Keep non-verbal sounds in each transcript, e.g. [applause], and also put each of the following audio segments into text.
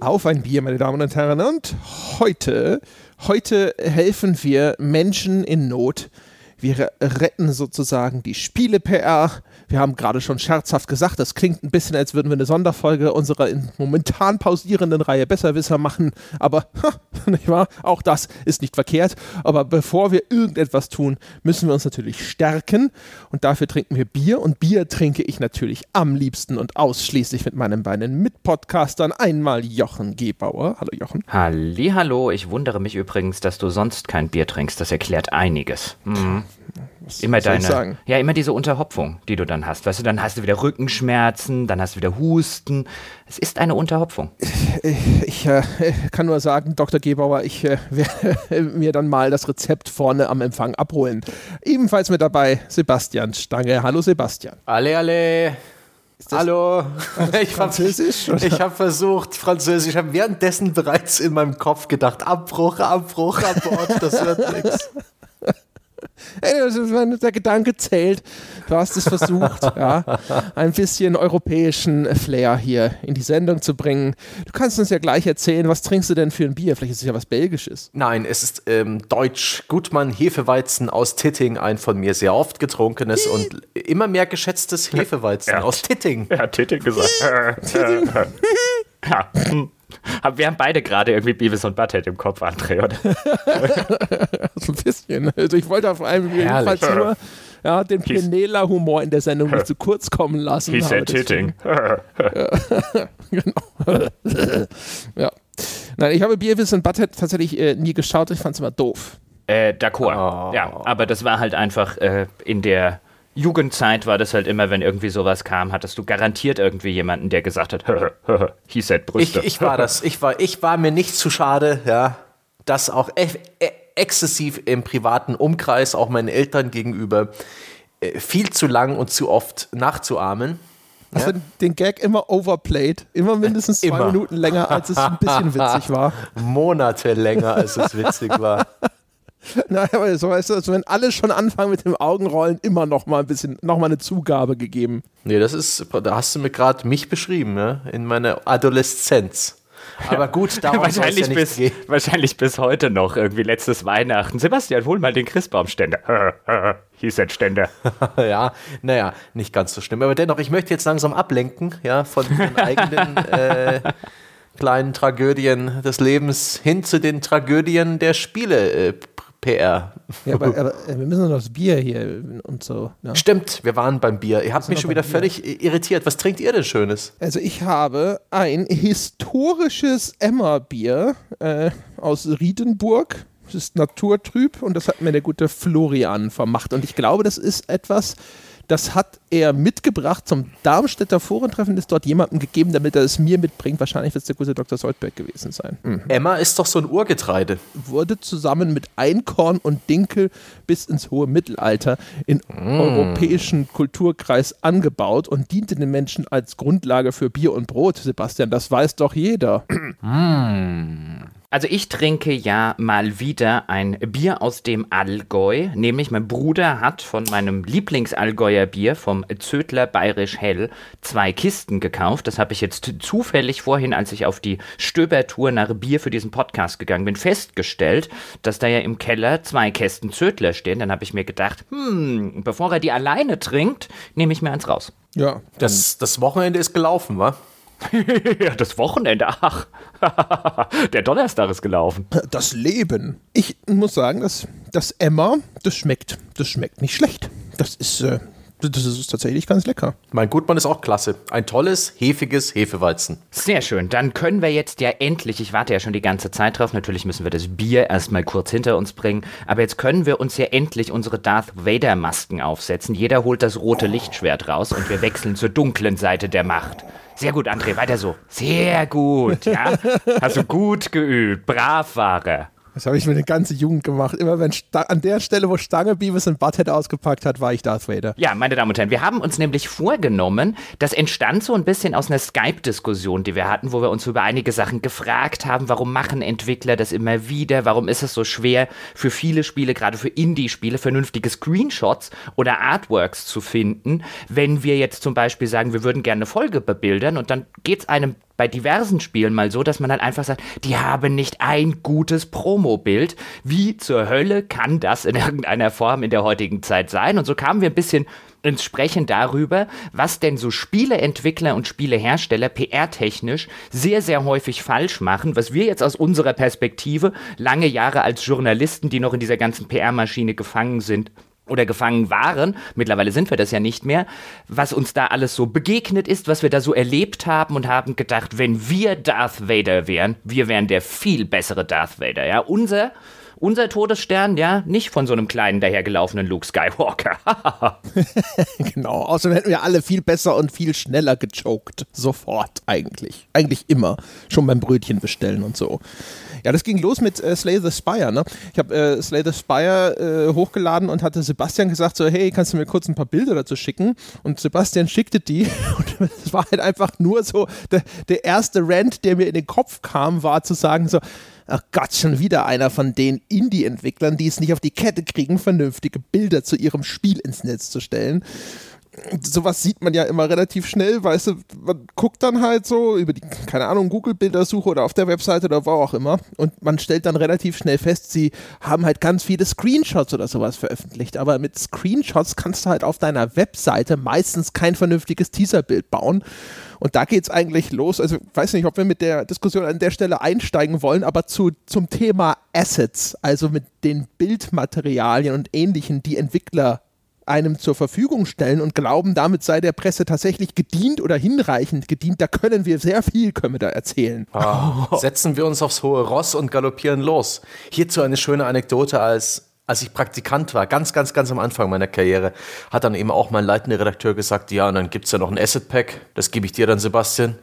Auf ein Bier, meine Damen und Herren. Und heute, heute helfen wir Menschen in Not. Wir retten sozusagen die Spiele-PR. Wir haben gerade schon scherzhaft gesagt, das klingt ein bisschen, als würden wir eine Sonderfolge unserer momentan pausierenden Reihe Besserwisser machen. Aber, ha, [laughs] nicht wahr? Auch das ist nicht verkehrt. Aber bevor wir irgendetwas tun, müssen wir uns natürlich stärken. Und dafür trinken wir Bier. Und Bier trinke ich natürlich am liebsten und ausschließlich mit meinen beiden Mitpodcastern. Einmal Jochen Gebauer. Hallo Jochen. Hallo, ich wundere mich übrigens, dass du sonst kein Bier trinkst. Das erklärt einiges. Mhm. Was, immer deine, ja, immer diese Unterhopfung, die du dann hast. Weißt du, dann hast du wieder Rückenschmerzen, dann hast du wieder Husten. Es ist eine Unterhopfung. Ich, ich äh, kann nur sagen, Dr. Gebauer, ich äh, werde [laughs] mir dann mal das Rezept vorne am Empfang abholen. Ebenfalls mit dabei Sebastian Stange. Hallo Sebastian. Alle, alle. Hallo, [laughs] ich Französisch? Hab, ich habe versucht, Französisch. Ich habe währenddessen bereits in meinem Kopf gedacht, Abbruch, Abbruch, Abort, das wird [laughs] nichts. Der Gedanke zählt. Du hast es versucht, [laughs] ja, ein bisschen europäischen Flair hier in die Sendung zu bringen. Du kannst uns ja gleich erzählen, was trinkst du denn für ein Bier? Vielleicht ist es ja was Belgisches. Nein, es ist ähm, Deutsch Gutmann Hefeweizen aus Titting, ein von mir sehr oft getrunkenes und immer mehr geschätztes Hefeweizen aus Titting. Er hat Titting gesagt. [laughs] Titting. Ja. [laughs] Wir haben beide gerade irgendwie Beavis und Butthead im Kopf, André, oder? so [laughs] ein bisschen. Also ich wollte auf einem jedenfalls nur ja, den Penela-Humor in der Sendung nicht zu kurz kommen lassen. He said titting. genau. [laughs] ja. Nein, ich habe Beavis und Butthead tatsächlich äh, nie geschaut. Ich fand es immer doof. Äh, D'accord. Oh. Ja, aber das war halt einfach äh, in der Jugendzeit war das halt immer, wenn irgendwie sowas kam, hattest du garantiert irgendwie jemanden, der gesagt hat, [laughs] he said Brüste. Ich, ich war das. Ich war, ich war mir nicht zu schade, ja, das auch e e exzessiv im privaten Umkreis, auch meinen Eltern gegenüber, äh, viel zu lang und zu oft nachzuahmen. Hast ja? du den Gag immer overplayed? Immer mindestens zwei immer. Minuten länger, als es ein bisschen [laughs] witzig war. Monate länger, als es witzig war. [laughs] Naja, aber so weißt du, also wenn alle schon anfangen mit dem Augenrollen, immer noch mal ein bisschen, noch mal eine Zugabe gegeben. Nee, das ist, da hast du mir gerade mich beschrieben, ne? in meiner Adoleszenz. Aber gut, darum [laughs] wahrscheinlich, ja bis, wahrscheinlich bis heute noch, irgendwie letztes Weihnachten. Sebastian, hol mal den Christbaumständer. [laughs] Hieß ein Ständer. ja, naja, nicht ganz so schlimm. Aber dennoch, ich möchte jetzt langsam ablenken, ja, von den eigenen äh, kleinen Tragödien des Lebens hin zu den Tragödien der Spiele. Äh, PR. Ja, aber, aber, [laughs] wir müssen noch das Bier hier und so. Ja. Stimmt, wir waren beim Bier. Ihr habt mich schon wieder Bier. völlig irritiert. Was trinkt ihr denn Schönes? Also ich habe ein historisches Emma-Bier äh, aus Riedenburg. Das ist naturtrüb und das hat mir der gute Florian vermacht. Und ich glaube, das ist etwas, das hat er mitgebracht zum Darmstädter Forentreffen, ist dort jemandem gegeben, damit er es mir mitbringt. Wahrscheinlich wird es der gute Dr. Soldberg gewesen sein. Mhm. Emma ist doch so ein Urgetreide. Wurde zusammen mit Einkorn und Dinkel bis ins hohe Mittelalter in mhm. europäischen Kulturkreis angebaut und diente den Menschen als Grundlage für Bier und Brot. Sebastian, das weiß doch jeder. Mhm. Also ich trinke ja mal wieder ein Bier aus dem Allgäu, nämlich mein Bruder hat von meinem Lieblingsallgäuer Bier vom Zödler Bayerisch Hell zwei Kisten gekauft. Das habe ich jetzt zufällig vorhin, als ich auf die Stöbertour nach Bier für diesen Podcast gegangen bin, festgestellt, dass da ja im Keller zwei Kästen Zödler stehen. Dann habe ich mir gedacht, hm, bevor er die alleine trinkt, nehme ich mir eins raus. Ja. Das, das Wochenende ist gelaufen, wa? [laughs] ja, das Wochenende, ach. [laughs] Der Donnerstag ist gelaufen. Das Leben. Ich muss sagen, dass das Emma, das schmeckt. Das schmeckt nicht schlecht. Das ist, äh, das ist tatsächlich ganz lecker. Mein Gutmann ist auch klasse. Ein tolles, hefiges Hefeweizen. Sehr schön. Dann können wir jetzt ja endlich, ich warte ja schon die ganze Zeit drauf, natürlich müssen wir das Bier erstmal kurz hinter uns bringen, aber jetzt können wir uns ja endlich unsere Darth Vader Masken aufsetzen. Jeder holt das rote Lichtschwert raus und wir wechseln zur dunklen Seite der Macht. Sehr gut, André, weiter so. Sehr gut, ja. [laughs] Hast du gut geübt. Brav war er. Das habe ich mir eine ganze Jugend gemacht. Immer wenn Sta an der Stelle, wo Stange Beavis und Butthead ausgepackt hat, war ich Darth Vader. Ja, meine Damen und Herren, wir haben uns nämlich vorgenommen, das entstand so ein bisschen aus einer Skype-Diskussion, die wir hatten, wo wir uns über einige Sachen gefragt haben, warum machen Entwickler das immer wieder, warum ist es so schwer für viele Spiele, gerade für Indie-Spiele, vernünftige Screenshots oder Artworks zu finden, wenn wir jetzt zum Beispiel sagen, wir würden gerne eine Folge bebildern und dann geht es einem bei diversen Spielen mal so, dass man dann einfach sagt, die haben nicht ein gutes Promo-Bild. Wie zur Hölle kann das in irgendeiner Form in der heutigen Zeit sein? Und so kamen wir ein bisschen ins Sprechen darüber, was denn so Spieleentwickler und Spielehersteller PR-technisch sehr, sehr häufig falsch machen, was wir jetzt aus unserer Perspektive lange Jahre als Journalisten, die noch in dieser ganzen PR-Maschine gefangen sind, oder gefangen waren, mittlerweile sind wir das ja nicht mehr, was uns da alles so begegnet ist, was wir da so erlebt haben und haben gedacht, wenn wir Darth Vader wären, wir wären der viel bessere Darth Vader, ja, unser unser Todesstern, ja, nicht von so einem kleinen dahergelaufenen Luke Skywalker. [laughs] genau, außerdem hätten wir alle viel besser und viel schneller gechoked. Sofort eigentlich. Eigentlich immer. Schon beim Brötchen bestellen und so. Ja, das ging los mit äh, Slay the Spire. Ne? Ich habe äh, Slay the Spire äh, hochgeladen und hatte Sebastian gesagt, so, hey, kannst du mir kurz ein paar Bilder dazu schicken? Und Sebastian schickte die [laughs] und es war halt einfach nur so, der, der erste Rant, der mir in den Kopf kam, war zu sagen so, ach Gott, schon wieder einer von den Indie-Entwicklern, die es nicht auf die Kette kriegen, vernünftige Bilder zu ihrem Spiel ins Netz zu stellen sowas sieht man ja immer relativ schnell, weißt du, man guckt dann halt so über die, keine Ahnung, Google-Bildersuche oder auf der Webseite oder wo auch immer und man stellt dann relativ schnell fest, sie haben halt ganz viele Screenshots oder sowas veröffentlicht, aber mit Screenshots kannst du halt auf deiner Webseite meistens kein vernünftiges Teaserbild bauen. Und da geht es eigentlich los, also ich weiß nicht, ob wir mit der Diskussion an der Stelle einsteigen wollen, aber zu, zum Thema Assets, also mit den Bildmaterialien und ähnlichen, die Entwickler einem zur Verfügung stellen und glauben, damit sei der Presse tatsächlich gedient oder hinreichend gedient, da können wir sehr viel, können wir da erzählen. Oh. [laughs] Setzen wir uns aufs hohe Ross und galoppieren los. Hierzu eine schöne Anekdote als als ich Praktikant war, ganz, ganz, ganz am Anfang meiner Karriere, hat dann eben auch mein leitender Redakteur gesagt, ja, und dann gibt es ja noch ein Asset Pack, das gebe ich dir dann, Sebastian.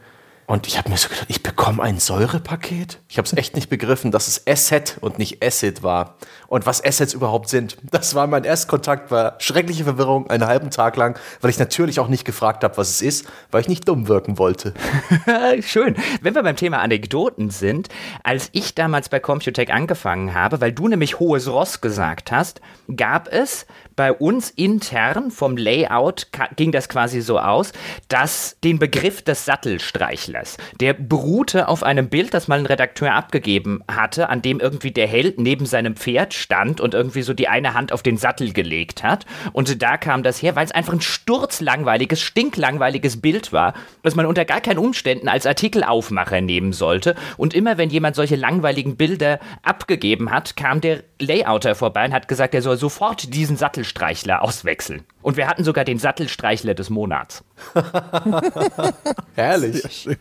Und ich habe mir so gedacht, ich bekomme ein Säurepaket? Ich habe es echt nicht begriffen, dass es Asset und nicht Acid war. Und was Assets überhaupt sind. [laughs] Das war mein Erstkontakt, war schreckliche Verwirrung, einen halben Tag lang, weil ich natürlich auch nicht gefragt habe, was es ist, weil ich nicht dumm wirken wollte. [laughs] Schön. Wenn wir beim Thema Anekdoten sind, als ich damals bei Computech angefangen habe, weil du nämlich hohes Ross gesagt hast, gab es bei uns intern vom Layout ging das quasi so aus, dass den Begriff des Sattelstreichlers, der beruhte auf einem Bild, das mal ein Redakteur abgegeben hatte, an dem irgendwie der Held neben seinem Pferd stand und irgendwie so die eine Hand auf den Sattel gelegt hat. Und da kam das her, weil es einfach ein sturzlangweiliges, stinklangweiliges Bild war, das man unter gar keinen Umständen als Artikelaufmacher nehmen sollte. Und immer wenn jemand solche langweiligen Bilder abgegeben hat, kam der Layouter vorbei und hat gesagt, er soll sofort diesen Sattelstreichler auswechseln. Und wir hatten sogar den Sattelstreichler des Monats. [laughs] Herrlich. Sehr schön.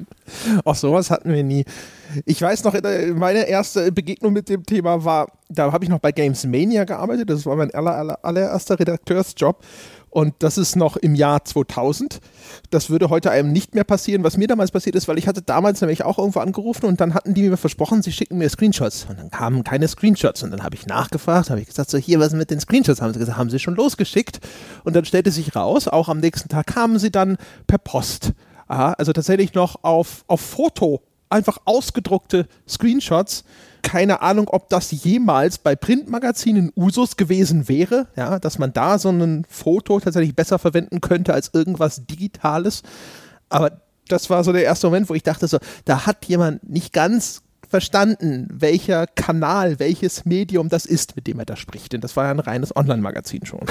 Auch sowas hatten wir nie. Ich weiß noch, meine erste Begegnung mit dem Thema war, da habe ich noch bei Games Mania gearbeitet. Das war mein aller, aller, allererster Redakteursjob. Und das ist noch im Jahr 2000. Das würde heute einem nicht mehr passieren, was mir damals passiert ist, weil ich hatte damals nämlich auch irgendwo angerufen und dann hatten die mir versprochen, sie schicken mir Screenshots. Und dann kamen keine Screenshots. Und dann habe ich nachgefragt, habe ich gesagt, so hier, was mit den Screenshots? Haben sie gesagt, haben sie schon losgeschickt. Und dann stellte sich raus, auch am nächsten Tag kamen sie dann per Post. Aha, also tatsächlich noch auf, auf Foto einfach ausgedruckte Screenshots. Keine Ahnung, ob das jemals bei Printmagazinen Usus gewesen wäre, ja, dass man da so ein Foto tatsächlich besser verwenden könnte als irgendwas Digitales. Aber das war so der erste Moment, wo ich dachte, so, da hat jemand nicht ganz verstanden, welcher Kanal, welches Medium das ist, mit dem er da spricht. Denn das war ja ein reines Online-Magazin schon.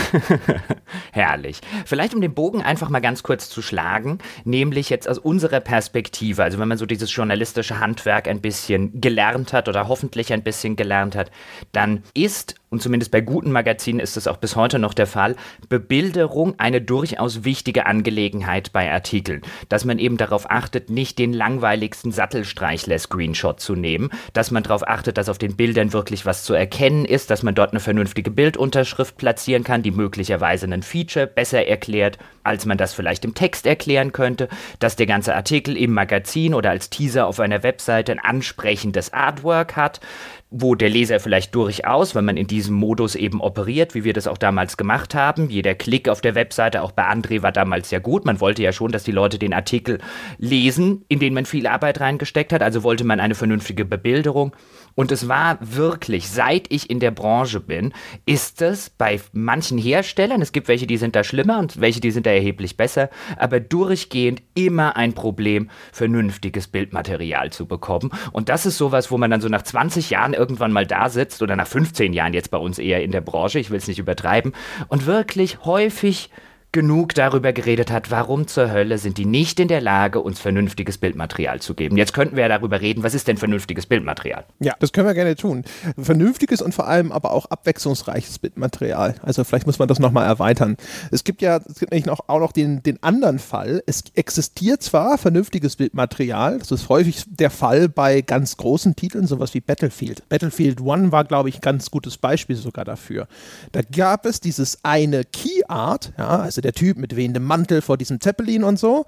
[laughs] Herrlich. Vielleicht um den Bogen einfach mal ganz kurz zu schlagen, nämlich jetzt aus unserer Perspektive, also wenn man so dieses journalistische Handwerk ein bisschen gelernt hat oder hoffentlich ein bisschen gelernt hat, dann ist und zumindest bei guten Magazinen ist es auch bis heute noch der Fall, Bebilderung eine durchaus wichtige Angelegenheit bei Artikeln. Dass man eben darauf achtet, nicht den langweiligsten Sattelstreichler-Screenshot zu nehmen, dass man darauf achtet, dass auf den Bildern wirklich was zu erkennen ist, dass man dort eine vernünftige Bildunterschrift platzieren kann, die möglicherweise ein Feature besser erklärt, als man das vielleicht im Text erklären könnte, dass der ganze Artikel im Magazin oder als Teaser auf einer Webseite ein ansprechendes Artwork hat, wo der Leser vielleicht durchaus, wenn man in diesem Modus eben operiert, wie wir das auch damals gemacht haben, jeder Klick auf der Webseite, auch bei André war damals ja gut. Man wollte ja schon, dass die Leute den Artikel lesen, in den man viel Arbeit reingesteckt hat. Also wollte man eine vernünftige Bebilderung. Und es war wirklich, seit ich in der Branche bin, ist es bei manchen Herstellern, es gibt welche, die sind da schlimmer und welche, die sind da erheblich besser, aber durchgehend immer ein Problem, vernünftiges Bildmaterial zu bekommen. Und das ist sowas, wo man dann so nach 20 Jahren irgendwann mal da sitzt oder nach 15 Jahren jetzt bei uns eher in der Branche, ich will es nicht übertreiben, und wirklich häufig genug darüber geredet hat, warum zur Hölle sind die nicht in der Lage, uns vernünftiges Bildmaterial zu geben. Jetzt könnten wir ja darüber reden, was ist denn vernünftiges Bildmaterial? Ja, das können wir gerne tun. Vernünftiges und vor allem aber auch abwechslungsreiches Bildmaterial. Also vielleicht muss man das nochmal erweitern. Es gibt ja es gibt nämlich noch, auch noch den, den anderen Fall. Es existiert zwar vernünftiges Bildmaterial, das ist häufig der Fall bei ganz großen Titeln, sowas wie Battlefield. Battlefield One war, glaube ich, ein ganz gutes Beispiel sogar dafür. Da gab es dieses eine Key Art, ja, also der Typ mit wehendem Mantel vor diesem Zeppelin und so.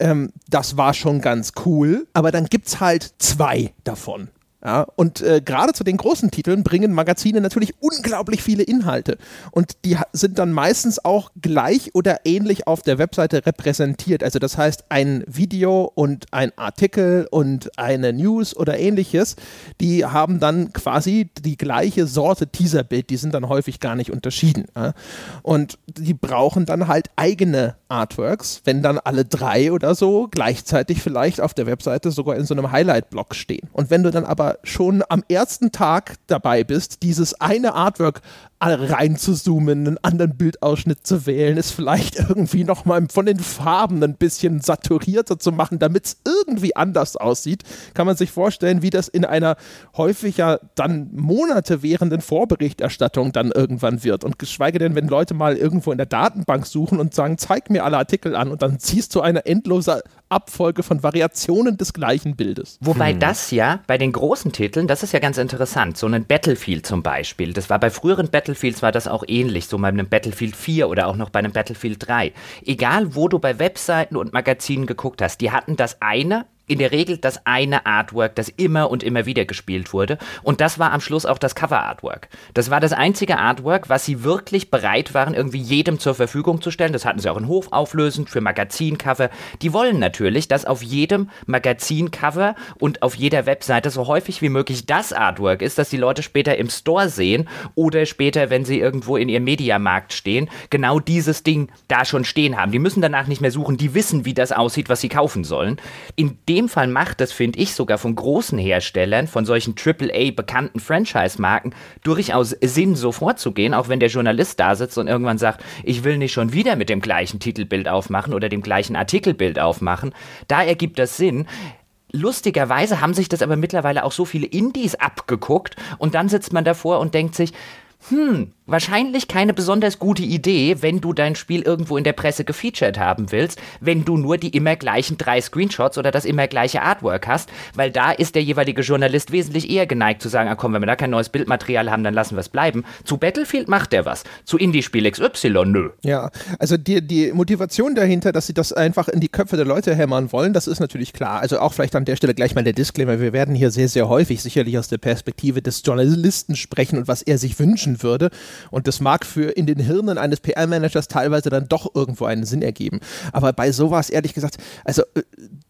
Ähm, das war schon ganz cool, aber dann gibt es halt zwei davon. Ja, und äh, gerade zu den großen Titeln bringen Magazine natürlich unglaublich viele Inhalte. Und die sind dann meistens auch gleich oder ähnlich auf der Webseite repräsentiert. Also das heißt, ein Video und ein Artikel und eine News oder ähnliches, die haben dann quasi die gleiche Sorte Teaserbild. Die sind dann häufig gar nicht unterschieden. Ja? Und die brauchen dann halt eigene Artworks, wenn dann alle drei oder so gleichzeitig vielleicht auf der Webseite sogar in so einem Highlight-Block stehen. Und wenn du dann aber schon am ersten Tag dabei bist, dieses eine Artwork reinzuzoomen, einen anderen Bildausschnitt zu wählen, es vielleicht irgendwie nochmal von den Farben ein bisschen saturierter zu machen, damit es irgendwie anders aussieht, kann man sich vorstellen, wie das in einer häufig ja dann Monate währenden Vorberichterstattung dann irgendwann wird. Und geschweige denn, wenn Leute mal irgendwo in der Datenbank suchen und sagen, zeig mir alle Artikel an und dann ziehst du eine endlose Abfolge von Variationen des gleichen Bildes. Wobei hm. das ja bei den großen Titeln, das ist ja ganz interessant, so ein Battlefield zum Beispiel, das war bei früheren Battlefields war das auch ähnlich, so bei einem Battlefield 4 oder auch noch bei einem Battlefield 3. Egal, wo du bei Webseiten und Magazinen geguckt hast, die hatten das eine in der Regel das eine Artwork, das immer und immer wieder gespielt wurde. Und das war am Schluss auch das Cover-Artwork. Das war das einzige Artwork, was sie wirklich bereit waren, irgendwie jedem zur Verfügung zu stellen. Das hatten sie auch in Hof auflösend für Magazincover. Die wollen natürlich, dass auf jedem Magazincover und auf jeder Webseite so häufig wie möglich das Artwork ist, dass die Leute später im Store sehen oder später, wenn sie irgendwo in ihrem Mediamarkt stehen, genau dieses Ding da schon stehen haben. Die müssen danach nicht mehr suchen, die wissen, wie das aussieht, was sie kaufen sollen. In Fall macht das, finde ich, sogar von großen Herstellern, von solchen AAA bekannten Franchise-Marken, durchaus Sinn, so vorzugehen, auch wenn der Journalist da sitzt und irgendwann sagt, ich will nicht schon wieder mit dem gleichen Titelbild aufmachen oder dem gleichen Artikelbild aufmachen. Da ergibt das Sinn. Lustigerweise haben sich das aber mittlerweile auch so viele Indies abgeguckt und dann sitzt man davor und denkt sich, hm, wahrscheinlich keine besonders gute Idee, wenn du dein Spiel irgendwo in der Presse gefeatured haben willst, wenn du nur die immer gleichen drei Screenshots oder das immer gleiche Artwork hast, weil da ist der jeweilige Journalist wesentlich eher geneigt zu sagen, ah komm, wenn wir da kein neues Bildmaterial haben, dann lassen wir es bleiben. Zu Battlefield macht der was, zu Indie-Spiel XY nö. Ja, also die, die Motivation dahinter, dass sie das einfach in die Köpfe der Leute hämmern wollen, das ist natürlich klar. Also auch vielleicht an der Stelle gleich mal der Disclaimer, wir werden hier sehr, sehr häufig sicherlich aus der Perspektive des Journalisten sprechen und was er sich wünschen würde. Und das mag für in den Hirnen eines PR-Managers teilweise dann doch irgendwo einen Sinn ergeben. Aber bei sowas, ehrlich gesagt, also äh,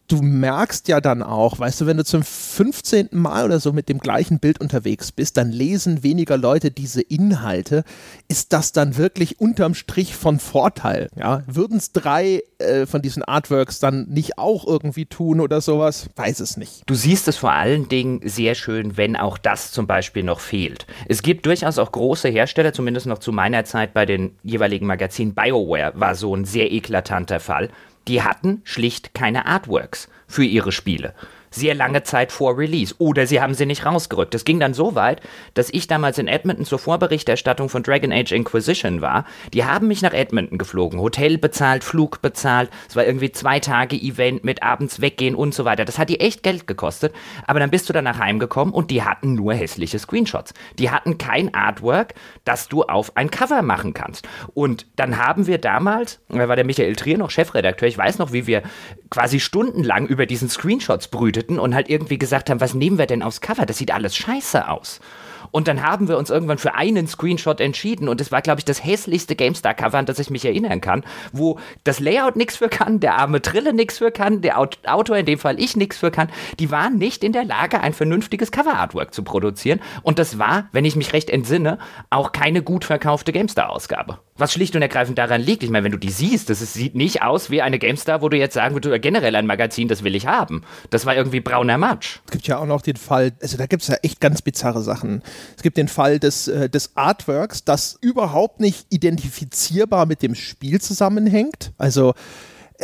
du merkst ja dann auch, weißt du, wenn du zum 15. Mal oder so mit dem gleichen Bild unterwegs bist, dann lesen weniger Leute diese Inhalte. Ist das dann wirklich unterm Strich von Vorteil? Ja? Würden es drei äh, von diesen Artworks dann nicht auch irgendwie tun oder sowas? Weiß es nicht. Du siehst es vor allen Dingen sehr schön, wenn auch das zum Beispiel noch fehlt. Es gibt durchaus auch große Hersteller, zumindest noch zu meiner Zeit bei den jeweiligen Magazinen. BioWare war so ein sehr eklatanter Fall die hatten schlicht keine Artworks für ihre Spiele sehr lange Zeit vor Release. Oder sie haben sie nicht rausgerückt. Das ging dann so weit, dass ich damals in Edmonton zur Vorberichterstattung von Dragon Age Inquisition war. Die haben mich nach Edmonton geflogen. Hotel bezahlt, Flug bezahlt. Es war irgendwie zwei Tage Event mit abends weggehen und so weiter. Das hat die echt Geld gekostet. Aber dann bist du danach heimgekommen und die hatten nur hässliche Screenshots. Die hatten kein Artwork, das du auf ein Cover machen kannst. Und dann haben wir damals, da war der Michael Trier noch Chefredakteur, ich weiß noch, wie wir quasi stundenlang über diesen Screenshots brüteten rumtüftelten und halt irgendwie gesagt haben, was nehmen wir denn aufs Cover? Das sieht alles scheiße aus. Und dann haben wir uns irgendwann für einen Screenshot entschieden und es war, glaube ich, das hässlichste GameStar-Cover, an das ich mich erinnern kann, wo das Layout nichts für kann, der arme Trille nichts für kann, der Autor, in dem Fall ich, nichts für kann. Die waren nicht in der Lage, ein vernünftiges Cover-Artwork zu produzieren. Und das war, wenn ich mich recht entsinne, auch keine gut verkaufte GameStar-Ausgabe. Was schlicht und ergreifend daran liegt, ich meine, wenn du die siehst, das ist, sieht nicht aus wie eine GameStar, wo du jetzt sagen würdest, generell ein Magazin, das will ich haben. Das war irgendwie brauner Matsch. Es gibt ja auch noch den Fall, also da gibt es ja echt ganz bizarre Sachen. Es gibt den Fall des, äh, des Artworks, das überhaupt nicht identifizierbar mit dem Spiel zusammenhängt. Also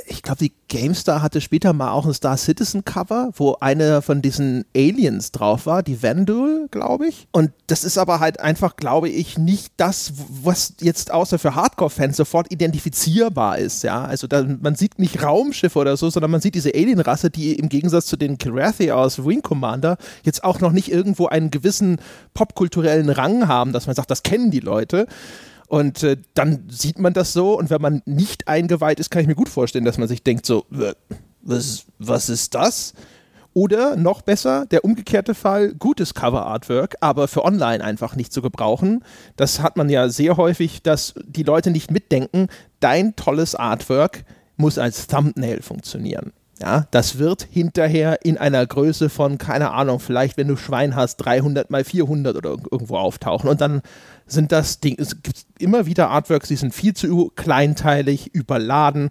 ich glaube, die GameStar hatte später mal auch ein Star Citizen Cover, wo eine von diesen Aliens drauf war, die Vandal, glaube ich. Und das ist aber halt einfach, glaube ich, nicht das, was jetzt außer für Hardcore-Fans sofort identifizierbar ist. Ja, also da, man sieht nicht Raumschiffe oder so, sondern man sieht diese Alienrasse, die im Gegensatz zu den Kirathi aus Wing Commander jetzt auch noch nicht irgendwo einen gewissen popkulturellen Rang haben, dass man sagt, das kennen die Leute. Und äh, dann sieht man das so und wenn man nicht eingeweiht ist, kann ich mir gut vorstellen, dass man sich denkt so, was, was ist das? Oder noch besser, der umgekehrte Fall, gutes Cover-Artwork, aber für online einfach nicht zu gebrauchen. Das hat man ja sehr häufig, dass die Leute nicht mitdenken, dein tolles Artwork muss als Thumbnail funktionieren. Ja, das wird hinterher in einer Größe von, keine Ahnung, vielleicht, wenn du Schwein hast, 300 mal 400 oder irgendwo auftauchen. Und dann sind das Ding, es gibt immer wieder Artworks, die sind viel zu kleinteilig, überladen.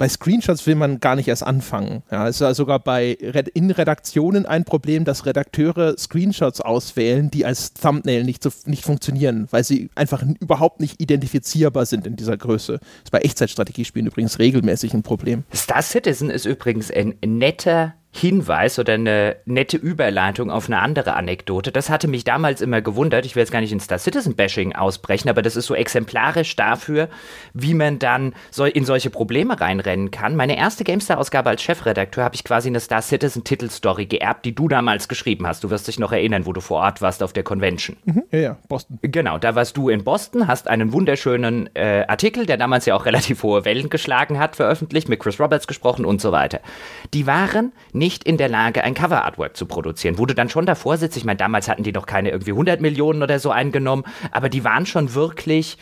Bei Screenshots will man gar nicht erst anfangen. Ja, es ist sogar bei in Redaktionen ein Problem, dass Redakteure Screenshots auswählen, die als Thumbnail nicht, so, nicht funktionieren, weil sie einfach überhaupt nicht identifizierbar sind in dieser Größe. Das ist bei Echtzeitstrategiespielen übrigens regelmäßig ein Problem. Star Citizen ist übrigens ein netter Hinweis oder eine nette Überleitung auf eine andere Anekdote. Das hatte mich damals immer gewundert. Ich will jetzt gar nicht in Star Citizen Bashing ausbrechen, aber das ist so exemplarisch dafür, wie man dann so in solche Probleme reinrennen kann. Meine erste GameStar-Ausgabe als Chefredakteur habe ich quasi eine Star Citizen Titelstory geerbt, die du damals geschrieben hast. Du wirst dich noch erinnern, wo du vor Ort warst auf der Convention. Mhm, ja, ja, Boston. Genau, da warst du in Boston, hast einen wunderschönen äh, Artikel, der damals ja auch [laughs] relativ hohe Wellen geschlagen hat, veröffentlicht, mit Chris Roberts gesprochen und so weiter. Die waren nicht in der Lage, ein Cover-Artwork zu produzieren. Wo du dann schon davor sitzt, ich meine, damals hatten die noch keine irgendwie 100 Millionen oder so eingenommen, aber die waren schon wirklich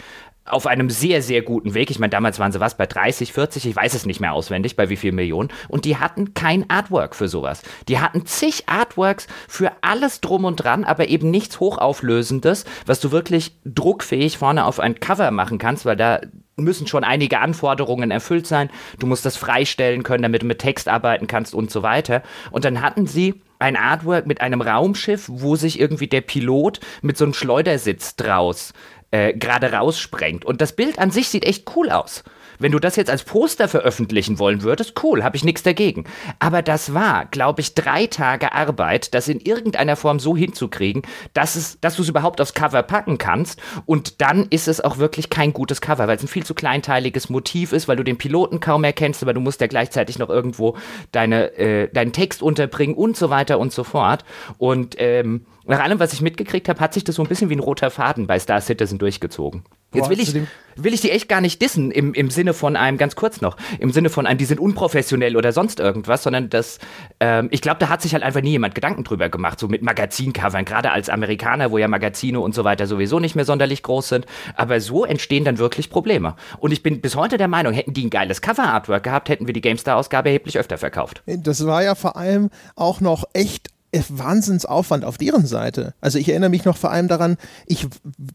auf einem sehr, sehr guten Weg. Ich meine, damals waren sie was bei 30, 40, ich weiß es nicht mehr auswendig, bei wie viel Millionen. Und die hatten kein Artwork für sowas. Die hatten zig Artworks für alles drum und dran, aber eben nichts Hochauflösendes, was du wirklich druckfähig vorne auf ein Cover machen kannst, weil da müssen schon einige Anforderungen erfüllt sein. Du musst das freistellen können, damit du mit Text arbeiten kannst und so weiter. Und dann hatten sie ein Artwork mit einem Raumschiff, wo sich irgendwie der Pilot mit so einem Schleudersitz draus äh, gerade raussprengt. Und das Bild an sich sieht echt cool aus. Wenn du das jetzt als Poster veröffentlichen wollen würdest, cool, habe ich nichts dagegen. Aber das war, glaube ich, drei Tage Arbeit, das in irgendeiner Form so hinzukriegen, dass, es, dass du es überhaupt aufs Cover packen kannst. Und dann ist es auch wirklich kein gutes Cover, weil es ein viel zu kleinteiliges Motiv ist, weil du den Piloten kaum erkennst, aber du musst ja gleichzeitig noch irgendwo deine, äh, deinen Text unterbringen und so weiter und so fort. Und ähm, nach allem, was ich mitgekriegt habe, hat sich das so ein bisschen wie ein roter Faden bei Star Citizen durchgezogen. Jetzt will ich, will ich die echt gar nicht dissen im, im Sinne von einem, ganz kurz noch, im Sinne von einem, die sind unprofessionell oder sonst irgendwas, sondern das, ähm, ich glaube, da hat sich halt einfach nie jemand Gedanken drüber gemacht, so mit Magazincovern, gerade als Amerikaner, wo ja Magazine und so weiter sowieso nicht mehr sonderlich groß sind. Aber so entstehen dann wirklich Probleme. Und ich bin bis heute der Meinung, hätten die ein geiles Cover-Artwork gehabt, hätten wir die GameStar-Ausgabe erheblich öfter verkauft. Das war ja vor allem auch noch echt Wahnsinnsaufwand auf deren Seite. Also ich erinnere mich noch vor allem daran, ich,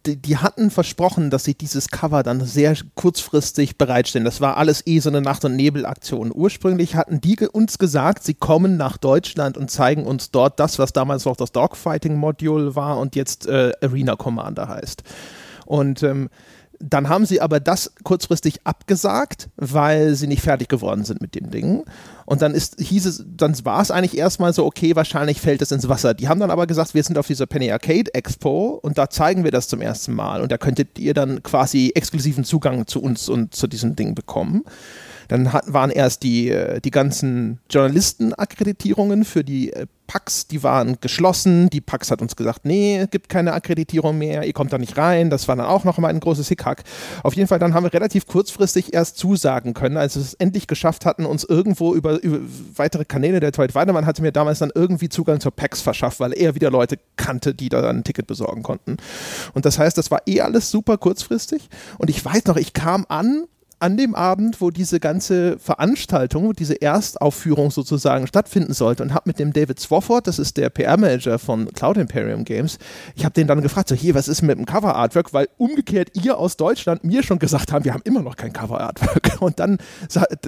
die, die, hatten versprochen, dass sie dieses Cover dann sehr kurzfristig bereitstellen. Das war alles eh so eine Nacht- und Nebelaktion. Ursprünglich hatten die uns gesagt, sie kommen nach Deutschland und zeigen uns dort das, was damals noch das Dogfighting-Modul war und jetzt äh, Arena Commander heißt. Und ähm, dann haben sie aber das kurzfristig abgesagt, weil sie nicht fertig geworden sind mit dem Ding. Und dann ist, hieß es, dann war es eigentlich erstmal so, okay, wahrscheinlich fällt es ins Wasser. Die haben dann aber gesagt, wir sind auf dieser Penny Arcade Expo und da zeigen wir das zum ersten Mal. Und da könntet ihr dann quasi exklusiven Zugang zu uns und zu diesem Ding bekommen. Dann hat, waren erst die, äh, die ganzen Journalistenakkreditierungen für die äh, PAX, die waren geschlossen. Die PAX hat uns gesagt, nee, gibt keine Akkreditierung mehr, ihr kommt da nicht rein. Das war dann auch noch mal ein großes Hickhack. Auf jeden Fall, dann haben wir relativ kurzfristig erst zusagen können, als wir es endlich geschafft hatten, uns irgendwo über, über weitere Kanäle, der Dwight Weidemann hatte mir damals dann irgendwie Zugang zur PAX verschafft, weil er wieder Leute kannte, die da dann ein Ticket besorgen konnten. Und das heißt, das war eh alles super kurzfristig. Und ich weiß noch, ich kam an an dem Abend, wo diese ganze Veranstaltung, diese Erstaufführung sozusagen stattfinden sollte und habe mit dem David Swofford, das ist der PR-Manager von Cloud Imperium Games, ich habe den dann gefragt, so hier, was ist mit dem Cover-Artwork, weil umgekehrt ihr aus Deutschland mir schon gesagt haben, wir haben immer noch kein Cover-Artwork. [laughs] Und dann,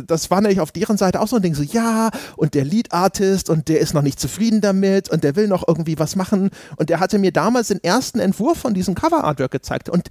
das war nämlich auf deren Seite auch so ein Ding, so ja und der Lead-Artist und der ist noch nicht zufrieden damit und der will noch irgendwie was machen. Und der hatte mir damals den ersten Entwurf von diesem Cover-Artwork gezeigt. Und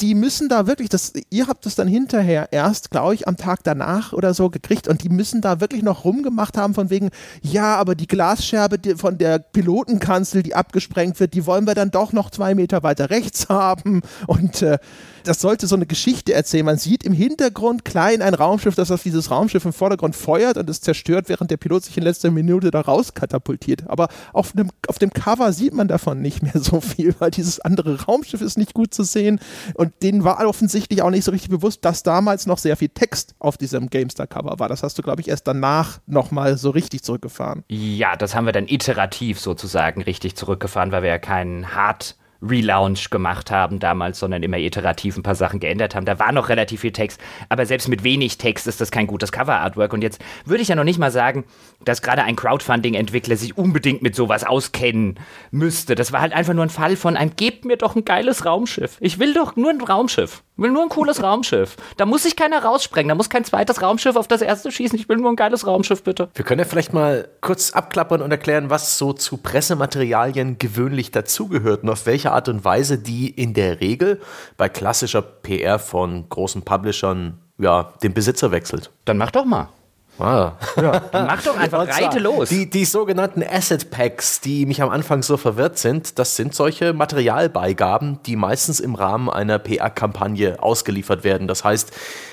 die müssen da wirklich, das, ihr habt das dann hinterher erst, glaube ich, am Tag danach oder so gekriegt und die müssen da wirklich noch rumgemacht haben von wegen, ja, aber die Glasscherbe die von der Pilotenkanzel, die abgesprengt wird, die wollen wir dann doch noch zwei Meter weiter rechts [laughs] haben und äh, das sollte so eine Geschichte erzählen. Man sieht im Hintergrund klein ein Raumschiff, das auf dieses Raumschiff im Vordergrund feuert und es zerstört, während der Pilot sich in letzter Minute da raus katapultiert. Aber auf dem, auf dem Cover sieht man davon nicht mehr [laughs] so viel, weil dieses andere Raumschiff ist nicht gut zu sehen und denen war offensichtlich auch nicht so richtig bewusst, dass damals noch sehr viel Text auf diesem GameStar-Cover war. Das hast du, glaube ich, erst danach nochmal so richtig zurückgefahren. Ja, das haben wir dann iterativ sozusagen richtig zurückgefahren, weil wir ja keinen Hard- Relaunch gemacht haben damals, sondern immer iterativ ein paar Sachen geändert haben. Da war noch relativ viel Text, aber selbst mit wenig Text ist das kein gutes Cover-Artwork. Und jetzt würde ich ja noch nicht mal sagen, dass gerade ein Crowdfunding-Entwickler sich unbedingt mit sowas auskennen müsste. Das war halt einfach nur ein Fall von einem, gebt mir doch ein geiles Raumschiff. Ich will doch nur ein Raumschiff. Ich will nur ein cooles Raumschiff. Da muss sich keiner raussprengen. Da muss kein zweites Raumschiff auf das erste schießen. Ich will nur ein geiles Raumschiff, bitte. Wir können ja vielleicht mal kurz abklappern und erklären, was so zu Pressematerialien gewöhnlich dazugehört und auf welche Art und Weise die in der Regel bei klassischer PR von großen Publishern ja, den Besitzer wechselt. Dann mach doch mal. Ah. Ja. Mach doch einfach, [laughs] reite los. Die, die sogenannten Asset Packs, die mich am Anfang so verwirrt sind, das sind solche Materialbeigaben, die meistens im Rahmen einer PR-Kampagne ausgeliefert werden. Das heißt,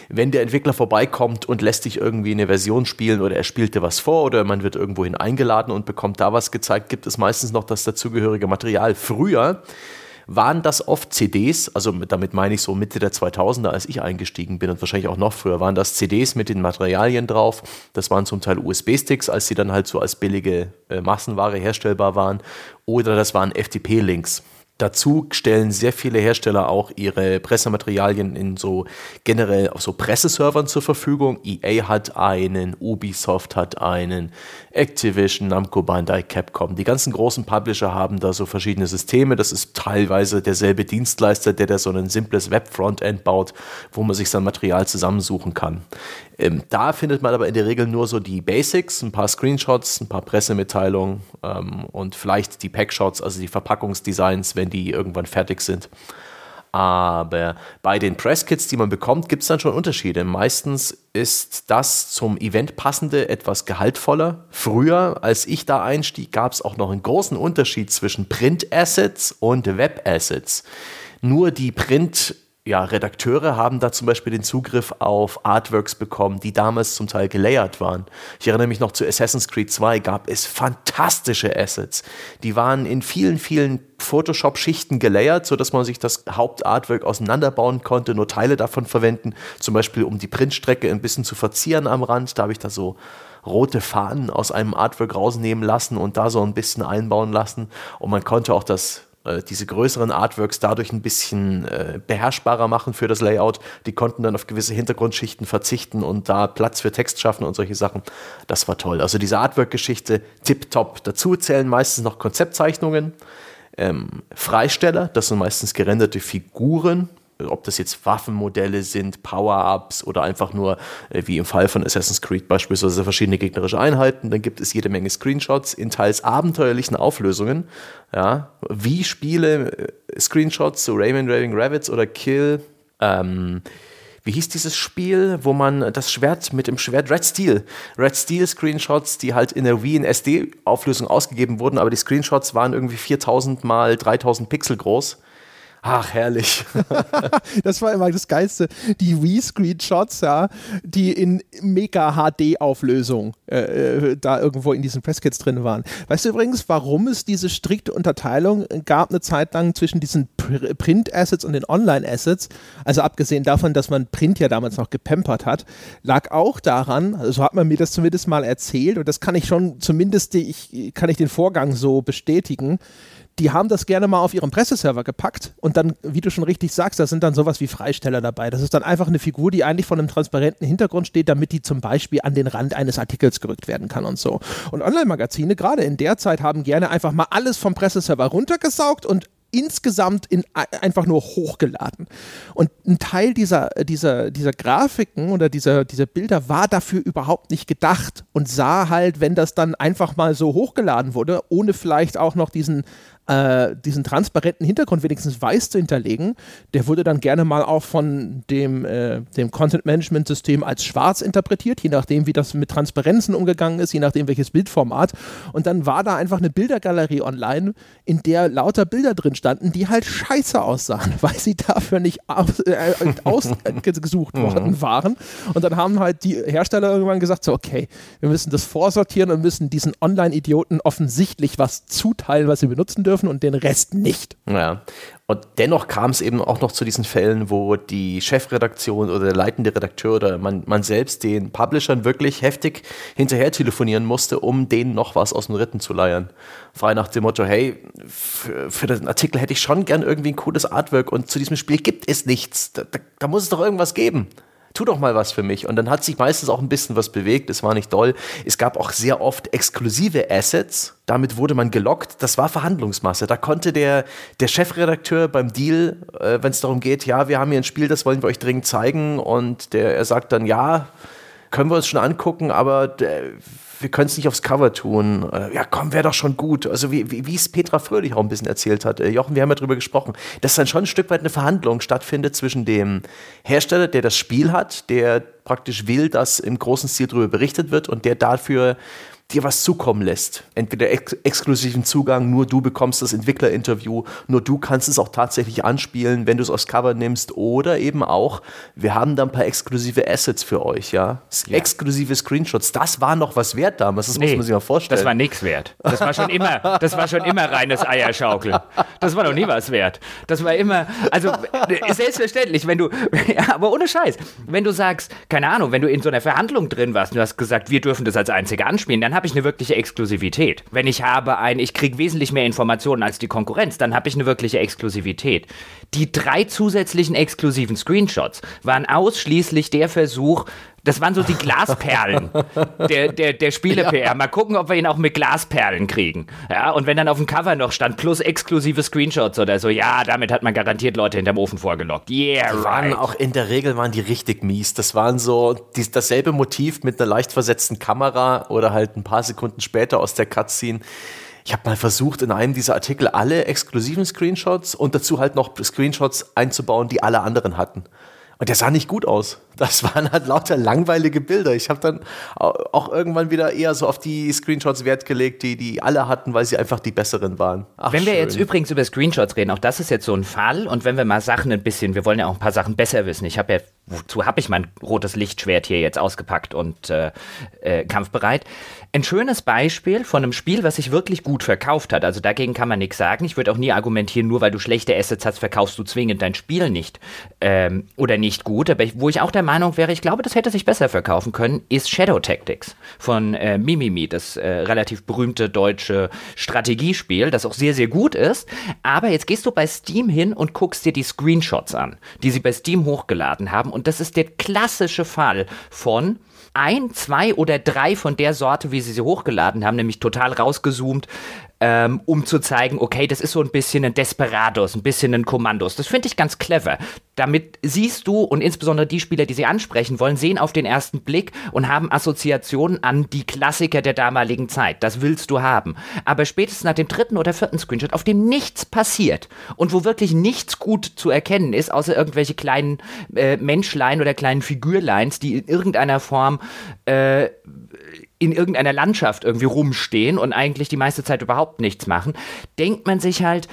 wenn der Entwickler vorbeikommt und lässt sich irgendwie eine Version spielen oder er spielte was vor oder man wird irgendwohin eingeladen und bekommt da was gezeigt, gibt es meistens noch das dazugehörige Material. Früher waren das oft CDs, also damit meine ich so Mitte der 2000er, als ich eingestiegen bin und wahrscheinlich auch noch früher, waren das CDs mit den Materialien drauf. Das waren zum Teil USB-Sticks, als sie dann halt so als billige äh, Massenware herstellbar waren. Oder das waren FTP-Links. Dazu stellen sehr viele Hersteller auch ihre Pressematerialien in so generell auf so Presseservern zur Verfügung. EA hat einen, Ubisoft hat einen, Activision, Namco, Bandai, Capcom. Die ganzen großen Publisher haben da so verschiedene Systeme. Das ist teilweise derselbe Dienstleister, der da so ein simples Web-Frontend baut, wo man sich sein Material zusammensuchen kann. Ähm, da findet man aber in der Regel nur so die Basics, ein paar Screenshots, ein paar Pressemitteilungen ähm, und vielleicht die Packshots, also die Verpackungsdesigns, wenn die irgendwann fertig sind. Aber bei den Presskits, die man bekommt, gibt es dann schon Unterschiede. Meistens ist das zum Event passende etwas gehaltvoller. Früher, als ich da einstieg, gab es auch noch einen großen Unterschied zwischen Print-Assets und Web-Assets. Nur die Print- ja, Redakteure haben da zum Beispiel den Zugriff auf Artworks bekommen, die damals zum Teil gelayert waren. Ich erinnere mich noch zu Assassin's Creed 2 gab es fantastische Assets. Die waren in vielen, vielen Photoshop-Schichten gelayert, sodass man sich das Hauptartwork auseinanderbauen konnte, nur Teile davon verwenden, zum Beispiel um die Printstrecke ein bisschen zu verzieren am Rand. Da habe ich da so rote Fahnen aus einem Artwork rausnehmen lassen und da so ein bisschen einbauen lassen. Und man konnte auch das äh, diese größeren Artworks dadurch ein bisschen äh, beherrschbarer machen für das Layout. Die konnten dann auf gewisse Hintergrundschichten verzichten und da Platz für Text schaffen und solche Sachen. Das war toll. Also diese Artwork-Geschichte tipptopp. Dazu zählen meistens noch Konzeptzeichnungen, ähm, Freisteller, das sind meistens gerenderte Figuren, ob das jetzt Waffenmodelle sind, Power-Ups oder einfach nur, äh, wie im Fall von Assassin's Creed beispielsweise, verschiedene gegnerische Einheiten. Dann gibt es jede Menge Screenshots in teils abenteuerlichen Auflösungen. Ja, wie Spiele äh, Screenshots zu Rayman Raving Rabbits oder Kill. Ähm, wie hieß dieses Spiel, wo man das Schwert mit dem Schwert Red Steel, Red Steel Screenshots, die halt in der Wii in SD-Auflösung ausgegeben wurden, aber die Screenshots waren irgendwie 4000 mal 3000 Pixel groß Ach, herrlich. [laughs] das war immer das Geilste. Die Wii-Screenshots, ja, die in mega HD-Auflösung äh, äh, da irgendwo in diesen Presskits drin waren. Weißt du übrigens, warum es diese strikte Unterteilung gab eine Zeit lang zwischen diesen Pr Print-Assets und den Online-Assets? Also abgesehen davon, dass man Print ja damals noch gepampert hat, lag auch daran, also so hat man mir das zumindest mal erzählt und das kann ich schon zumindest, ich, kann ich den Vorgang so bestätigen, die haben das gerne mal auf ihren Presseserver gepackt und dann, wie du schon richtig sagst, da sind dann sowas wie Freisteller dabei. Das ist dann einfach eine Figur, die eigentlich von einem transparenten Hintergrund steht, damit die zum Beispiel an den Rand eines Artikels gerückt werden kann und so. Und Online-Magazine, gerade in der Zeit, haben gerne einfach mal alles vom Presseserver runtergesaugt und insgesamt in, einfach nur hochgeladen. Und ein Teil dieser, dieser, dieser Grafiken oder dieser, dieser Bilder war dafür überhaupt nicht gedacht und sah halt, wenn das dann einfach mal so hochgeladen wurde, ohne vielleicht auch noch diesen äh, diesen transparenten Hintergrund wenigstens weiß zu hinterlegen, der wurde dann gerne mal auch von dem, äh, dem Content-Management-System als schwarz interpretiert, je nachdem, wie das mit Transparenzen umgegangen ist, je nachdem, welches Bildformat. Und dann war da einfach eine Bildergalerie online, in der lauter Bilder drin standen, die halt scheiße aussahen, [laughs] weil sie dafür nicht äh, [laughs] ausgesucht worden mhm. waren. Und dann haben halt die Hersteller irgendwann gesagt, so, okay, wir müssen das vorsortieren und müssen diesen Online-Idioten offensichtlich was zuteilen, was sie benutzen dürfen dürfen und den Rest nicht. Ja. Und dennoch kam es eben auch noch zu diesen Fällen, wo die Chefredaktion oder der leitende Redakteur oder man, man selbst den Publishern wirklich heftig hinterher telefonieren musste, um denen noch was aus dem Ritten zu leiern. Frei nach dem Motto, hey, für, für den Artikel hätte ich schon gern irgendwie ein cooles Artwork und zu diesem Spiel gibt es nichts. Da, da, da muss es doch irgendwas geben tu doch mal was für mich. Und dann hat sich meistens auch ein bisschen was bewegt. Es war nicht doll. Es gab auch sehr oft exklusive Assets. Damit wurde man gelockt. Das war Verhandlungsmasse. Da konnte der, der Chefredakteur beim Deal, äh, wenn es darum geht, ja, wir haben hier ein Spiel, das wollen wir euch dringend zeigen. Und der, er sagt dann, ja, können wir uns schon angucken, aber der, wir können es nicht aufs Cover tun. Äh, ja, komm, wäre doch schon gut. Also wie, wie, wie es Petra Fröhlich auch ein bisschen erzählt hat. Äh, Jochen, wir haben ja drüber gesprochen, dass dann schon ein Stück weit eine Verhandlung stattfindet zwischen dem Hersteller, der das Spiel hat, der praktisch will, dass im großen Stil darüber berichtet wird und der dafür dir was zukommen lässt. Entweder ex exklusiven Zugang, nur du bekommst das Entwicklerinterview, nur du kannst es auch tatsächlich anspielen, wenn du es aufs Cover nimmst oder eben auch, wir haben da ein paar exklusive Assets für euch, ja. ja. Exklusive Screenshots, das war noch was wert damals, das nee, muss man sich mal vorstellen. Das war nichts wert. Das war schon immer, das war schon immer reines Eierschaukeln. Das war noch nie was wert. Das war immer, also selbstverständlich, wenn du, [laughs] ja, aber ohne Scheiß, wenn du sagst, keine Ahnung, wenn du in so einer Verhandlung drin warst und du hast gesagt, wir dürfen das als Einzige anspielen, dann habe ich eine wirkliche Exklusivität. Wenn ich habe ein, ich kriege wesentlich mehr Informationen als die Konkurrenz, dann habe ich eine wirkliche Exklusivität. Die drei zusätzlichen exklusiven Screenshots waren ausschließlich der Versuch, das waren so die Glasperlen der, der, der Spiele-PR. Mal gucken, ob wir ihn auch mit Glasperlen kriegen. Ja, und wenn dann auf dem Cover noch stand, plus exklusive Screenshots oder so, ja, damit hat man garantiert Leute hinterm Ofen vorgelockt. Yeah, die right. waren auch in der Regel waren die richtig mies. Das waren so die, dasselbe Motiv mit einer leicht versetzten Kamera oder halt ein paar Sekunden später aus der Cutscene. Ich habe mal versucht, in einem dieser Artikel alle exklusiven Screenshots und dazu halt noch Screenshots einzubauen, die alle anderen hatten. Und der sah nicht gut aus. Das waren halt lauter langweilige Bilder. Ich habe dann auch irgendwann wieder eher so auf die Screenshots Wert gelegt, die die alle hatten, weil sie einfach die besseren waren. Ach, wenn wir schön. jetzt übrigens über Screenshots reden, auch das ist jetzt so ein Fall. Und wenn wir mal Sachen ein bisschen, wir wollen ja auch ein paar Sachen besser wissen. Ich habe ja, wozu habe ich mein rotes Lichtschwert hier jetzt ausgepackt und äh, äh, kampfbereit? Ein schönes Beispiel von einem Spiel, was sich wirklich gut verkauft hat. Also dagegen kann man nichts sagen. Ich würde auch nie argumentieren, nur weil du schlechte Assets hast, verkaufst du zwingend dein Spiel nicht ähm, oder nicht gut. Aber wo ich auch der Meinung wäre, ich glaube, das hätte sich besser verkaufen können, ist Shadow Tactics von äh, Mimimi, das äh, relativ berühmte deutsche Strategiespiel, das auch sehr, sehr gut ist. Aber jetzt gehst du bei Steam hin und guckst dir die Screenshots an, die sie bei Steam hochgeladen haben. Und das ist der klassische Fall von ein, zwei oder drei von der Sorte, wie sie sie hochgeladen haben, nämlich total rausgezoomt, ähm, um zu zeigen, okay, das ist so ein bisschen ein Desperados, ein bisschen ein Kommandos. Das finde ich ganz clever. Damit siehst du und insbesondere die Spieler, die sie ansprechen wollen, sehen auf den ersten Blick und haben Assoziationen an die Klassiker der damaligen Zeit. Das willst du haben. Aber spätestens nach dem dritten oder vierten Screenshot, auf dem nichts passiert und wo wirklich nichts gut zu erkennen ist, außer irgendwelche kleinen äh, Menschlein oder kleinen Figürleins, die in irgendeiner Form äh, in irgendeiner Landschaft irgendwie rumstehen und eigentlich die meiste Zeit überhaupt nichts machen, denkt man sich halt,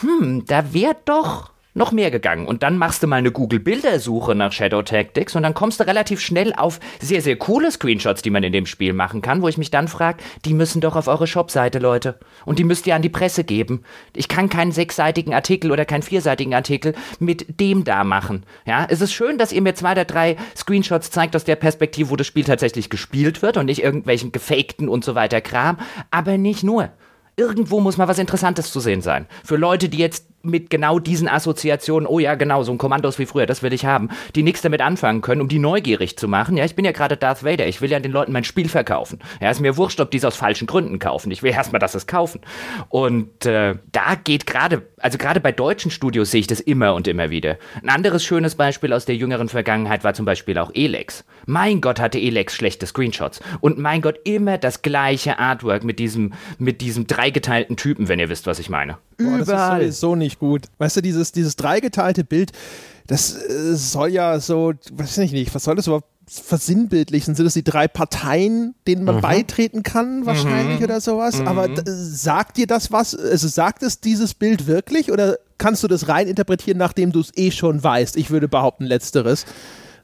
hm, da wäre doch noch mehr gegangen. Und dann machst du mal eine Google-Bildersuche nach Shadow Tactics und dann kommst du relativ schnell auf sehr, sehr coole Screenshots, die man in dem Spiel machen kann, wo ich mich dann frage, die müssen doch auf eure Shopseite, Leute. Und die müsst ihr an die Presse geben. Ich kann keinen sechsseitigen Artikel oder keinen vierseitigen Artikel mit dem da machen. Ja, es ist schön, dass ihr mir zwei oder drei Screenshots zeigt aus der Perspektive, wo das Spiel tatsächlich gespielt wird und nicht irgendwelchen gefakten und so weiter Kram, aber nicht nur. Irgendwo muss mal was Interessantes zu sehen sein. Für Leute, die jetzt mit genau diesen Assoziationen, oh ja, genau, so ein Kommandos wie früher, das will ich haben, die nichts damit anfangen können, um die neugierig zu machen. Ja, ich bin ja gerade Darth Vader, ich will ja den Leuten mein Spiel verkaufen. Ja, ist mir wurscht, ob die es aus falschen Gründen kaufen. Ich will erstmal, dass sie es kaufen. Und äh, da geht gerade, also gerade bei deutschen Studios sehe ich das immer und immer wieder. Ein anderes schönes Beispiel aus der jüngeren Vergangenheit war zum Beispiel auch Elex. Mein Gott hatte Elex schlechte Screenshots. Und mein Gott, immer das gleiche Artwork mit diesem, mit diesem dreigeteilten Typen, wenn ihr wisst, was ich meine. Boah. Das ist sowieso nicht gut. Weißt du, dieses, dieses dreigeteilte Bild, das äh, soll ja so, weiß ich nicht, was soll das überhaupt versinnbildlichen? Sind das die drei Parteien, denen man mhm. beitreten kann, wahrscheinlich mhm. oder sowas? Mhm. Aber sagt dir das was? Also sagt es dieses Bild wirklich oder kannst du das rein interpretieren, nachdem du es eh schon weißt? Ich würde behaupten, letzteres.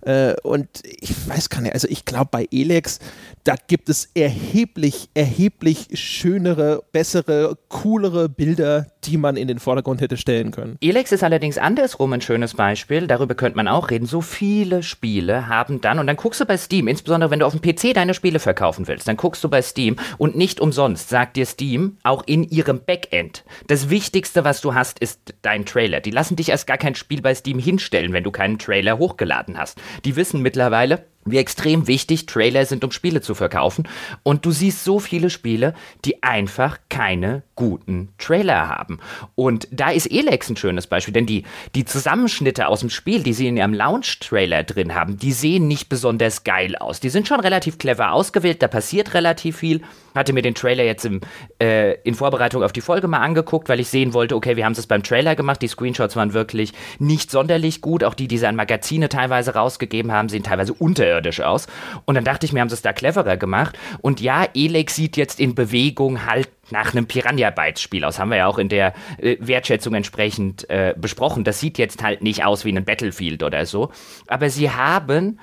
Äh, und ich weiß gar nicht, also ich glaube bei Elex, da gibt es erheblich, erheblich schönere, bessere, coolere Bilder, die man in den Vordergrund hätte stellen können. Elex ist allerdings andersrum ein schönes Beispiel, darüber könnte man auch reden. So viele Spiele haben dann, und dann guckst du bei Steam, insbesondere wenn du auf dem PC deine Spiele verkaufen willst, dann guckst du bei Steam und nicht umsonst sagt dir Steam auch in ihrem Backend, das Wichtigste, was du hast, ist dein Trailer. Die lassen dich erst gar kein Spiel bei Steam hinstellen, wenn du keinen Trailer hochgeladen hast. Die wissen mittlerweile, wie extrem wichtig Trailer sind, um Spiele zu verkaufen. Und du siehst so viele Spiele, die einfach keine guten Trailer haben. Und da ist Elex ein schönes Beispiel, denn die, die Zusammenschnitte aus dem Spiel, die sie in ihrem Launch-Trailer drin haben, die sehen nicht besonders geil aus. Die sind schon relativ clever ausgewählt, da passiert relativ viel. Hatte mir den Trailer jetzt im, äh, in Vorbereitung auf die Folge mal angeguckt, weil ich sehen wollte, okay, wir haben es beim Trailer gemacht, die Screenshots waren wirklich nicht sonderlich gut. Auch die, die sie an Magazine teilweise rausgegeben haben, sehen teilweise unterirdisch aus. Und dann dachte ich mir, haben sie es da cleverer gemacht. Und ja, Elex sieht jetzt in Bewegung halt nach einem Piranha-Bytes-Spiel aus. Haben wir ja auch in der äh, Wertschätzung entsprechend äh, besprochen. Das sieht jetzt halt nicht aus wie ein Battlefield oder so. Aber sie haben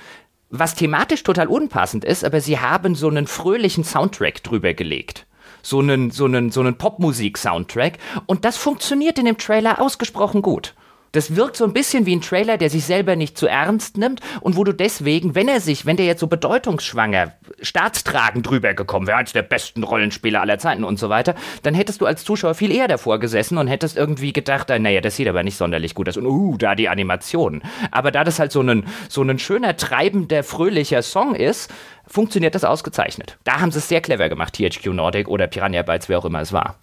was thematisch total unpassend ist, aber sie haben so einen fröhlichen Soundtrack drüber gelegt. So einen, so einen, so einen Popmusik-Soundtrack. Und das funktioniert in dem Trailer ausgesprochen gut. Das wirkt so ein bisschen wie ein Trailer, der sich selber nicht zu ernst nimmt und wo du deswegen, wenn er sich, wenn der jetzt so bedeutungsschwanger, staatstragend drüber gekommen wäre, als der besten Rollenspieler aller Zeiten und so weiter, dann hättest du als Zuschauer viel eher davor gesessen und hättest irgendwie gedacht, äh, naja, das sieht aber nicht sonderlich gut aus und uh, da die Animation. Aber da das halt so ein, so ein schöner, treibender, fröhlicher Song ist, funktioniert das ausgezeichnet. Da haben sie es sehr clever gemacht, THQ Nordic oder Piranha Bytes, wer auch immer es war.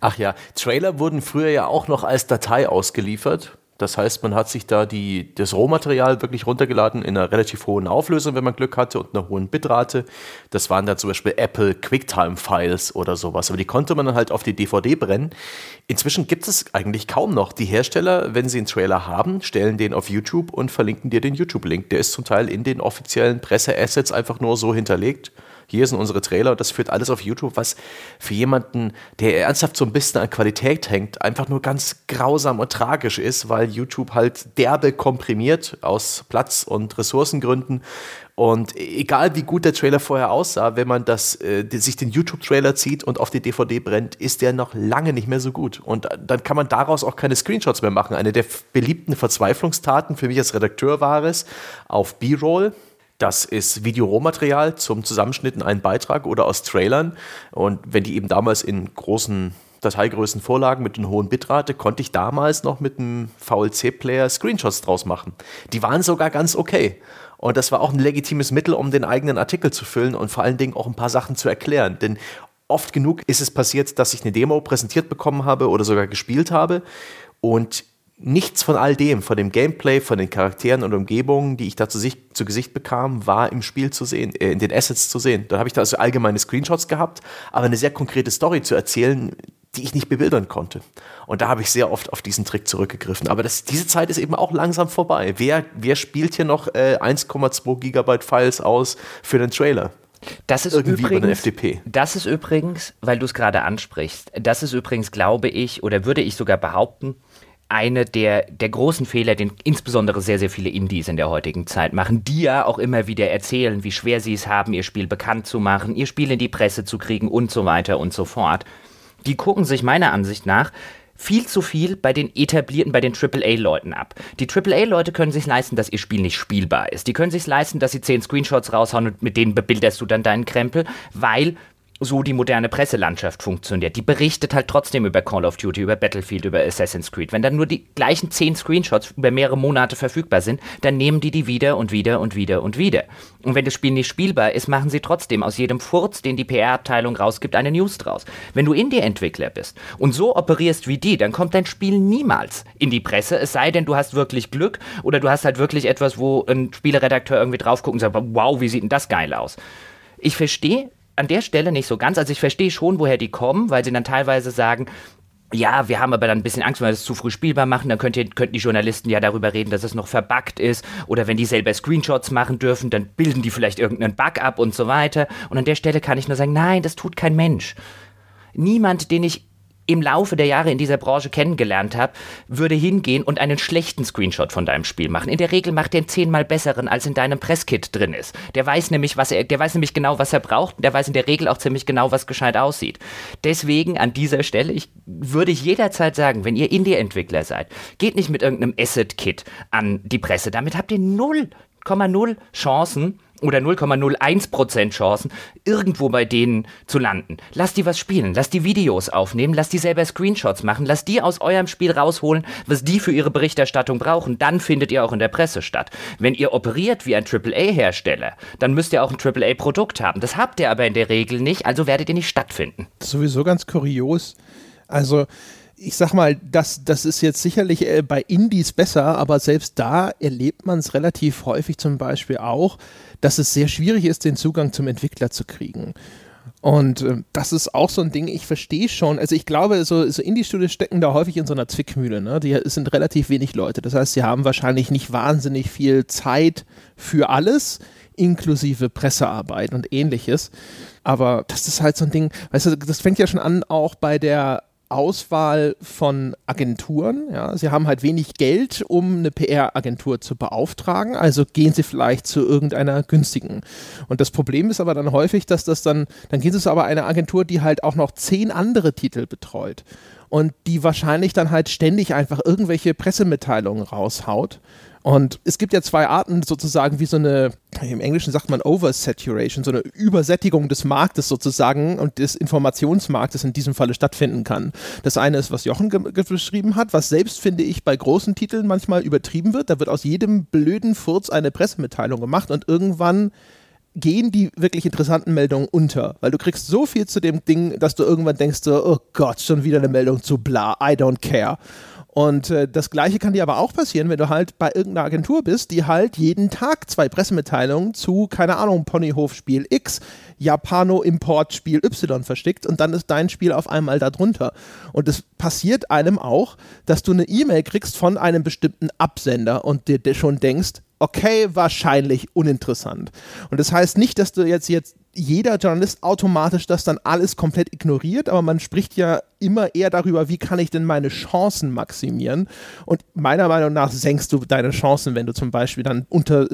Ach ja, Trailer wurden früher ja auch noch als Datei ausgeliefert. Das heißt, man hat sich da die, das Rohmaterial wirklich runtergeladen in einer relativ hohen Auflösung, wenn man Glück hatte, und einer hohen Bitrate. Das waren dann zum Beispiel Apple QuickTime-Files oder sowas. Aber die konnte man dann halt auf die DVD brennen. Inzwischen gibt es eigentlich kaum noch. Die Hersteller, wenn sie einen Trailer haben, stellen den auf YouTube und verlinken dir den YouTube-Link. Der ist zum Teil in den offiziellen Presse-Assets einfach nur so hinterlegt hier sind unsere Trailer und das führt alles auf YouTube, was für jemanden, der ernsthaft so ein bisschen an Qualität hängt, einfach nur ganz grausam und tragisch ist, weil YouTube halt derbe komprimiert aus Platz- und Ressourcengründen. Und egal wie gut der Trailer vorher aussah, wenn man das, äh, sich den YouTube-Trailer zieht und auf die DVD brennt, ist der noch lange nicht mehr so gut. Und dann kann man daraus auch keine Screenshots mehr machen. Eine der beliebten Verzweiflungstaten für mich als Redakteur war es, auf B-Roll, das ist Videorohmaterial zum Zusammenschnitt in einen Beitrag oder aus Trailern. Und wenn die eben damals in großen Dateigrößen vorlagen mit einer hohen Bitrate, konnte ich damals noch mit einem VLC-Player Screenshots draus machen. Die waren sogar ganz okay. Und das war auch ein legitimes Mittel, um den eigenen Artikel zu füllen und vor allen Dingen auch ein paar Sachen zu erklären. Denn oft genug ist es passiert, dass ich eine Demo präsentiert bekommen habe oder sogar gespielt habe und nichts von all dem, von dem Gameplay, von den Charakteren und Umgebungen, die ich da zu, sich, zu Gesicht bekam, war im Spiel zu sehen, äh, in den Assets zu sehen. Da habe ich da also allgemeine Screenshots gehabt, aber eine sehr konkrete Story zu erzählen, die ich nicht bebildern konnte. Und da habe ich sehr oft auf diesen Trick zurückgegriffen. Aber das, diese Zeit ist eben auch langsam vorbei. Wer, wer spielt hier noch äh, 1,2 Gigabyte Files aus für den Trailer? Das ist Irgendwie übrigens, FDP. Das ist übrigens, weil du es gerade ansprichst, das ist übrigens, glaube ich, oder würde ich sogar behaupten, eine der, der großen Fehler, den insbesondere sehr, sehr viele Indies in der heutigen Zeit machen, die ja auch immer wieder erzählen, wie schwer sie es haben, ihr Spiel bekannt zu machen, ihr Spiel in die Presse zu kriegen und so weiter und so fort. Die gucken sich meiner Ansicht nach viel zu viel bei den etablierten, bei den AAA-Leuten ab. Die AAA-Leute können sich leisten, dass ihr Spiel nicht spielbar ist. Die können sich leisten, dass sie zehn Screenshots raushauen und mit denen bebilderst du dann deinen Krempel, weil so die moderne Presselandschaft funktioniert. Die berichtet halt trotzdem über Call of Duty, über Battlefield, über Assassin's Creed. Wenn dann nur die gleichen zehn Screenshots über mehrere Monate verfügbar sind, dann nehmen die die wieder und wieder und wieder und wieder. Und wenn das Spiel nicht spielbar ist, machen sie trotzdem aus jedem Furz, den die PR-Abteilung rausgibt, eine News draus. Wenn du Indie-Entwickler bist und so operierst wie die, dann kommt dein Spiel niemals in die Presse, es sei denn, du hast wirklich Glück oder du hast halt wirklich etwas, wo ein Spieleredakteur irgendwie drauf guckt und sagt, wow, wie sieht denn das geil aus? Ich verstehe an der Stelle nicht so ganz. Also ich verstehe schon, woher die kommen, weil sie dann teilweise sagen, ja, wir haben aber dann ein bisschen Angst, wenn wir das zu früh spielbar machen, dann könnt ihr, könnten die Journalisten ja darüber reden, dass es noch verbuggt ist. Oder wenn die selber Screenshots machen dürfen, dann bilden die vielleicht irgendeinen Bug ab und so weiter. Und an der Stelle kann ich nur sagen, nein, das tut kein Mensch. Niemand, den ich im Laufe der Jahre in dieser Branche kennengelernt habe, würde hingehen und einen schlechten Screenshot von deinem Spiel machen. In der Regel macht er einen zehnmal besseren, als in deinem Presskit drin ist. Der weiß nämlich, was er, der weiß nämlich genau, was er braucht. Der weiß in der Regel auch ziemlich genau, was gescheit aussieht. Deswegen an dieser Stelle, ich würde ich jederzeit sagen, wenn ihr Indie-Entwickler seid, geht nicht mit irgendeinem Asset-Kit an die Presse. Damit habt ihr 0,0 Chancen, oder 0,01% Chancen, irgendwo bei denen zu landen. Lass die was spielen, lass die Videos aufnehmen, lass die selber Screenshots machen, lass die aus eurem Spiel rausholen, was die für ihre Berichterstattung brauchen. Dann findet ihr auch in der Presse statt. Wenn ihr operiert wie ein AAA-Hersteller, dann müsst ihr auch ein AAA-Produkt haben. Das habt ihr aber in der Regel nicht, also werdet ihr nicht stattfinden. Sowieso ganz kurios. Also, ich sag mal, das, das ist jetzt sicherlich äh, bei Indies besser, aber selbst da erlebt man es relativ häufig zum Beispiel auch, dass es sehr schwierig ist, den Zugang zum Entwickler zu kriegen. Und äh, das ist auch so ein Ding, ich verstehe schon, also ich glaube, so, so Indie-Studios stecken da häufig in so einer Zwickmühle. Ne? Die, sind relativ wenig Leute. Das heißt, sie haben wahrscheinlich nicht wahnsinnig viel Zeit für alles, inklusive Pressearbeit und ähnliches. Aber das ist halt so ein Ding, weißt du, das fängt ja schon an, auch bei der Auswahl von Agenturen. Ja. Sie haben halt wenig Geld, um eine PR-Agentur zu beauftragen, also gehen sie vielleicht zu irgendeiner günstigen. Und das Problem ist aber dann häufig, dass das dann, dann geht es aber eine Agentur, die halt auch noch zehn andere Titel betreut und die wahrscheinlich dann halt ständig einfach irgendwelche Pressemitteilungen raushaut und es gibt ja zwei Arten sozusagen, wie so eine, im Englischen sagt man Oversaturation, so eine Übersättigung des Marktes sozusagen und des Informationsmarktes in diesem Falle stattfinden kann. Das eine ist, was Jochen beschrieben hat, was selbst, finde ich, bei großen Titeln manchmal übertrieben wird. Da wird aus jedem blöden Furz eine Pressemitteilung gemacht und irgendwann gehen die wirklich interessanten Meldungen unter, weil du kriegst so viel zu dem Ding, dass du irgendwann denkst, oh Gott, schon wieder eine Meldung zu bla, I don't care. Und äh, das Gleiche kann dir aber auch passieren, wenn du halt bei irgendeiner Agentur bist, die halt jeden Tag zwei Pressemitteilungen zu, keine Ahnung, Ponyhofspiel X, Japano-Importspiel Y verschickt und dann ist dein Spiel auf einmal darunter. Und es passiert einem auch, dass du eine E-Mail kriegst von einem bestimmten Absender und dir schon denkst, okay, wahrscheinlich uninteressant. Und das heißt nicht, dass du jetzt jetzt jeder Journalist automatisch das dann alles komplett ignoriert, aber man spricht ja immer eher darüber, wie kann ich denn meine Chancen maximieren. Und meiner Meinung nach senkst du deine Chancen, wenn du zum Beispiel dann unter,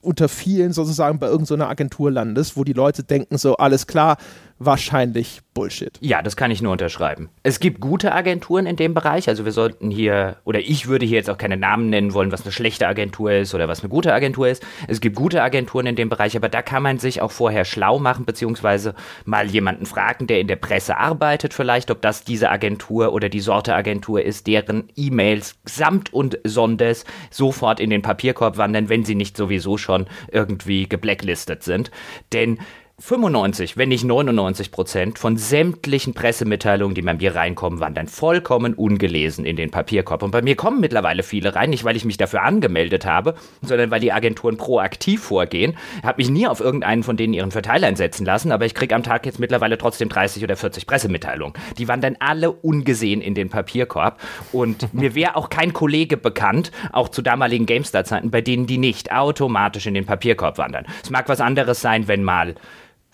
unter vielen sozusagen bei irgendeiner Agentur landest, wo die Leute denken so, alles klar, wahrscheinlich Bullshit. Ja, das kann ich nur unterschreiben. Es gibt gute Agenturen in dem Bereich. Also wir sollten hier, oder ich würde hier jetzt auch keine Namen nennen wollen, was eine schlechte Agentur ist oder was eine gute Agentur ist. Es gibt gute Agenturen in dem Bereich, aber da kann man sich auch vorher schlau machen, beziehungsweise mal jemanden fragen, der in der Presse arbeitet vielleicht, ob das diese Agentur oder die Sorte Agentur ist, deren E-Mails samt und sonders sofort in den Papierkorb wandern, wenn sie nicht sowieso schon irgendwie geblacklistet sind. Denn 95, wenn nicht 99 Prozent von sämtlichen Pressemitteilungen, die bei mir reinkommen, wandern vollkommen ungelesen in den Papierkorb. Und bei mir kommen mittlerweile viele rein, nicht weil ich mich dafür angemeldet habe, sondern weil die Agenturen proaktiv vorgehen. Ich habe mich nie auf irgendeinen von denen ihren Verteilern setzen lassen, aber ich kriege am Tag jetzt mittlerweile trotzdem 30 oder 40 Pressemitteilungen. Die wandern alle ungesehen in den Papierkorb. Und [laughs] mir wäre auch kein Kollege bekannt, auch zu damaligen GameStar-Zeiten, bei denen die nicht automatisch in den Papierkorb wandern. Es mag was anderes sein, wenn mal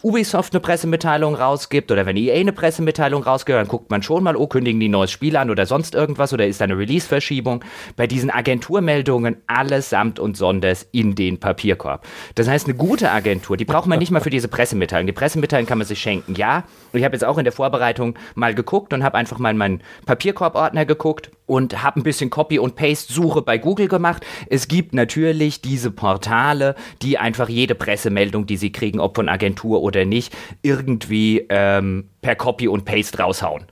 Ubisoft eine Pressemitteilung rausgibt oder wenn EA eine Pressemitteilung rausgibt, dann guckt man schon mal, oh, kündigen die ein neues Spiel an oder sonst irgendwas oder ist da eine Release-Verschiebung. Bei diesen Agenturmeldungen alles samt und sonders in den Papierkorb. Das heißt, eine gute Agentur, die braucht man nicht mal für diese Pressemitteilung. Die Pressemitteilung kann man sich schenken, ja. Und ich habe jetzt auch in der Vorbereitung mal geguckt und habe einfach mal in meinen Papierkorb-Ordner geguckt und habe ein bisschen Copy- und Paste-Suche bei Google gemacht. Es gibt natürlich diese Portale, die einfach jede Pressemeldung, die sie kriegen, ob von Agentur oder nicht, irgendwie ähm, per Copy und Paste raushauen.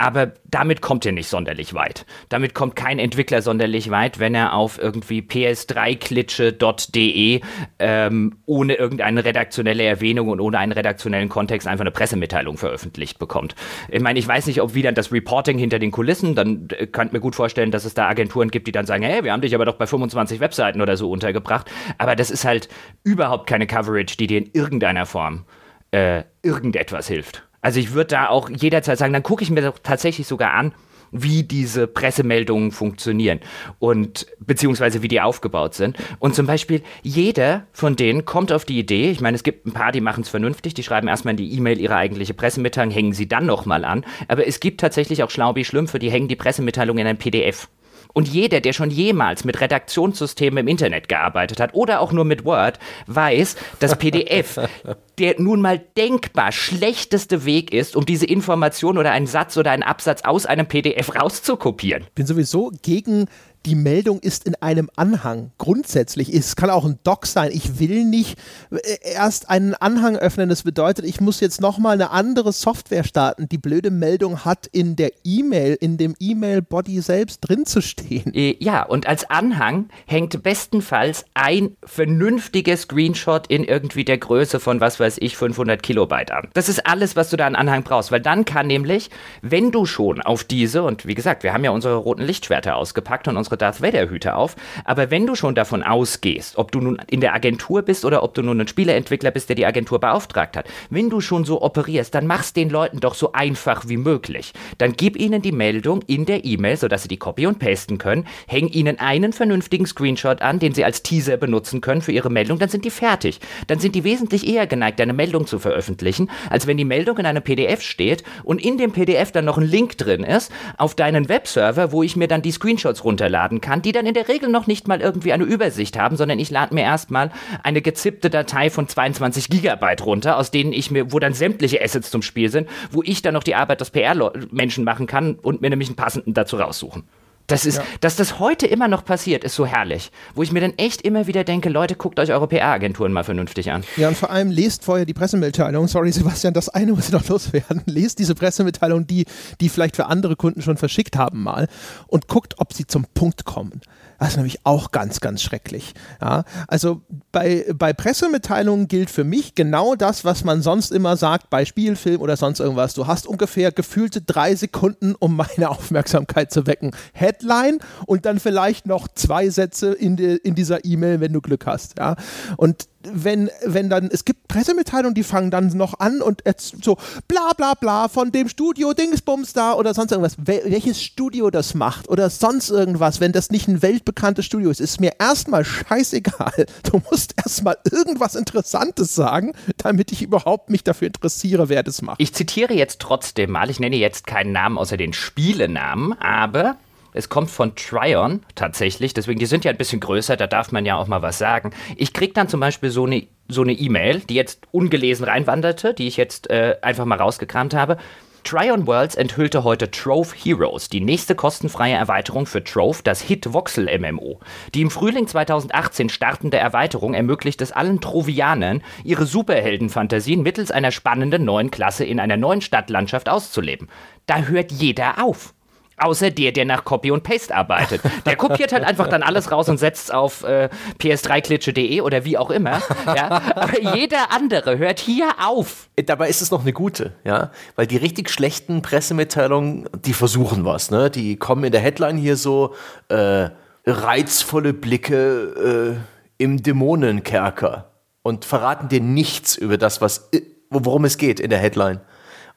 Aber damit kommt ihr nicht sonderlich weit. Damit kommt kein Entwickler sonderlich weit, wenn er auf irgendwie ps3klitsche.de ähm, ohne irgendeine redaktionelle Erwähnung und ohne einen redaktionellen Kontext einfach eine Pressemitteilung veröffentlicht bekommt. Ich meine, ich weiß nicht, ob wieder das Reporting hinter den Kulissen, dann äh, könnt mir gut vorstellen, dass es da Agenturen gibt, die dann sagen, hey, wir haben dich aber doch bei 25 Webseiten oder so untergebracht. Aber das ist halt überhaupt keine Coverage, die dir in irgendeiner Form äh, irgendetwas hilft. Also ich würde da auch jederzeit sagen, dann gucke ich mir doch tatsächlich sogar an, wie diese Pressemeldungen funktionieren und beziehungsweise wie die aufgebaut sind. Und zum Beispiel jeder von denen kommt auf die Idee, ich meine, es gibt ein paar, die machen es vernünftig, die schreiben erstmal in die E-Mail ihre eigentliche Pressemitteilung, hängen sie dann nochmal an. Aber es gibt tatsächlich auch Schlaubi Schlümpfe, die hängen die Pressemitteilung in ein PDF. Und jeder, der schon jemals mit Redaktionssystemen im Internet gearbeitet hat oder auch nur mit Word, weiß, dass PDF [laughs] der nun mal denkbar schlechteste Weg ist, um diese Information oder einen Satz oder einen Absatz aus einem PDF rauszukopieren. Ich bin sowieso gegen die Meldung ist in einem Anhang. Grundsätzlich. Es kann auch ein Doc sein. Ich will nicht äh, erst einen Anhang öffnen. Das bedeutet, ich muss jetzt nochmal eine andere Software starten. Die blöde Meldung hat in der E-Mail, in dem E-Mail-Body selbst drin zu stehen. Äh, ja, und als Anhang hängt bestenfalls ein vernünftiger Screenshot in irgendwie der Größe von, was weiß ich, 500 Kilobyte an. Das ist alles, was du da an Anhang brauchst, weil dann kann nämlich, wenn du schon auf diese, und wie gesagt, wir haben ja unsere roten Lichtschwerter ausgepackt und unsere unsere Darth Vader-Hüte auf. Aber wenn du schon davon ausgehst, ob du nun in der Agentur bist oder ob du nun ein Spieleentwickler bist, der die Agentur beauftragt hat, wenn du schon so operierst, dann mach's den Leuten doch so einfach wie möglich. Dann gib ihnen die Meldung in der E-Mail, sodass sie die copy und pasten können, häng ihnen einen vernünftigen Screenshot an, den sie als Teaser benutzen können für ihre Meldung, dann sind die fertig. Dann sind die wesentlich eher geneigt, eine Meldung zu veröffentlichen, als wenn die Meldung in einem PDF steht und in dem PDF dann noch ein Link drin ist auf deinen Webserver, wo ich mir dann die Screenshots runterlade runterladen kann, die dann in der Regel noch nicht mal irgendwie eine Übersicht haben, sondern ich lade mir erstmal eine gezippte Datei von 22 Gigabyte runter, aus denen ich mir, wo dann sämtliche Assets zum Spiel sind, wo ich dann noch die Arbeit des PR-Menschen machen kann und mir nämlich einen passenden dazu raussuchen. Das ist, ja. dass das heute immer noch passiert, ist so herrlich. Wo ich mir dann echt immer wieder denke, Leute, guckt euch eure PR-Agenturen mal vernünftig an. Ja, und vor allem lest vorher die Pressemitteilung. Sorry, Sebastian, das eine muss ich noch loswerden. [laughs] Lest diese Pressemitteilung, die, die vielleicht für andere Kunden schon verschickt haben, mal und guckt, ob sie zum Punkt kommen. Das ist nämlich auch ganz, ganz schrecklich. Ja, also bei, bei Pressemitteilungen gilt für mich genau das, was man sonst immer sagt bei Spielfilm oder sonst irgendwas. Du hast ungefähr gefühlte drei Sekunden, um meine [laughs] Aufmerksamkeit zu wecken. Headline und dann vielleicht noch zwei Sätze in, de, in dieser E-Mail, wenn du Glück hast. Ja, und wenn, wenn dann, es gibt Pressemitteilungen, die fangen dann noch an und so bla bla bla von dem Studio Dingsbums da oder sonst irgendwas. Wel welches Studio das macht oder sonst irgendwas, wenn das nicht ein weltbekanntes Studio ist, ist mir erstmal scheißegal. [laughs] Du musst erstmal irgendwas Interessantes sagen, damit ich überhaupt mich dafür interessiere, wer das macht. Ich zitiere jetzt trotzdem mal, ich nenne jetzt keinen Namen außer den Spielenamen, aber es kommt von Tryon tatsächlich, deswegen, die sind ja ein bisschen größer, da darf man ja auch mal was sagen. Ich krieg dann zum Beispiel so eine so eine E-Mail, die jetzt ungelesen reinwanderte, die ich jetzt äh, einfach mal rausgekramt habe. Tryon Worlds enthüllte heute Trove Heroes, die nächste kostenfreie Erweiterung für Trove, das Hit-Voxel-MMO. Die im Frühling 2018 startende Erweiterung ermöglicht es allen Trovianern, ihre Superheldenfantasien mittels einer spannenden neuen Klasse in einer neuen Stadtlandschaft auszuleben. Da hört jeder auf. Außer der, der nach Copy und Paste arbeitet. Der kopiert halt einfach dann alles raus und setzt es auf äh, ps3klitsche.de oder wie auch immer. Ja? Aber jeder andere hört hier auf. Dabei ist es noch eine gute, ja, weil die richtig schlechten Pressemitteilungen, die versuchen was, ne? Die kommen in der Headline hier so äh, reizvolle Blicke äh, im Dämonenkerker und verraten dir nichts über das, was worum es geht in der Headline.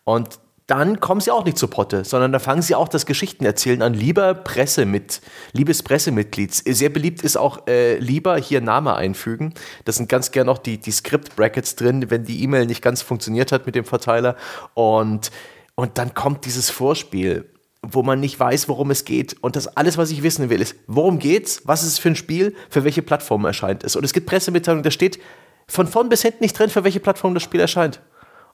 Und dann kommen sie auch nicht zu Potte, sondern da fangen sie auch das Geschichtenerzählen an. Lieber Presse mit, liebes Pressemitglied. Sehr beliebt ist auch äh, lieber hier Name einfügen. Das sind ganz gern auch die, die Script-Brackets drin, wenn die E-Mail nicht ganz funktioniert hat mit dem Verteiler. Und, und dann kommt dieses Vorspiel wo man nicht weiß, worum es geht. Und das alles, was ich wissen will, ist, worum geht's? Was ist es für ein Spiel? Für welche Plattform erscheint es? Und es gibt Pressemitteilungen, da steht von vorn bis hinten nicht drin, für welche Plattform das Spiel erscheint.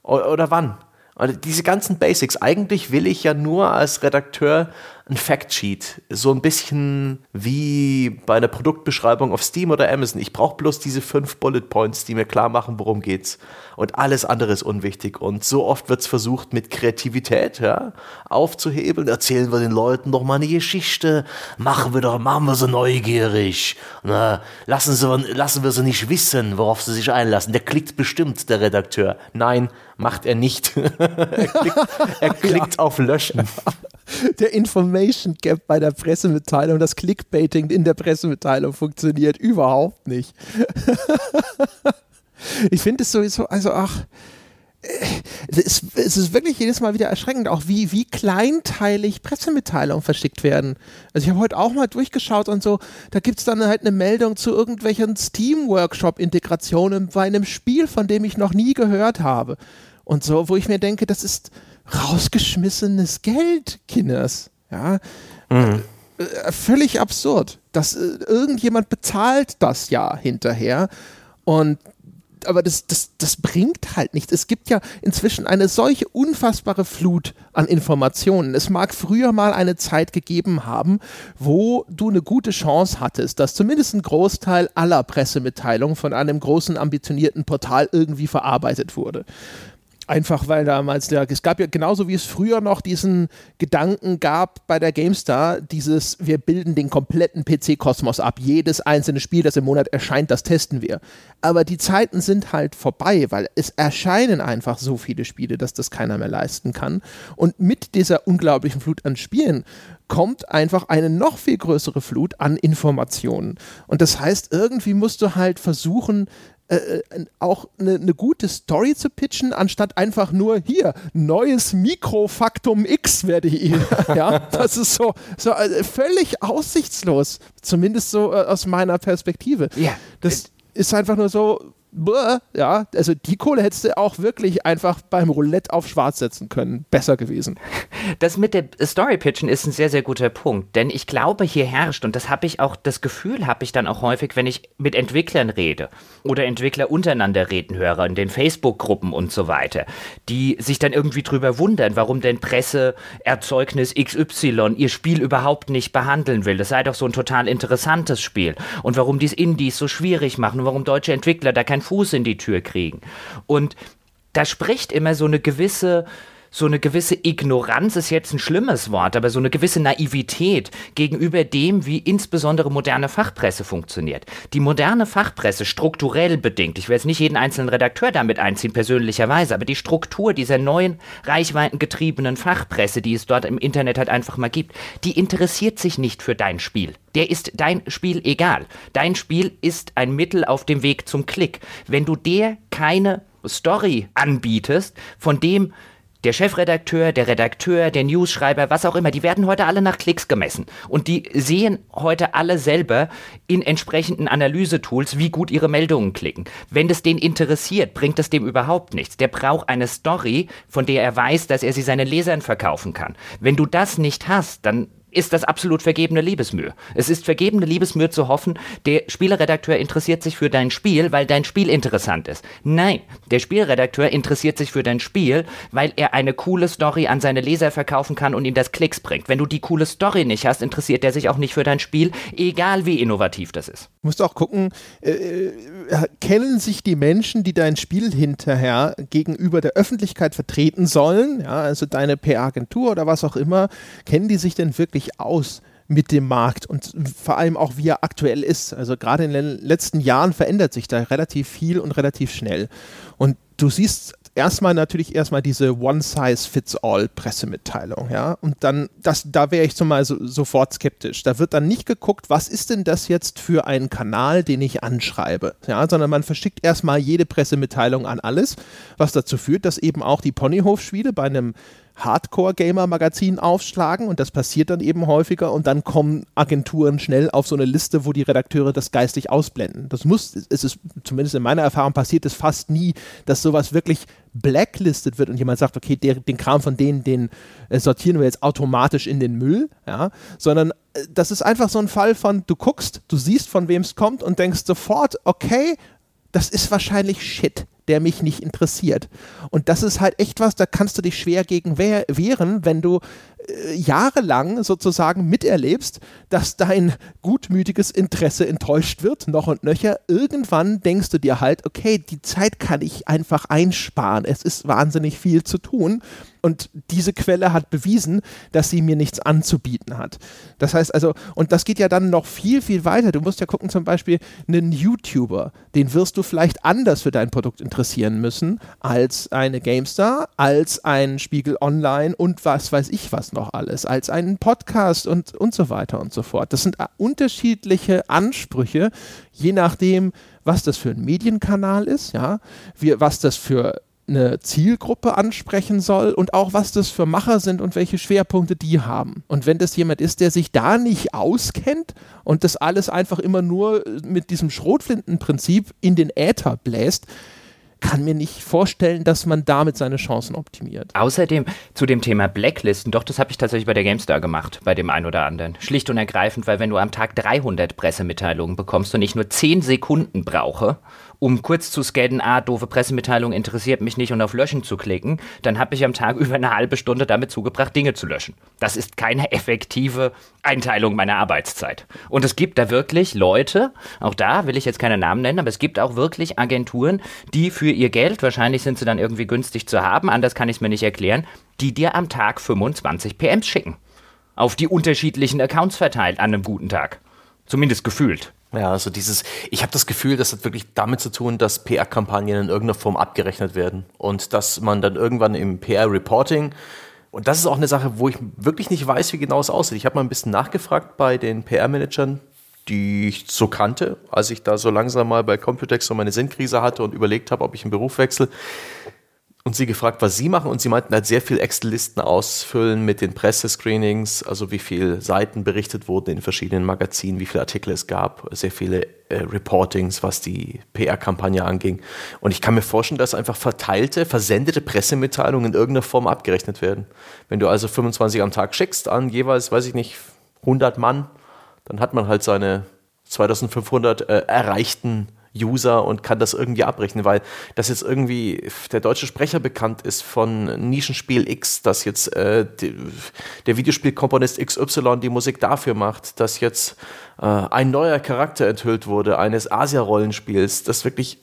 Oder wann. Und diese ganzen Basics, eigentlich will ich ja nur als Redakteur ein Factsheet, so ein bisschen wie bei einer Produktbeschreibung auf Steam oder Amazon. Ich brauche bloß diese fünf Bullet Points, die mir klar machen, worum geht's. Und alles andere ist unwichtig. Und so oft wird es versucht, mit Kreativität ja, aufzuhebeln. Erzählen wir den Leuten doch mal eine Geschichte. Machen wir doch, machen wir sie neugierig. Na, lassen, sie, lassen wir sie nicht wissen, worauf sie sich einlassen. Der klickt bestimmt, der Redakteur. Nein, macht er nicht. [laughs] er klickt, er [laughs] klickt ja. auf Löschen. der Information Gap bei der Pressemitteilung, das Clickbaiting in der Pressemitteilung funktioniert überhaupt nicht. [laughs] ich finde es sowieso, also ach, es, es, ist wirklich jedes Mal wieder erschreckend, auch wie, wie kleinteilig Pressemitteilungen verschickt werden. Also ich habe heute auch mal durchgeschaut und so, da gibt es dann halt eine Meldung zu irgendwelchen Steam-Workshop-Integrationen bei einem Spiel, von dem ich noch nie gehört habe. Und so, wo ich mir denke, das ist, rausgeschmissenes Geld, Kinders. Ja. Mhm. Äh, völlig absurd. Dass äh, irgendjemand bezahlt das ja hinterher. Und aber das, das, das bringt halt nichts. Es gibt ja inzwischen eine solche unfassbare Flut an Informationen. Es mag früher mal eine Zeit gegeben haben, wo du eine gute Chance hattest, dass zumindest ein Großteil aller Pressemitteilungen von einem großen, ambitionierten Portal irgendwie verarbeitet wurde. Einfach weil damals der, es gab ja genauso wie es früher noch diesen Gedanken gab bei der GameStar, dieses, wir bilden den kompletten PC-Kosmos ab. Jedes einzelne Spiel, das im Monat erscheint, das testen wir. Aber die Zeiten sind halt vorbei, weil es erscheinen einfach so viele Spiele, dass das keiner mehr leisten kann. Und mit dieser unglaublichen Flut an Spielen kommt einfach eine noch viel größere Flut an Informationen. Und das heißt, irgendwie musst du halt versuchen, äh, äh, auch eine, eine gute Story zu pitchen, anstatt einfach nur hier, neues Mikrofaktum X werde ich [laughs] ja, das ist so, so äh, völlig aussichtslos, zumindest so äh, aus meiner Perspektive. Ja. Das ist einfach nur so, ja, also die Kohle hättest du auch wirklich einfach beim Roulette auf schwarz setzen können. Besser gewesen. [laughs] Das mit dem Story-Pitchen ist ein sehr, sehr guter Punkt, denn ich glaube, hier herrscht, und das habe ich auch, das Gefühl habe ich dann auch häufig, wenn ich mit Entwicklern rede oder Entwickler untereinander reden höre, in den Facebook-Gruppen und so weiter, die sich dann irgendwie drüber wundern, warum denn Presseerzeugnis XY ihr Spiel überhaupt nicht behandeln will. Das sei doch so ein total interessantes Spiel. Und warum dies Indies so schwierig machen und warum deutsche Entwickler da kein keinen Fuß in die Tür kriegen. Und da spricht immer so eine gewisse so eine gewisse Ignoranz ist jetzt ein schlimmes Wort, aber so eine gewisse Naivität gegenüber dem, wie insbesondere moderne Fachpresse funktioniert. Die moderne Fachpresse, strukturell bedingt, ich will jetzt nicht jeden einzelnen Redakteur damit einziehen, persönlicherweise, aber die Struktur dieser neuen, reichweitengetriebenen Fachpresse, die es dort im Internet halt einfach mal gibt, die interessiert sich nicht für dein Spiel der ist dein Spiel egal. Dein Spiel ist ein Mittel auf dem Weg zum Klick. Wenn du der keine Story anbietest, von dem der Chefredakteur, der Redakteur, der Newsschreiber, was auch immer, die werden heute alle nach Klicks gemessen. Und die sehen heute alle selber in entsprechenden Analysetools, wie gut ihre Meldungen klicken. Wenn das den interessiert, bringt das dem überhaupt nichts. Der braucht eine Story, von der er weiß, dass er sie seinen Lesern verkaufen kann. Wenn du das nicht hast, dann ist das absolut vergebene Liebesmühe. Es ist vergebene Liebesmühe zu hoffen, der Spieleredakteur interessiert sich für dein Spiel, weil dein Spiel interessant ist. Nein, der Spielredakteur interessiert sich für dein Spiel, weil er eine coole Story an seine Leser verkaufen kann und ihm das Klicks bringt. Wenn du die coole Story nicht hast, interessiert er sich auch nicht für dein Spiel, egal wie innovativ das ist. Du musst auch gucken, äh, äh, kennen sich die Menschen, die dein Spiel hinterher gegenüber der Öffentlichkeit vertreten sollen, ja, also deine PR-Agentur oder was auch immer, kennen die sich denn wirklich wirklich aus mit dem Markt und vor allem auch wie er aktuell ist. Also gerade in den letzten Jahren verändert sich da relativ viel und relativ schnell. Und du siehst erstmal natürlich erstmal diese One-Size-Fits-All-Pressemitteilung, ja. Und dann, das, da wäre ich zumal so, sofort skeptisch. Da wird dann nicht geguckt, was ist denn das jetzt für ein Kanal, den ich anschreibe, ja, sondern man verschickt erstmal jede Pressemitteilung an alles, was dazu führt, dass eben auch die Ponyhof-Spiele bei einem Hardcore-Gamer-Magazin aufschlagen und das passiert dann eben häufiger und dann kommen Agenturen schnell auf so eine Liste, wo die Redakteure das geistig ausblenden. Das muss, es ist zumindest in meiner Erfahrung passiert es fast nie, dass sowas wirklich blacklisted wird und jemand sagt, okay, der, den Kram von denen, den äh, sortieren wir jetzt automatisch in den Müll, ja, sondern äh, das ist einfach so ein Fall von, du guckst, du siehst, von wem es kommt und denkst sofort, okay, das ist wahrscheinlich Shit der mich nicht interessiert. Und das ist halt echt was, da kannst du dich schwer gegen wehren, wenn du äh, jahrelang sozusagen miterlebst, dass dein gutmütiges Interesse enttäuscht wird, noch und nöcher. Irgendwann denkst du dir halt, okay, die Zeit kann ich einfach einsparen. Es ist wahnsinnig viel zu tun. Und diese Quelle hat bewiesen, dass sie mir nichts anzubieten hat. Das heißt also, und das geht ja dann noch viel, viel weiter. Du musst ja gucken, zum Beispiel einen YouTuber, den wirst du vielleicht anders für dein Produkt interessieren müssen als eine GameStar, als ein Spiegel Online und was weiß ich was noch alles, als einen Podcast und, und so weiter und so fort. Das sind unterschiedliche Ansprüche, je nachdem, was das für ein Medienkanal ist, ja, wie, was das für eine Zielgruppe ansprechen soll und auch was das für Macher sind und welche Schwerpunkte die haben. Und wenn das jemand ist, der sich da nicht auskennt und das alles einfach immer nur mit diesem Schrotflintenprinzip in den Äther bläst, kann mir nicht vorstellen, dass man damit seine Chancen optimiert. Außerdem zu dem Thema Blacklisten, doch, das habe ich tatsächlich bei der GameStar gemacht, bei dem einen oder anderen. Schlicht und ergreifend, weil wenn du am Tag 300 Pressemitteilungen bekommst und ich nur 10 Sekunden brauche, um kurz zu scannen, ah, doofe Pressemitteilung interessiert mich nicht und auf Löschen zu klicken, dann habe ich am Tag [laughs] über eine halbe Stunde damit zugebracht, Dinge zu löschen. Das ist keine effektive Einteilung meiner Arbeitszeit. Und es gibt da wirklich Leute, auch da will ich jetzt keine Namen nennen, aber es gibt auch wirklich Agenturen, die für ihr Geld, wahrscheinlich sind sie dann irgendwie günstig zu haben, anders kann ich es mir nicht erklären, die dir am Tag 25 PMs schicken. Auf die unterschiedlichen Accounts verteilt an einem guten Tag. Zumindest gefühlt. Ja, also dieses, ich habe das Gefühl, das hat wirklich damit zu tun, dass PR-Kampagnen in irgendeiner Form abgerechnet werden und dass man dann irgendwann im PR-Reporting und das ist auch eine Sache, wo ich wirklich nicht weiß, wie genau es aussieht. Ich habe mal ein bisschen nachgefragt bei den PR-Managern, die ich so kannte, als ich da so langsam mal bei Computex so meine Sinnkrise hatte und überlegt habe, ob ich einen Beruf wechsle und sie gefragt, was sie machen. Und sie meinten halt sehr viel Excel-Listen ausfüllen mit den Pressescreenings, also wie viele Seiten berichtet wurden in verschiedenen Magazinen, wie viele Artikel es gab, sehr viele äh, Reportings, was die PR-Kampagne anging. Und ich kann mir vorstellen, dass einfach verteilte, versendete Pressemitteilungen in irgendeiner Form abgerechnet werden. Wenn du also 25 am Tag schickst an jeweils, weiß ich nicht, 100 Mann, dann hat man halt seine 2500 äh, erreichten User und kann das irgendwie abrechnen, weil das jetzt irgendwie der deutsche Sprecher bekannt ist von Nischenspiel X, dass jetzt äh, die, der Videospielkomponist XY die Musik dafür macht, dass jetzt äh, ein neuer Charakter enthüllt wurde eines Asia-Rollenspiels, das wirklich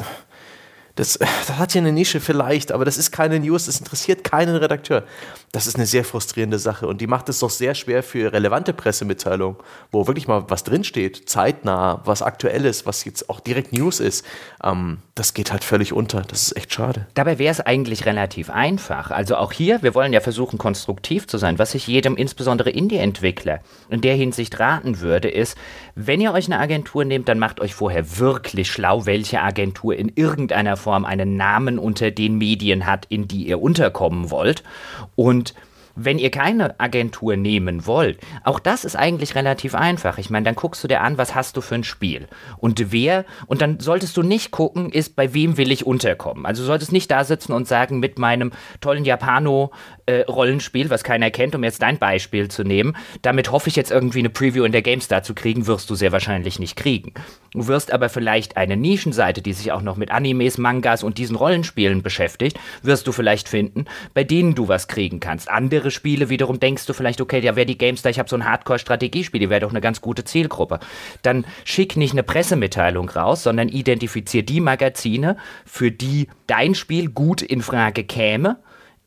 das, [laughs] das hat hier eine Nische vielleicht, aber das ist keine News, das interessiert keinen Redakteur. Das ist eine sehr frustrierende Sache und die macht es doch sehr schwer für relevante Pressemitteilungen, wo wirklich mal was drinsteht, zeitnah, was aktuelles, was jetzt auch direkt News ist. Ähm, das geht halt völlig unter. Das ist echt schade. Dabei wäre es eigentlich relativ einfach. Also auch hier, wir wollen ja versuchen, konstruktiv zu sein. Was ich jedem, insbesondere Indie-Entwickler, in der Hinsicht raten würde, ist, wenn ihr euch eine Agentur nehmt, dann macht euch vorher wirklich schlau, welche Agentur in irgendeiner Form Form einen Namen unter den Medien hat, in die ihr unterkommen wollt. Und wenn ihr keine Agentur nehmen wollt, auch das ist eigentlich relativ einfach. Ich meine, dann guckst du dir an, was hast du für ein Spiel und wer, und dann solltest du nicht gucken, ist bei wem will ich unterkommen. Also du solltest nicht da sitzen und sagen, mit meinem tollen Japano-Rollenspiel, äh, was keiner kennt, um jetzt dein Beispiel zu nehmen, damit hoffe ich jetzt irgendwie eine Preview in der GameStar zu kriegen, wirst du sehr wahrscheinlich nicht kriegen. Du wirst aber vielleicht eine Nischenseite, die sich auch noch mit Animes, Mangas und diesen Rollenspielen beschäftigt, wirst du vielleicht finden, bei denen du was kriegen kannst. Andere Spiele wiederum denkst du vielleicht, okay, ja, wäre die GameStar, ich habe so ein Hardcore-Strategiespiel, die wäre doch eine ganz gute Zielgruppe. Dann schick nicht eine Pressemitteilung raus, sondern identifizier die Magazine, für die dein Spiel gut in Frage käme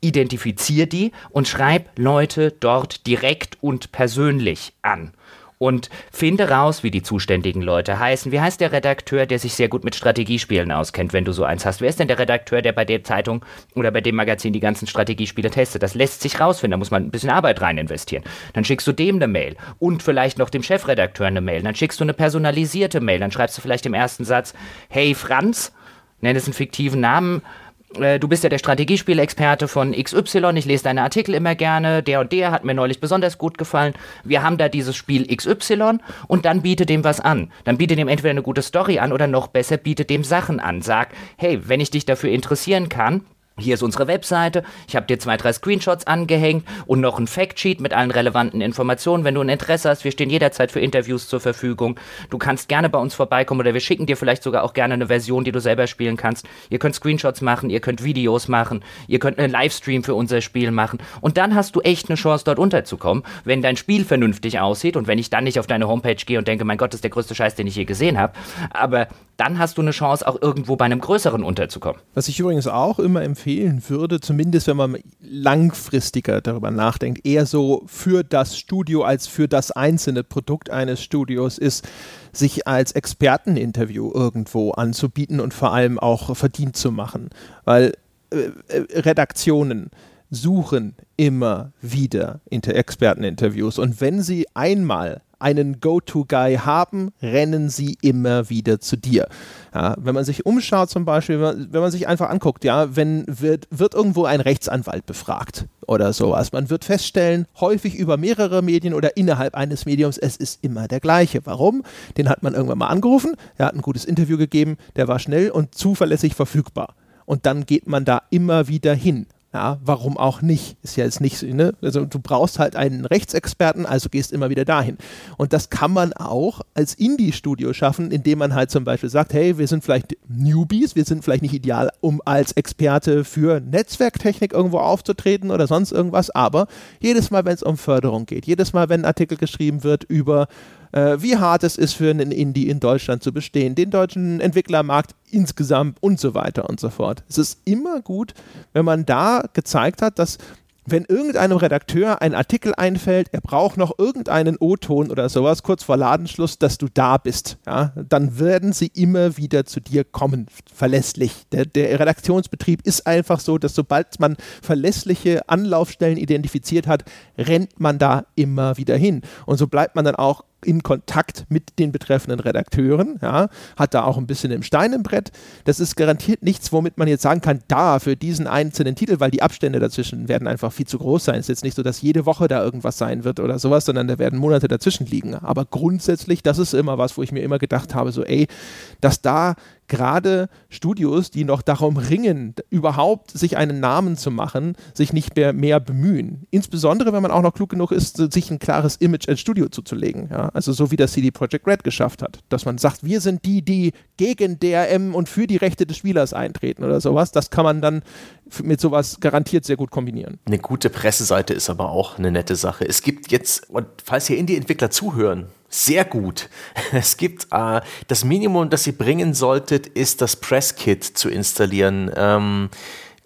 identifizier die und schreib Leute dort direkt und persönlich an und finde raus, wie die zuständigen Leute heißen. Wie heißt der Redakteur, der sich sehr gut mit Strategiespielen auskennt, wenn du so eins hast? Wer ist denn der Redakteur, der bei der Zeitung oder bei dem Magazin die ganzen Strategiespiele testet? Das lässt sich rausfinden, da muss man ein bisschen Arbeit rein investieren. Dann schickst du dem eine Mail und vielleicht noch dem Chefredakteur eine Mail. Dann schickst du eine personalisierte Mail. Dann schreibst du vielleicht im ersten Satz, hey Franz, nenn es einen fiktiven Namen, du bist ja der Strategiespielexperte von XY, ich lese deine Artikel immer gerne, der und der hat mir neulich besonders gut gefallen. Wir haben da dieses Spiel XY und dann biete dem was an. Dann biete dem entweder eine gute Story an oder noch besser, biete dem Sachen an. Sag, hey, wenn ich dich dafür interessieren kann, hier ist unsere Webseite. Ich habe dir zwei, drei Screenshots angehängt und noch ein Factsheet mit allen relevanten Informationen. Wenn du ein Interesse hast, wir stehen jederzeit für Interviews zur Verfügung. Du kannst gerne bei uns vorbeikommen oder wir schicken dir vielleicht sogar auch gerne eine Version, die du selber spielen kannst. Ihr könnt Screenshots machen, ihr könnt Videos machen, ihr könnt einen Livestream für unser Spiel machen. Und dann hast du echt eine Chance, dort unterzukommen, wenn dein Spiel vernünftig aussieht und wenn ich dann nicht auf deine Homepage gehe und denke, mein Gott, das ist der größte Scheiß, den ich je gesehen habe. Aber dann hast du eine Chance, auch irgendwo bei einem größeren unterzukommen. Was ich übrigens auch immer empfehlen würde, zumindest wenn man langfristiger darüber nachdenkt, eher so für das Studio als für das einzelne Produkt eines Studios ist, sich als Experteninterview irgendwo anzubieten und vor allem auch verdient zu machen. Weil äh, äh Redaktionen suchen immer wieder Experteninterviews und wenn sie einmal einen Go-To-Guy haben, rennen sie immer wieder zu dir. Ja, wenn man sich umschaut zum Beispiel, wenn man sich einfach anguckt, ja, wenn wird, wird irgendwo ein Rechtsanwalt befragt oder sowas, man wird feststellen, häufig über mehrere Medien oder innerhalb eines Mediums, es ist immer der gleiche. Warum? Den hat man irgendwann mal angerufen, er hat ein gutes Interview gegeben, der war schnell und zuverlässig verfügbar. Und dann geht man da immer wieder hin. Ja, warum auch nicht? Ist ja jetzt nicht, ne? Also du brauchst halt einen Rechtsexperten, also gehst immer wieder dahin. Und das kann man auch als Indie-Studio schaffen, indem man halt zum Beispiel sagt, hey, wir sind vielleicht Newbies, wir sind vielleicht nicht ideal, um als Experte für Netzwerktechnik irgendwo aufzutreten oder sonst irgendwas, aber jedes Mal, wenn es um Förderung geht, jedes Mal, wenn ein Artikel geschrieben wird über äh, wie hart es ist für einen Indie in Deutschland zu bestehen, den deutschen Entwicklermarkt insgesamt und so weiter und so fort. Es ist immer gut, wenn man da gezeigt hat, dass wenn irgendeinem Redakteur ein Artikel einfällt, er braucht noch irgendeinen O-Ton oder sowas kurz vor Ladenschluss, dass du da bist, ja, dann werden sie immer wieder zu dir kommen, verlässlich. Der, der Redaktionsbetrieb ist einfach so, dass sobald man verlässliche Anlaufstellen identifiziert hat, rennt man da immer wieder hin. Und so bleibt man dann auch in Kontakt mit den betreffenden Redakteuren, ja, hat da auch ein bisschen im Stein im Brett. Das ist garantiert nichts, womit man jetzt sagen kann, da für diesen einzelnen Titel, weil die Abstände dazwischen werden einfach viel zu groß sein. Es ist jetzt nicht so, dass jede Woche da irgendwas sein wird oder sowas, sondern da werden Monate dazwischen liegen. Aber grundsätzlich, das ist immer was, wo ich mir immer gedacht habe, so ey, dass da gerade Studios, die noch darum ringen, überhaupt sich einen Namen zu machen, sich nicht mehr, mehr bemühen. Insbesondere, wenn man auch noch klug genug ist, sich ein klares Image als Studio zuzulegen. Ja? Also so wie das CD Projekt Red geschafft hat. Dass man sagt, wir sind die, die gegen DRM und für die Rechte des Spielers eintreten oder sowas. Das kann man dann mit sowas garantiert sehr gut kombinieren. Eine gute Presseseite ist aber auch eine nette Sache. Es gibt jetzt, und falls hier Indie-Entwickler zuhören, sehr gut. [laughs] Es gibt äh, das Minimum, das ihr bringen solltet, ist das Presskit zu installieren. Ähm,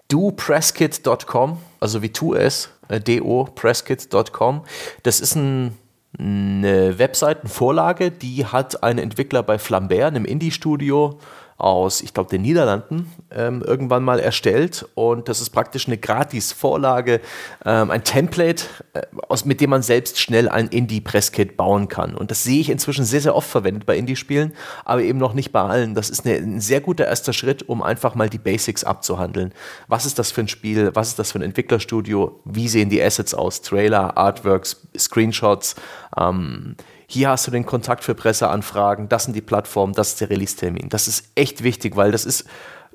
dopresskit.com, also wie tu es, äh, do presskit.com. Das ist ein eine Webseitenvorlage, die hat ein Entwickler bei Flambert, einem Indie-Studio, aus, ich glaube, den Niederlanden ähm, irgendwann mal erstellt. Und das ist praktisch eine Gratis-Vorlage, ähm, ein Template, äh, aus, mit dem man selbst schnell ein Indie-Presskit bauen kann. Und das sehe ich inzwischen sehr, sehr oft verwendet bei Indie-Spielen, aber eben noch nicht bei allen. Das ist eine, ein sehr guter erster Schritt, um einfach mal die Basics abzuhandeln. Was ist das für ein Spiel? Was ist das für ein Entwicklerstudio? Wie sehen die Assets aus? Trailer, Artworks, Screenshots? Ähm, hier hast du den Kontakt für Presseanfragen, das sind die Plattformen, das ist der Release-Termin. Das ist echt wichtig, weil das ist,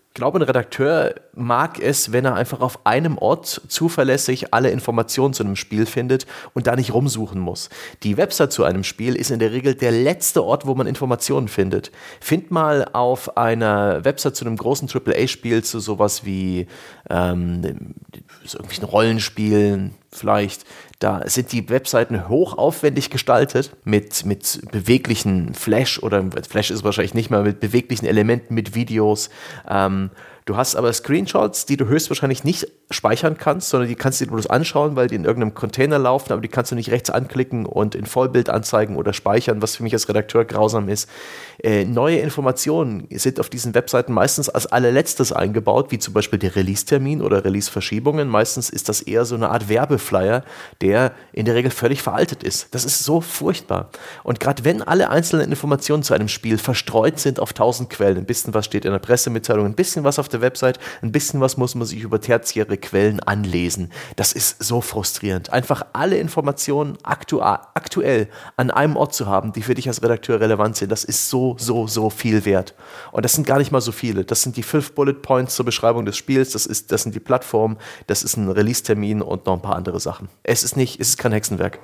ich glaube, ein Redakteur mag es, wenn er einfach auf einem Ort zuverlässig alle Informationen zu einem Spiel findet und da nicht rumsuchen muss. Die Website zu einem Spiel ist in der Regel der letzte Ort, wo man Informationen findet. Find mal auf einer Website zu einem großen AAA-Spiel, zu sowas wie ähm, irgendwelchen Rollenspielen, vielleicht da sind die Webseiten hochaufwendig gestaltet mit, mit beweglichen Flash oder Flash ist wahrscheinlich nicht mehr mit beweglichen Elementen, mit Videos. Ähm, Du hast aber Screenshots, die du höchstwahrscheinlich nicht speichern kannst, sondern die kannst du dir bloß anschauen, weil die in irgendeinem Container laufen, aber die kannst du nicht rechts anklicken und in Vollbild anzeigen oder speichern, was für mich als Redakteur grausam ist. Äh, neue Informationen sind auf diesen Webseiten meistens als allerletztes eingebaut, wie zum Beispiel der Release-Termin oder Release-Verschiebungen. Meistens ist das eher so eine Art Werbeflyer, der in der Regel völlig veraltet ist. Das ist so furchtbar. Und gerade wenn alle einzelnen Informationen zu einem Spiel verstreut sind auf tausend Quellen, ein bisschen was steht in der Pressemitteilung, ein bisschen was auf der der Website. Ein bisschen was muss man sich über tertiäre Quellen anlesen. Das ist so frustrierend. Einfach alle Informationen aktu aktuell an einem Ort zu haben, die für dich als Redakteur relevant sind, das ist so, so, so viel wert. Und das sind gar nicht mal so viele. Das sind die fünf Bullet Points zur Beschreibung des Spiels, das, ist, das sind die Plattformen, das ist ein Release-Termin und noch ein paar andere Sachen. Es ist nicht, es ist kein Hexenwerk.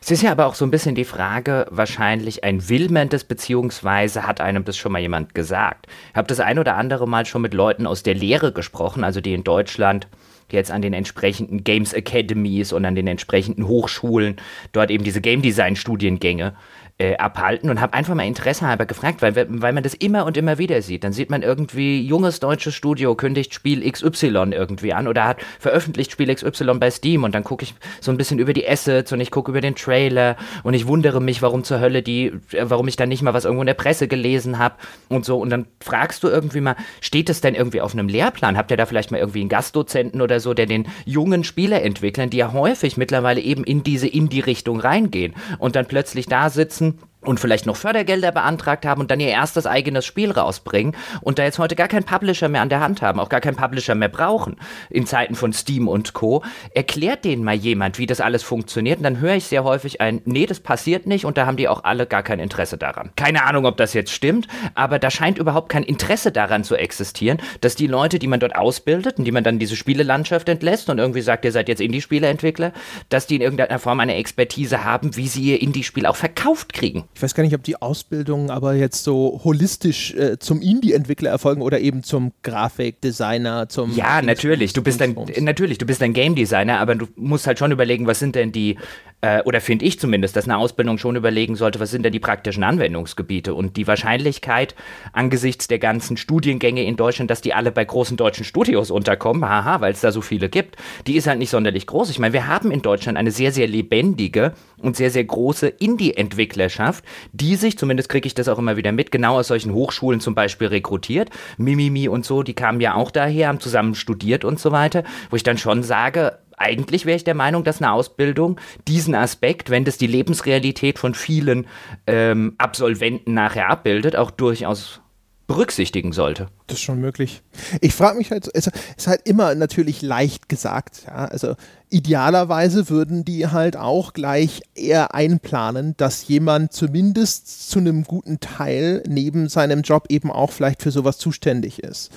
Es ist ja aber auch so ein bisschen die Frage, wahrscheinlich ein Will man das, beziehungsweise hat einem das schon mal jemand gesagt. Ich habe das ein oder andere Mal schon mit Leuten aus der Lehre gesprochen, also die in Deutschland jetzt an den entsprechenden Games Academies und an den entsprechenden Hochschulen dort eben diese Game Design Studiengänge äh, abhalten und habe einfach mal Interesse halber gefragt, weil, weil man das immer und immer wieder sieht. Dann sieht man irgendwie, junges deutsches Studio kündigt Spiel XY irgendwie an oder hat veröffentlicht Spiel XY bei Steam und dann gucke ich so ein bisschen über die Assets und ich gucke über den Trailer und ich wundere mich, warum zur Hölle die, äh, warum ich dann nicht mal was irgendwo in der Presse gelesen habe und so. Und dann fragst du irgendwie mal, steht es denn irgendwie auf einem Lehrplan? Habt ihr da vielleicht mal irgendwie einen Gastdozenten oder so, der den jungen Spielerentwicklern, die ja häufig mittlerweile eben in diese Indie-Richtung reingehen und dann plötzlich da sitzen ganzen und vielleicht noch Fördergelder beantragt haben und dann ihr erstes eigenes Spiel rausbringen und da jetzt heute gar keinen Publisher mehr an der Hand haben, auch gar keinen Publisher mehr brauchen in Zeiten von Steam und Co. Erklärt denen mal jemand, wie das alles funktioniert und dann höre ich sehr häufig ein, nee, das passiert nicht und da haben die auch alle gar kein Interesse daran. Keine Ahnung, ob das jetzt stimmt, aber da scheint überhaupt kein Interesse daran zu existieren, dass die Leute, die man dort ausbildet und die man dann diese Spielelandschaft entlässt und irgendwie sagt, ihr seid jetzt Indie-Spieleentwickler, dass die in irgendeiner Form eine Expertise haben, wie sie ihr Indie-Spiel auch verkauft kriegen ich weiß gar nicht, ob die Ausbildungen aber jetzt so holistisch äh, zum Indie-Entwickler erfolgen oder eben zum Grafikdesigner, zum. Ja, natürlich. Du bist ein, natürlich, du bist ein Game Designer, aber du musst halt schon überlegen, was sind denn die äh, oder finde ich zumindest, dass eine Ausbildung schon überlegen sollte, was sind denn die praktischen Anwendungsgebiete und die Wahrscheinlichkeit angesichts der ganzen Studiengänge in Deutschland, dass die alle bei großen deutschen Studios unterkommen, haha, weil es da so viele gibt, die ist halt nicht sonderlich groß. Ich meine, wir haben in Deutschland eine sehr, sehr lebendige und sehr, sehr große Indie-Entwicklerschaft, die sich, zumindest kriege ich das auch immer wieder mit, genau aus solchen Hochschulen zum Beispiel rekrutiert. Mimimi und so, die kamen ja auch daher, haben zusammen studiert und so weiter, wo ich dann schon sage, eigentlich wäre ich der Meinung, dass eine Ausbildung diesen Aspekt, wenn das die Lebensrealität von vielen ähm, Absolventen nachher abbildet, auch durchaus berücksichtigen sollte. Das ist schon möglich. Ich frage mich halt, es ist halt immer natürlich leicht gesagt. Ja? Also idealerweise würden die halt auch gleich eher einplanen, dass jemand zumindest zu einem guten Teil neben seinem Job eben auch vielleicht für sowas zuständig ist.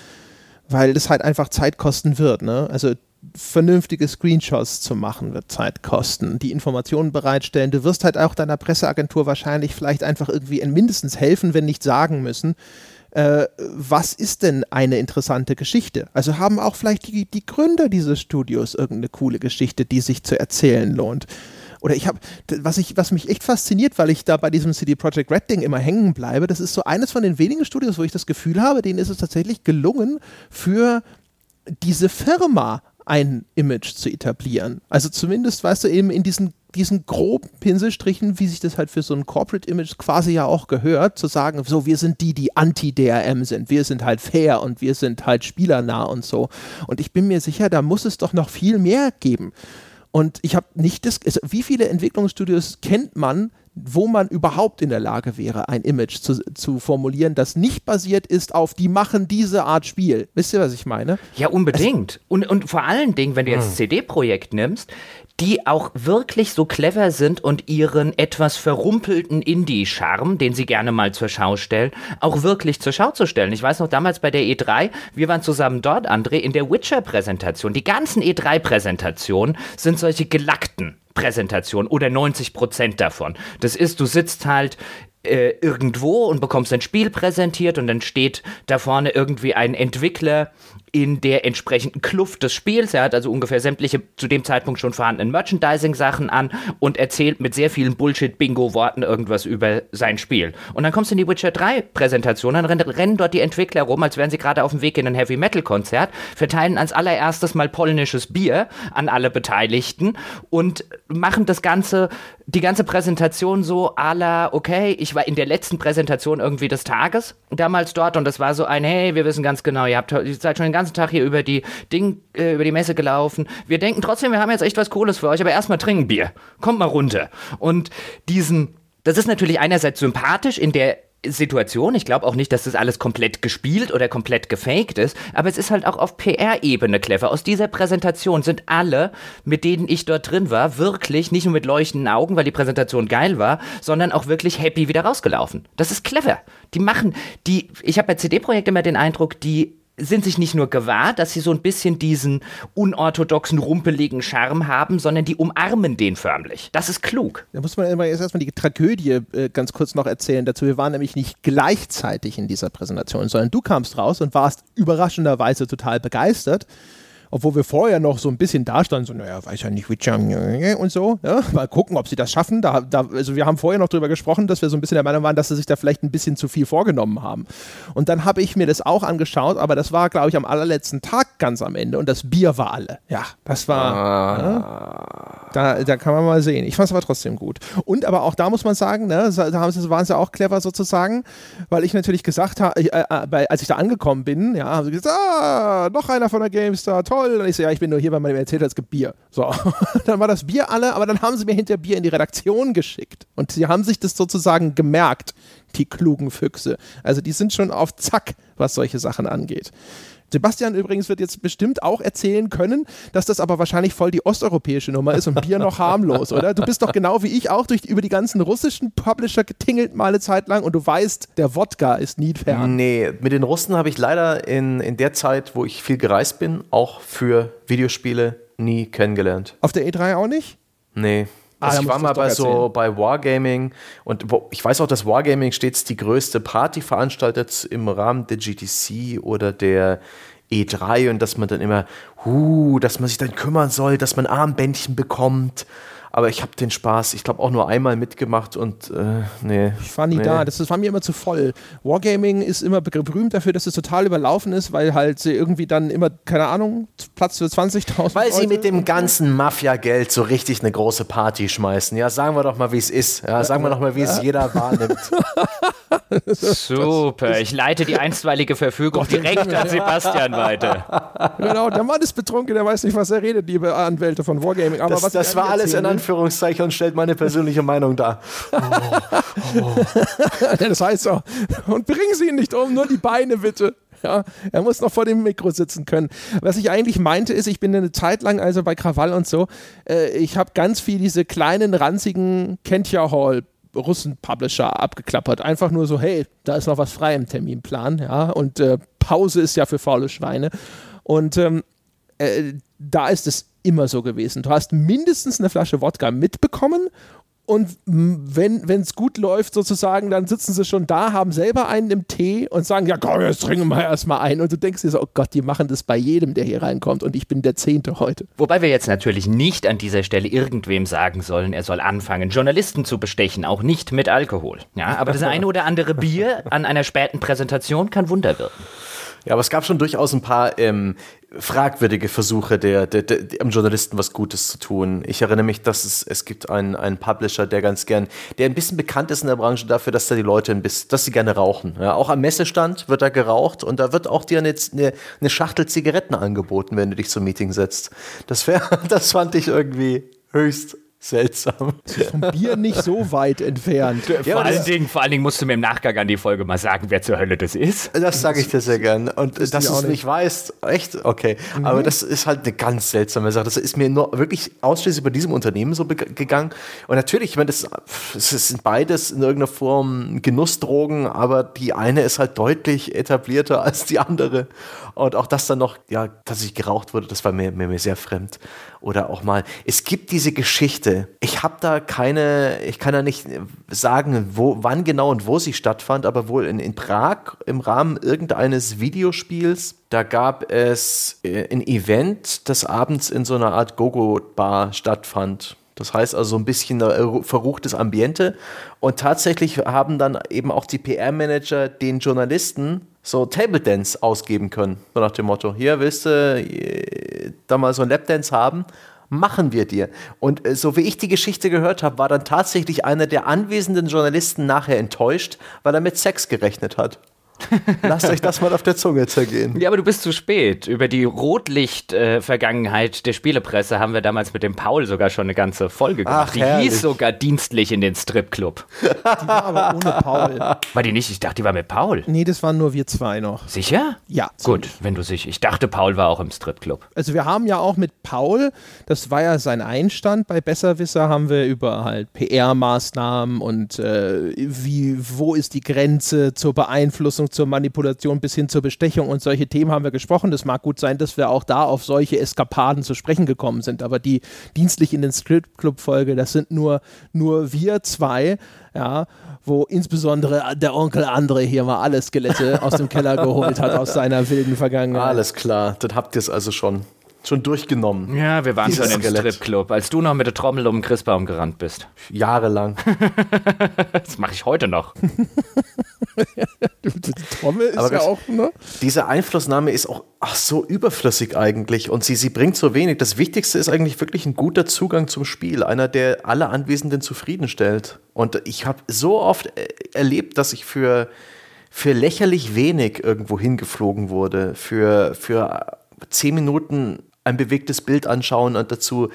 Weil das halt einfach Zeit kosten wird. Ne? Also vernünftige Screenshots zu machen, wird Zeit kosten. Die Informationen bereitstellen. Du wirst halt auch deiner Presseagentur wahrscheinlich vielleicht einfach irgendwie mindestens helfen, wenn nicht sagen müssen. Äh, was ist denn eine interessante Geschichte? Also haben auch vielleicht die, die Gründer dieses Studios irgendeine coole Geschichte, die sich zu erzählen lohnt. Oder ich habe, was, was mich echt fasziniert, weil ich da bei diesem CD Projekt Red Ding immer hängen bleibe, das ist so eines von den wenigen Studios, wo ich das Gefühl habe, denen ist es tatsächlich gelungen, für diese Firma ein Image zu etablieren. Also zumindest, weißt du, eben in diesen, diesen groben Pinselstrichen, wie sich das halt für so ein Corporate Image quasi ja auch gehört, zu sagen, so, wir sind die, die anti-DRM sind, wir sind halt fair und wir sind halt spielernah und so. Und ich bin mir sicher, da muss es doch noch viel mehr geben. Und ich habe nicht das, also wie viele Entwicklungsstudios kennt man, wo man überhaupt in der Lage wäre, ein Image zu, zu formulieren, das nicht basiert ist auf, die machen diese Art Spiel. Wisst ihr, was ich meine? Ja, unbedingt. Also, und, und vor allen Dingen, wenn du jetzt hm. CD-Projekt nimmst, die auch wirklich so clever sind und ihren etwas verrumpelten Indie-Charme, den sie gerne mal zur Schau stellen, auch wirklich zur Schau zu stellen. Ich weiß noch damals bei der E3, wir waren zusammen dort, André, in der Witcher-Präsentation. Die ganzen E3-Präsentationen sind solche gelackten Präsentation oder 90 Prozent davon. Das ist, du sitzt halt äh, irgendwo und bekommst ein Spiel präsentiert und dann steht da vorne irgendwie ein Entwickler in der entsprechenden Kluft des Spiels. Er hat also ungefähr sämtliche zu dem Zeitpunkt schon vorhandenen Merchandising-Sachen an und erzählt mit sehr vielen Bullshit-Bingo-Worten irgendwas über sein Spiel. Und dann kommst du in die Witcher 3-Präsentation, dann rennen, dort die Entwickler rum, als wären sie gerade auf dem Weg in ein Heavy-Metal-Konzert, verteilen als allererstes mal polnisches Bier an alle Beteiligten und machen das Ganze, die ganze Präsentation so à la, okay, ich war in der letzten Präsentation irgendwie des Tages damals dort und das war so ein, hey, wir wissen ganz genau, ihr habt ihr seid schon den ganzen Tag hier über die Ding, äh, über die Messe gelaufen. Wir denken trotzdem, wir haben jetzt echt was Cooles für euch, aber erstmal trinken Bier. Kommt mal runter. Und diesen, das ist natürlich einerseits sympathisch in der Situation. Ich glaube auch nicht, dass das alles komplett gespielt oder komplett gefaked ist, aber es ist halt auch auf PR-Ebene clever. Aus dieser Präsentation sind alle, mit denen ich dort drin war, wirklich nicht nur mit leuchtenden Augen, weil die Präsentation geil war, sondern auch wirklich happy wieder rausgelaufen. Das ist clever. Die machen, die, ich habe bei CD-Projekt immer den Eindruck, die sind sich nicht nur gewahr, dass sie so ein bisschen diesen unorthodoxen, rumpeligen Charme haben, sondern die umarmen den förmlich. Das ist klug. Da muss man jetzt erstmal die Tragödie äh, ganz kurz noch erzählen dazu. Wir waren nämlich nicht gleichzeitig in dieser Präsentation, sondern du kamst raus und warst überraschenderweise total begeistert obwohl wir vorher noch so ein bisschen da standen, so, naja, weiß ja nicht, Witcher und so. Ja? Mal gucken, ob sie das schaffen. Da, da, also wir haben vorher noch drüber gesprochen, dass wir so ein bisschen der Meinung waren, dass sie sich da vielleicht ein bisschen zu viel vorgenommen haben. Und dann habe ich mir das auch angeschaut, aber das war, glaube ich, am allerletzten Tag ganz am Ende und das Bier war alle. Ja, das war. Ah. Ja, da, da kann man mal sehen. Ich fand es aber trotzdem gut. Und aber auch da muss man sagen, ne, da waren sie auch clever sozusagen, weil ich natürlich gesagt habe, äh, äh, als ich da angekommen bin, ja, haben sie gesagt, ah, noch einer von der GameStar, toll toll. Und ich so, ja, ich bin nur hier, weil man mir erzählt hat, es gibt Bier. So, [laughs] dann war das Bier alle, aber dann haben sie mir hinter Bier in die Redaktion geschickt. Und sie haben sich das sozusagen gemerkt, die klugen Füchse. Also die sind schon auf Zack, was solche Sachen angeht. Sebastian übrigens wird jetzt bestimmt auch erzählen können, dass das aber wahrscheinlich voll die osteuropäische Nummer ist und Bier noch harmlos, oder? Du bist doch genau wie ich auch durch, über die ganzen russischen Publisher getingelt mal eine Zeit lang und du weißt, der Wodka ist nie fern. Nee, mit den Russen habe ich leider in, in der Zeit, wo ich viel gereist bin, auch für Videospiele nie kennengelernt. Auf der E3 auch nicht? Nee. Ah, also ich war mal bei so bei Wargaming und wo, ich weiß auch, dass Wargaming stets die größte Party veranstaltet im Rahmen der GTC oder der E3 und dass man dann immer, huh, dass man sich dann kümmern soll, dass man Armbändchen bekommt aber ich habe den Spaß, ich glaube, auch nur einmal mitgemacht und äh, nee. Ich war nie nee. da, das, das war mir immer zu voll. Wargaming ist immer berühmt dafür, dass es total überlaufen ist, weil halt sie irgendwie dann immer, keine Ahnung, Platz für 20.000 Weil sie mit dem ganzen Mafia-Geld so richtig eine große Party schmeißen. Ja, sagen wir doch mal, wie es ist. Ja, sagen wir doch mal, wie es jeder wahrnimmt. [laughs] Super, ich leite die einstweilige Verfügung direkt an Sebastian weiter. Genau, der Mann ist betrunken, der weiß nicht, was er redet, liebe Anwälte von Wargaming. Aber das, das war alles in Anführungszeichen und stellt meine persönliche Meinung dar. Oh, [laughs] oh. das heißt so, und bringen Sie ihn nicht um, nur die Beine bitte. Ja, er muss noch vor dem Mikro sitzen können. Was ich eigentlich meinte, ist, ich bin eine Zeit lang, also bei Krawall und so, äh, ich habe ganz viel diese kleinen, ranzigen Kentia Hall Russen-Publisher abgeklappert. Einfach nur so, hey, da ist noch was frei im Terminplan, ja, und äh, Pause ist ja für faule Schweine. Und ähm, äh, da ist es immer so gewesen. Du hast mindestens eine Flasche Wodka mitbekommen und wenn es gut läuft sozusagen, dann sitzen sie schon da, haben selber einen im Tee und sagen, ja komm, jetzt trinken wir erstmal ein. Und du denkst dir so, oh Gott, die machen das bei jedem, der hier reinkommt und ich bin der Zehnte heute. Wobei wir jetzt natürlich nicht an dieser Stelle irgendwem sagen sollen, er soll anfangen, Journalisten zu bestechen, auch nicht mit Alkohol. Ja, aber das eine oder andere Bier an einer späten Präsentation kann Wunder wirken. Ja, aber es gab schon durchaus ein paar ähm, fragwürdige Versuche der, der, der, dem Journalisten was Gutes zu tun. Ich erinnere mich, dass es, es gibt einen, einen Publisher, der ganz gern, der ein bisschen bekannt ist in der Branche dafür, dass da die Leute ein bisschen, dass sie gerne rauchen. Ja, auch am Messestand wird da geraucht und da wird auch dir eine, eine, eine Schachtel Zigaretten angeboten, wenn du dich zum Meeting setzt. Das, wär, [laughs] das fand ich irgendwie höchst seltsam. Das ist vom Bier nicht so weit entfernt. Ja, vor, allen Dingen, vor allen Dingen musst du mir im Nachgang an die Folge mal sagen, wer zur Hölle das ist. Das sage ich dir sehr gern. Und das dass du es nicht weißt, echt? Okay. Mhm. Aber das ist halt eine ganz seltsame Sache. Das ist mir nur wirklich ausschließlich bei diesem Unternehmen so gegangen. Und natürlich, ich meine, das, das sind beides in irgendeiner Form Genussdrogen, aber die eine ist halt deutlich etablierter [laughs] als die andere. Und auch das dann noch, ja, dass ich geraucht wurde, das war mir, mir, mir sehr fremd. Oder auch mal, es gibt diese Geschichte. Ich habe da keine, ich kann da nicht sagen, wo, wann genau und wo sie stattfand, aber wohl in, in Prag im Rahmen irgendeines Videospiels. Da gab es äh, ein Event, das abends in so einer Art Gogo-Bar stattfand. Das heißt also ein bisschen verruchtes Ambiente. Und tatsächlich haben dann eben auch die PR-Manager den Journalisten so Table Dance ausgeben können. So nach dem Motto, hier willst du äh, da mal so ein Lapdance haben? Machen wir dir. Und äh, so wie ich die Geschichte gehört habe, war dann tatsächlich einer der anwesenden Journalisten nachher enttäuscht, weil er mit Sex gerechnet hat. Lasst euch das mal auf der Zunge zergehen. Ja, aber du bist zu spät. Über die Rotlicht-Vergangenheit der Spielepresse haben wir damals mit dem Paul sogar schon eine ganze Folge gemacht. Ach, die herrlich. hieß sogar dienstlich in den Stripclub. Die war aber ohne Paul. War die nicht? Ich dachte, die war mit Paul. Nee, das waren nur wir zwei noch. Sicher? Ja. Gut, wenn du sicher. Ich dachte, Paul war auch im Stripclub. Also wir haben ja auch mit Paul, das war ja sein Einstand bei Besserwisser, haben wir über halt PR-Maßnahmen und äh, wie, wo ist die Grenze zur Beeinflussung, zur Manipulation bis hin zur Bestechung und solche Themen haben wir gesprochen. Das mag gut sein, dass wir auch da auf solche Eskapaden zu sprechen gekommen sind, aber die dienstlich in den Script-Club-Folge, das sind nur, nur wir zwei, ja, wo insbesondere der Onkel André hier mal alle Skelette aus dem Keller geholt hat aus seiner wilden Vergangenheit. Alles klar, dann habt ihr es also schon, schon durchgenommen. Ja, wir waren schon im. Stripclub, als du noch mit der Trommel um den Christbaum gerannt bist. Jahrelang. [laughs] Das mache ich heute noch. [laughs] [laughs] Die Trommel ist Aber ja auch, ne? Diese Einflussnahme ist auch ach, so überflüssig eigentlich und sie, sie bringt so wenig. Das Wichtigste ist eigentlich wirklich ein guter Zugang zum Spiel, einer, der alle Anwesenden zufriedenstellt. Und ich habe so oft äh, erlebt, dass ich für, für lächerlich wenig irgendwo hingeflogen wurde, für, für zehn Minuten ein bewegtes Bild anschauen und dazu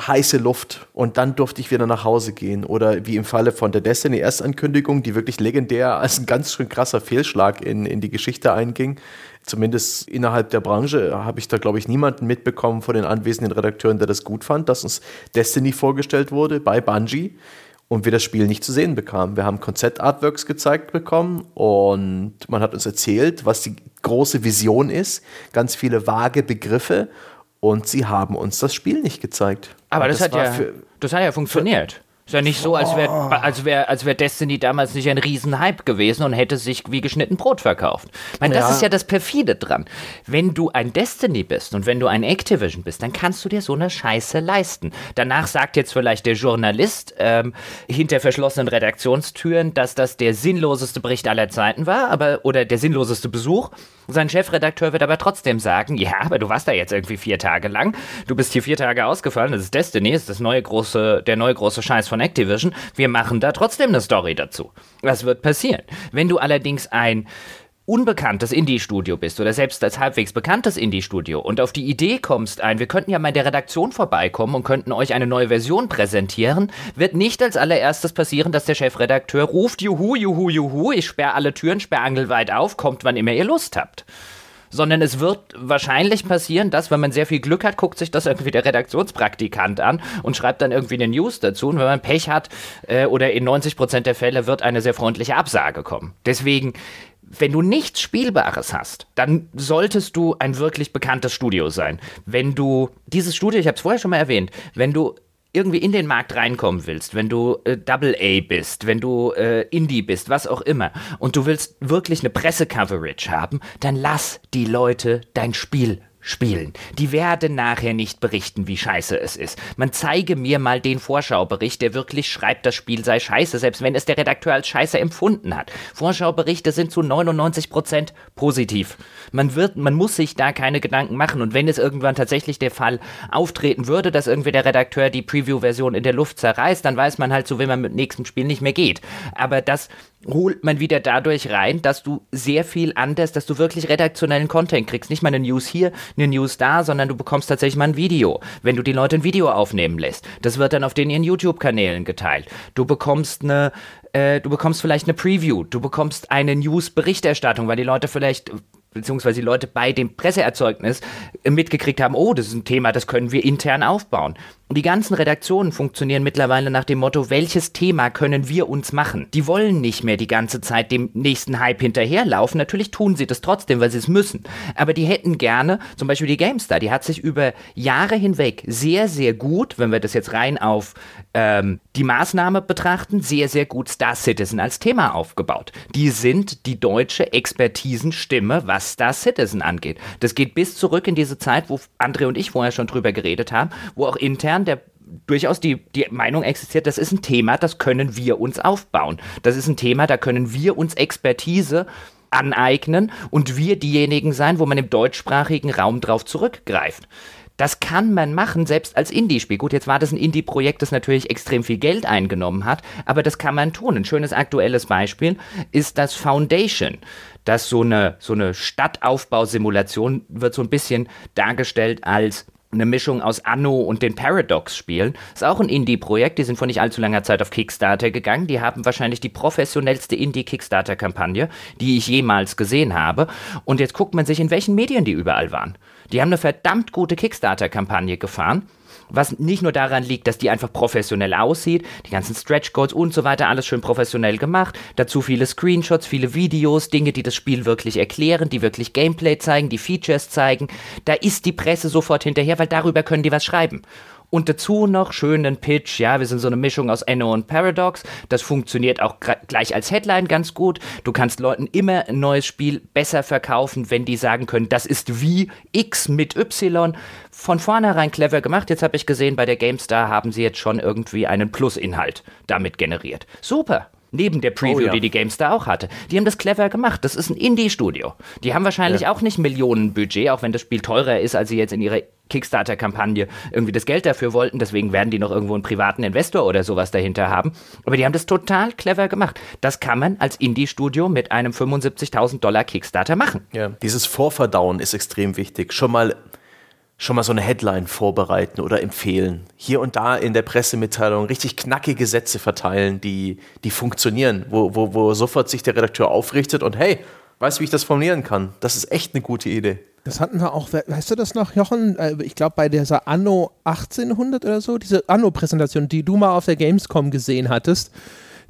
heiße Luft und dann durfte ich wieder nach Hause gehen. Oder wie im Falle von der Destiny Erstankündigung, die wirklich legendär als ein ganz schön krasser Fehlschlag in, in die Geschichte einging. Zumindest innerhalb der Branche habe ich da, glaube ich, niemanden mitbekommen von den anwesenden Redakteuren, der das gut fand, dass uns Destiny vorgestellt wurde bei Bungie und wir das Spiel nicht zu sehen bekamen. Wir haben Konzept-Artworks gezeigt bekommen und man hat uns erzählt, was die große Vision ist, ganz viele vage Begriffe und sie haben uns das Spiel nicht gezeigt. Aber Und das, hat ja, für- das hat ja funktioniert. Ist ja nicht so, als wäre als wär, als wär Destiny damals nicht ein Riesenhype gewesen und hätte sich wie geschnitten Brot verkauft. Ich meine, das Ja. ist ja das Perfide dran. Wenn du ein Destiny bist und wenn du ein Activision bist, dann kannst du dir so eine Scheiße leisten. Danach sagt jetzt vielleicht der Journalist ähm, hinter verschlossenen Redaktionstüren, dass das der sinnloseste Bericht aller Zeiten war, aber oder der sinnloseste Besuch. Sein Chefredakteur wird aber trotzdem sagen, ja, aber du warst da jetzt irgendwie vier Tage lang. Du bist hier vier Tage ausgefallen. Das ist Destiny, das ist das neue große, der neue große Scheiß von Activision. Wir machen da trotzdem eine Story dazu. Was wird passieren? Wenn du allerdings ein unbekanntes Indie-Studio bist oder selbst als halbwegs bekanntes Indie-Studio und auf die Idee kommst, ein, wir könnten ja mal in der Redaktion vorbeikommen und könnten euch eine neue Version präsentieren, wird nicht als allererstes passieren, dass der Chefredakteur ruft, juhu, juhu, juhu, ich sperre alle Türen, sperre angelweit auf, kommt, wann immer ihr Lust habt sondern es wird wahrscheinlich passieren, dass, wenn man sehr viel Glück hat, guckt sich das irgendwie der Redaktionspraktikant an und schreibt dann irgendwie eine News dazu. Und wenn man Pech hat, äh, oder in 90% der Fälle wird eine sehr freundliche Absage kommen. Deswegen, wenn du nichts Spielbares hast, dann solltest du ein wirklich bekanntes Studio sein. Wenn du dieses Studio, ich habe es vorher schon mal erwähnt, wenn du irgendwie in den Markt reinkommen willst, wenn du äh, Double A bist, wenn du äh, Indie bist, was auch immer, und du willst wirklich eine Pressecoverage haben, dann lass die Leute dein Spiel spielen. Die werden nachher nicht berichten, wie scheiße es ist. Man zeige mir mal den Vorschaubericht, der wirklich schreibt, das Spiel sei scheiße, selbst wenn es der Redakteur als scheiße empfunden hat. Vorschauberichte sind zu 99% positiv. Man wird, man muss sich da keine Gedanken machen. Und wenn es irgendwann tatsächlich der Fall auftreten würde, dass irgendwie der Redakteur die Preview-Version in der Luft zerreißt, dann weiß man halt, so wie man mit nächsten Spiel nicht mehr geht. Aber das holt man wieder dadurch rein, dass du sehr viel anders, dass du wirklich redaktionellen Content kriegst. Nicht mal eine News hier, eine News da, sondern du bekommst tatsächlich mal ein Video, wenn du die Leute ein Video aufnehmen lässt. Das wird dann auf den ihren YouTube-Kanälen geteilt. Du bekommst eine, äh, du bekommst vielleicht eine Preview, du bekommst eine News-Berichterstattung, weil die Leute vielleicht beziehungsweise die Leute bei dem Presseerzeugnis mitgekriegt haben, oh, das ist ein Thema, das können wir intern aufbauen. Und die ganzen Redaktionen funktionieren mittlerweile nach dem Motto, welches Thema können wir uns machen? Die wollen nicht mehr die ganze Zeit dem nächsten Hype hinterherlaufen. Natürlich tun sie das trotzdem, weil sie es müssen. Aber die hätten gerne, zum Beispiel die GameStar, die hat sich über Jahre hinweg sehr, sehr gut, wenn wir das jetzt rein auf ähm, die Maßnahme betrachten, sehr, sehr gut Star Citizen als Thema aufgebaut. Die sind die deutsche Expertisenstimme, was Star Citizen angeht. Das geht bis zurück in diese Zeit, wo André und ich vorher schon drüber geredet haben, wo auch intern der durchaus die, die Meinung existiert, das ist ein Thema, das können wir uns aufbauen. Das ist ein Thema, da können wir uns Expertise aneignen und wir diejenigen sein, wo man im deutschsprachigen Raum drauf zurückgreift. Das kann man machen, selbst als Indie-Spiel. Gut, jetzt war das ein Indie-Projekt, das natürlich extrem viel Geld eingenommen hat, aber das kann man tun. Ein schönes aktuelles Beispiel ist das Foundation. Das so eine, so eine Stadtaufbausimulation wird so ein bisschen dargestellt als eine Mischung aus Anno und den Paradox-Spielen. Ist auch ein Indie-Projekt, die sind vor nicht allzu langer Zeit auf Kickstarter gegangen. Die haben wahrscheinlich die professionellste Indie-Kickstarter-Kampagne, die ich jemals gesehen habe. Und jetzt guckt man sich, in welchen Medien die überall waren. Die haben eine verdammt gute Kickstarter-Kampagne gefahren was nicht nur daran liegt, dass die einfach professionell aussieht, die ganzen Stretch Goals und so weiter, alles schön professionell gemacht, dazu viele Screenshots, viele Videos, Dinge, die das Spiel wirklich erklären, die wirklich Gameplay zeigen, die Features zeigen, da ist die Presse sofort hinterher, weil darüber können die was schreiben. Und dazu noch schönen Pitch, ja, wir sind so eine Mischung aus Enno und Paradox. Das funktioniert auch gleich als Headline ganz gut. Du kannst Leuten immer ein neues Spiel besser verkaufen, wenn die sagen können, das ist wie X mit Y. Von vornherein clever gemacht. Jetzt habe ich gesehen, bei der GameStar haben sie jetzt schon irgendwie einen Plus-Inhalt damit generiert. Super. Neben der Preview, oh, ja. die die GameStar auch hatte. Die haben das clever gemacht. Das ist ein Indie-Studio. Die haben wahrscheinlich ja. auch nicht Millionen Budget, auch wenn das Spiel teurer ist, als sie jetzt in ihrer Kickstarter-Kampagne irgendwie das Geld dafür wollten. Deswegen werden die noch irgendwo einen privaten Investor oder sowas dahinter haben. Aber die haben das total clever gemacht. Das kann man als Indie-Studio mit einem 75.000 Dollar Kickstarter machen. Ja, dieses Vorverdauen ist extrem wichtig. Schon mal schon mal so eine Headline vorbereiten oder empfehlen. Hier und da in der Pressemitteilung richtig knackige Sätze verteilen, die, die funktionieren, wo, wo, wo sofort sich der Redakteur aufrichtet und hey, weißt du, wie ich das formulieren kann? Das ist echt eine gute Idee. Das hatten wir auch, weißt du das noch, Jochen? Äh, ich glaube, bei dieser Anno 1800 oder so, diese Anno-Präsentation, die du mal auf der Gamescom gesehen hattest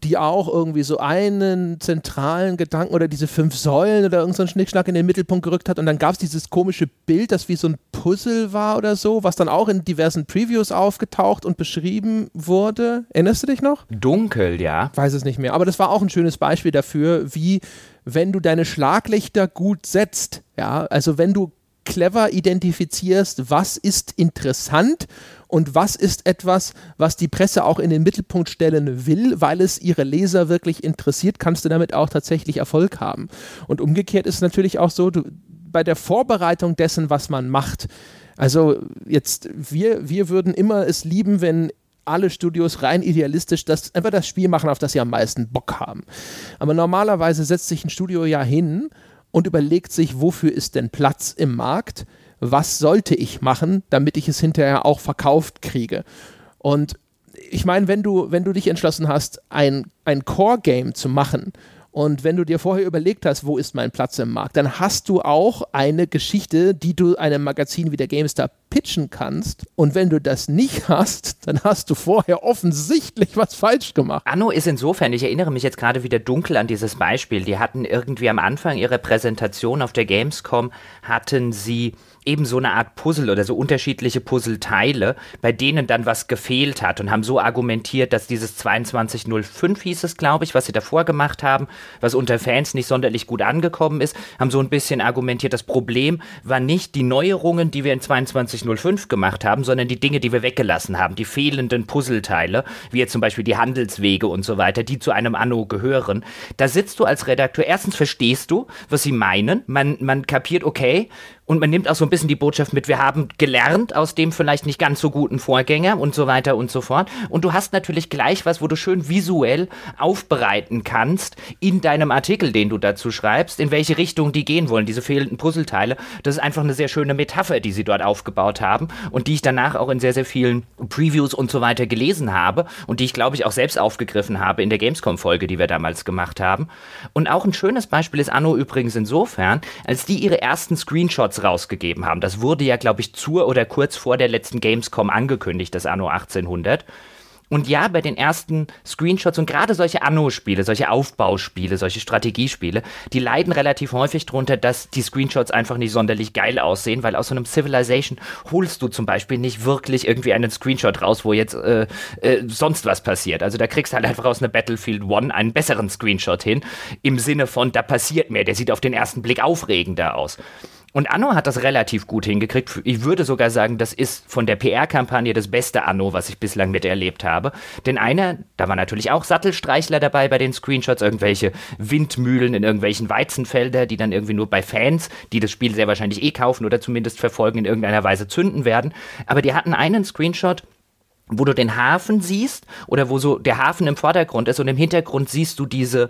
die auch irgendwie so einen zentralen Gedanken oder diese fünf Säulen oder irgendeinen so Schnickschnack in den Mittelpunkt gerückt hat. Und dann gab es dieses komische Bild, das wie so ein Puzzle war oder so, was dann auch in diversen Previews aufgetaucht und beschrieben wurde. Erinnerst du dich noch? Dunkel, ja. Weiß es nicht mehr. Aber das war auch ein schönes Beispiel dafür, wie wenn du deine Schlaglichter gut setzt, ja, also wenn du clever identifizierst, was ist interessant und was ist etwas, was die Presse auch in den Mittelpunkt stellen will, weil es ihre Leser wirklich interessiert, kannst du damit auch tatsächlich Erfolg haben. Und umgekehrt ist es natürlich auch so, du, bei der Vorbereitung dessen, was man macht, also jetzt, wir, wir würden immer es lieben, wenn alle Studios rein idealistisch das, einfach das Spiel machen, auf das sie am meisten Bock haben. Aber normalerweise setzt sich ein Studio ja hin und überlegt sich, wofür ist denn Platz im Markt was sollte ich machen, damit ich es hinterher auch verkauft kriege. Und ich meine, wenn du, wenn du dich entschlossen hast, ein, ein Core-Game zu machen und wenn du dir vorher überlegt hast, wo ist mein Platz im Markt, dann hast du auch eine Geschichte, die du einem Magazin wie der GameStar pitchen kannst. Und wenn du das nicht hast, dann hast du vorher offensichtlich was falsch gemacht. Anno ist insofern, ich erinnere mich jetzt gerade wieder dunkel an dieses Beispiel. Die hatten irgendwie am Anfang ihrer Präsentation auf der Gamescom, hatten sie eben so eine Art Puzzle oder so unterschiedliche Puzzleteile, bei denen dann was gefehlt hat und haben so argumentiert, dass dieses 2205 hieß es, glaube ich, was sie davor gemacht haben, was unter Fans nicht sonderlich gut angekommen ist, haben so ein bisschen argumentiert, das Problem war nicht die Neuerungen, die wir in 2205 gemacht haben, sondern die Dinge, die wir weggelassen haben, die fehlenden Puzzleteile, wie jetzt zum Beispiel die Handelswege und so weiter, die zu einem Anno gehören. Da sitzt du als Redakteur, erstens verstehst du, was sie meinen, man, man kapiert, okay, und man nimmt auch so ein bisschen die Botschaft mit, wir haben gelernt aus dem vielleicht nicht ganz so guten Vorgänger und so weiter und so fort. Und du hast natürlich gleich was, wo du schön visuell aufbereiten kannst in deinem Artikel, den du dazu schreibst, in welche Richtung die gehen wollen, diese fehlenden Puzzleteile. Das ist einfach eine sehr schöne Metapher, die sie dort aufgebaut haben und die ich danach auch in sehr, sehr vielen Previews und so weiter gelesen habe und die ich, glaube ich, auch selbst aufgegriffen habe in der Gamescom-Folge, die wir damals gemacht haben. Und auch ein schönes Beispiel ist Anno übrigens insofern, als die ihre ersten Screenshots rausgegeben haben. Das wurde ja, glaube ich, zur oder kurz vor der letzten Gamescom angekündigt, das Anno 1800. Und ja, bei den ersten Screenshots und gerade solche Anno-Spiele, solche Aufbauspiele, solche Strategiespiele, die leiden relativ häufig darunter, dass die Screenshots einfach nicht sonderlich geil aussehen, weil aus so einem Civilization holst du zum Beispiel nicht wirklich irgendwie einen Screenshot raus, wo jetzt äh, äh, sonst was passiert. Also da kriegst du halt einfach aus einer Battlefield One einen besseren Screenshot hin, im Sinne von, da passiert mehr, der sieht auf den ersten Blick aufregender aus. Und Anno hat das relativ gut hingekriegt. Ich würde sogar sagen, das ist von der PR-Kampagne das beste Anno, was ich bislang miterlebt habe. Denn einer, da war natürlich auch Sattelstreichler dabei bei den Screenshots, irgendwelche Windmühlen in irgendwelchen Weizenfelder, die dann irgendwie nur bei Fans, die das Spiel sehr wahrscheinlich eh kaufen oder zumindest verfolgen, in irgendeiner Weise zünden werden. Aber die hatten einen Screenshot, wo du den Hafen siehst oder wo so der Hafen im Vordergrund ist und im Hintergrund siehst du diese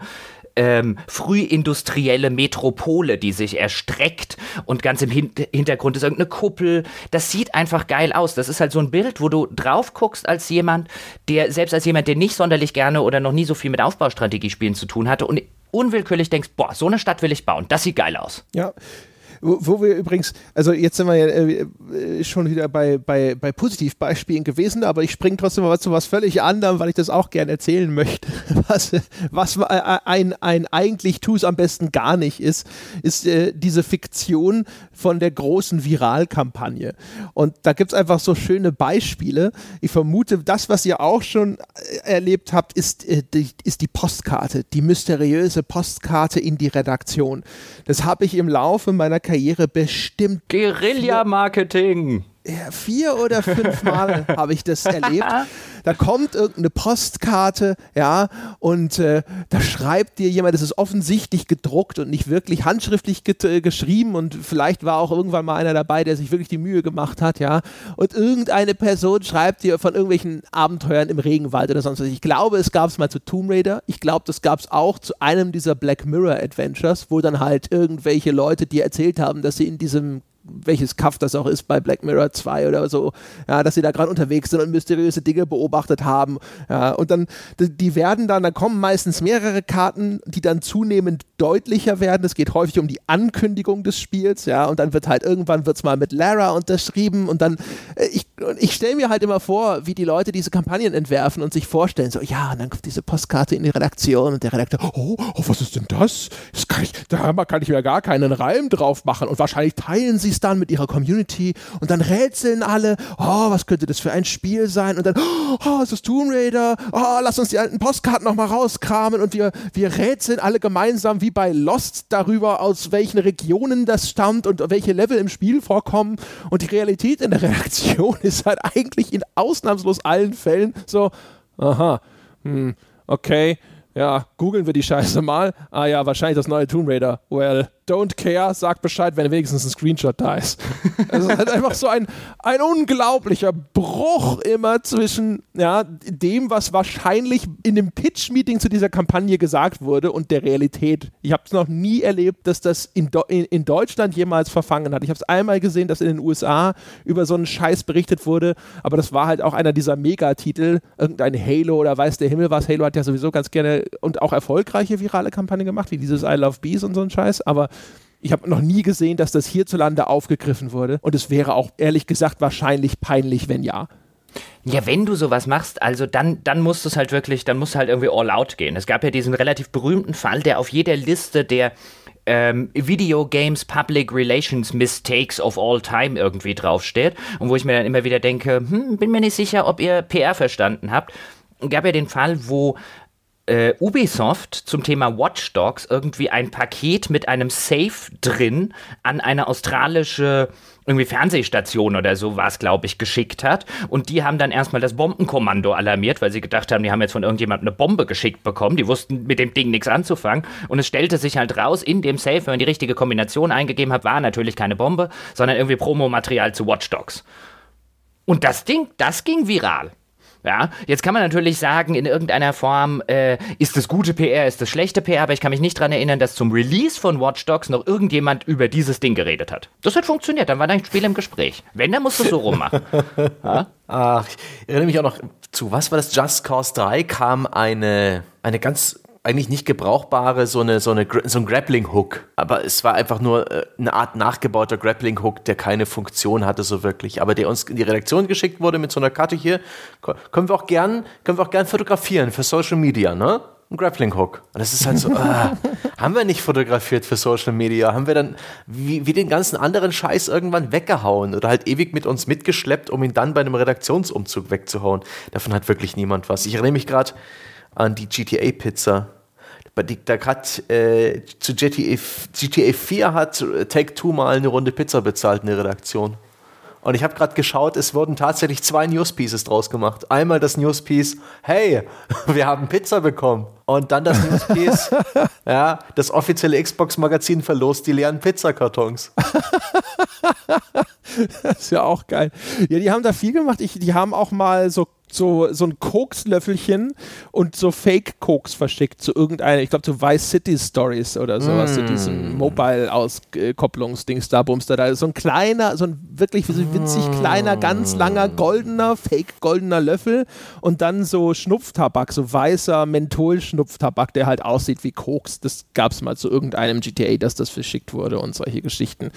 ähm, frühindustrielle Metropole, die sich erstreckt und ganz im Hin Hintergrund ist irgendeine Kuppel. Das sieht einfach geil aus. Das ist halt so ein Bild, wo du drauf guckst als jemand, der, selbst als jemand, der nicht sonderlich gerne oder noch nie so viel mit Aufbaustrategie spielen zu tun hatte und unwillkürlich denkst, boah, so eine Stadt will ich bauen. Das sieht geil aus. Ja, wo, wo wir übrigens, also jetzt sind wir ja äh, äh, schon wieder bei, bei, bei Positivbeispielen gewesen, aber ich springe trotzdem mal zu was völlig anderem, weil ich das auch gerne erzählen möchte. [laughs] Was, was äh, ein, ein eigentlich tu es am besten gar nicht ist, ist äh, diese Fiktion von der großen Viralkampagne. Und da gibt es einfach so schöne Beispiele. Ich vermute, das, was ihr auch schon äh, erlebt habt, ist, äh, die, ist die Postkarte, die mysteriöse Postkarte in die Redaktion. Das habe ich im Laufe meiner Karriere bestimmt. Guerilla-Marketing. Vier oder fünf Mal [laughs] habe ich das erlebt. Da kommt irgendeine Postkarte, ja, und äh, da schreibt dir jemand, das ist offensichtlich gedruckt und nicht wirklich handschriftlich get- geschrieben und vielleicht war auch irgendwann mal einer dabei, der sich wirklich die Mühe gemacht hat, ja. Und irgendeine Person schreibt dir von irgendwelchen Abenteuern im Regenwald oder sonst was. Ich glaube, es gab es mal zu Tomb Raider. Ich glaube, das gab es auch zu einem dieser Black Mirror Adventures, wo dann halt irgendwelche Leute dir erzählt haben, dass sie in diesem welches Kaff das auch ist bei Black Mirror 2 oder so, ja, dass sie da gerade unterwegs sind und mysteriöse Dinge beobachtet haben. Ja, und dann, die werden dann, da kommen meistens mehrere Karten, die dann zunehmend deutlicher werden. Es geht häufig um die Ankündigung des Spiels, ja, und dann wird halt irgendwann wird's mal mit Lara unterschrieben und dann, äh, ich, ich stelle mir halt immer vor, wie die Leute diese Kampagnen entwerfen und sich vorstellen, so, ja, und dann kommt diese Postkarte in die Redaktion und der Redakteur, oh, oh was ist denn das? das kann ich, da kann ich mir gar keinen Reim drauf machen und wahrscheinlich teilen sie es dann mit ihrer Community und dann rätseln alle, oh, was könnte das für ein Spiel sein? Und dann, oh, es ist Tomb Raider, oh, lass uns die alten Postkarten nochmal rauskramen und wir, wir rätseln alle gemeinsam wie bei Lost darüber, aus welchen Regionen das stammt und welche Level im Spiel vorkommen. Und die Realität in der Redaktion [laughs] ist halt eigentlich in ausnahmslos allen Fällen so, aha, hm, okay, ja, googeln wir die Scheiße mal. Ah ja, wahrscheinlich das neue Tomb Raider. Well, don't care, sag Bescheid, wenn wenigstens ein Screenshot da ist. Es ist halt einfach so ein, ein unglaublicher Bruch immer zwischen ja, dem, was wahrscheinlich in dem Pitch-Meeting zu dieser Kampagne gesagt wurde und der Realität. Ich habe es noch nie erlebt, dass das in, in, in Deutschland jemals verfangen hat. Ich habe es einmal gesehen, dass in den USA über so einen Scheiß berichtet wurde, aber das war halt auch einer dieser Megatitel, irgendein Halo oder weiß der Himmel was. Halo hat ja sowieso ganz gerne und auch erfolgreiche virale Kampagne gemacht, wie dieses I Love Bees und so ein Scheiß, aber ich habe noch nie gesehen, dass das hierzulande aufgegriffen wurde. Und es wäre auch ehrlich gesagt wahrscheinlich peinlich, wenn ja. Ja, wenn du sowas machst, also dann, dann musst du es halt wirklich, dann musst du halt irgendwie all out gehen. Es gab ja diesen relativ berühmten Fall, der auf jeder Liste der ähm, Video Games Public Relations Mistakes of All Time irgendwie draufsteht. Und wo ich mir dann immer wieder denke, hm, bin mir nicht sicher, ob ihr PR verstanden habt. Es gab ja den Fall, wo äh, Ubisoft zum Thema Watch Dogs irgendwie ein Paket mit einem Safe drin an eine australische irgendwie Fernsehstation oder so war es, glaube ich, geschickt hat. Und die haben dann erstmal das Bombenkommando alarmiert, weil sie gedacht haben, die haben jetzt von irgendjemandem eine Bombe geschickt bekommen. Die wussten mit dem Ding nichts anzufangen. Und es stellte sich halt raus, in dem Safe, wenn man die richtige Kombination eingegeben hat, war natürlich keine Bombe, sondern irgendwie Promomaterial zu Watch Dogs. Und das Ding, das ging viral. Ja, jetzt kann man natürlich sagen, in irgendeiner Form äh, ist das gute PR, ist das schlechte PR, aber ich kann mich nicht daran erinnern, dass zum Release von Watch Dogs noch irgendjemand über dieses Ding geredet hat. Das hat funktioniert, dann war dein Spiel im Gespräch. Wenn, dann musst du es so rummachen. [laughs] ja? Ach, ich erinnere mich auch noch zu, was war das? Just Cause 3 kam eine, eine ganz eigentlich nicht gebrauchbare, so, eine, so, eine, so ein Grappling-Hook. Aber es war einfach nur äh, eine Art nachgebauter Grappling-Hook, der keine Funktion hatte so wirklich. Aber der uns in die Redaktion geschickt wurde mit so einer Karte hier. Können wir auch gern, können wir auch gern fotografieren für Social Media, ne? Ein Grappling Hook. Und das ist halt so, [laughs] ah, haben wir nicht fotografiert für Social Media? Haben wir dann wie, wie den ganzen anderen Scheiß irgendwann weggehauen oder halt ewig mit uns mitgeschleppt, um ihn dann bei einem Redaktionsumzug wegzuhauen? Davon hat wirklich niemand was. Ich erinnere mich gerade an die GTA-Pizza da gerade äh, zu GTA, GTA 4 hat Take Two mal eine Runde Pizza bezahlt, eine Redaktion. Und ich habe gerade geschaut, es wurden tatsächlich zwei Newspieces draus gemacht. Einmal das Newspiece, hey, [laughs] wir haben Pizza bekommen. Und dann das Newspiece, [laughs] ja, das offizielle Xbox-Magazin verlost die leeren Pizzakartons. [laughs] das ist ja auch geil. Ja, die haben da viel gemacht. Ich, die haben auch mal so so, so ein Kokslöffelchen und so Fake-Koks verschickt zu irgendeiner, ich glaube zu Vice City Stories oder sowas, mm. zu diesem Mobile-Auskopplungsdings da, Bumster. Da ist so ein kleiner, so ein wirklich so winzig kleiner, ganz langer, goldener, fake-goldener Löffel und dann so Schnupftabak, so weißer Menthol-Schnupftabak, der halt aussieht wie Koks. Das gab es mal zu irgendeinem GTA, dass das verschickt wurde und solche Geschichten.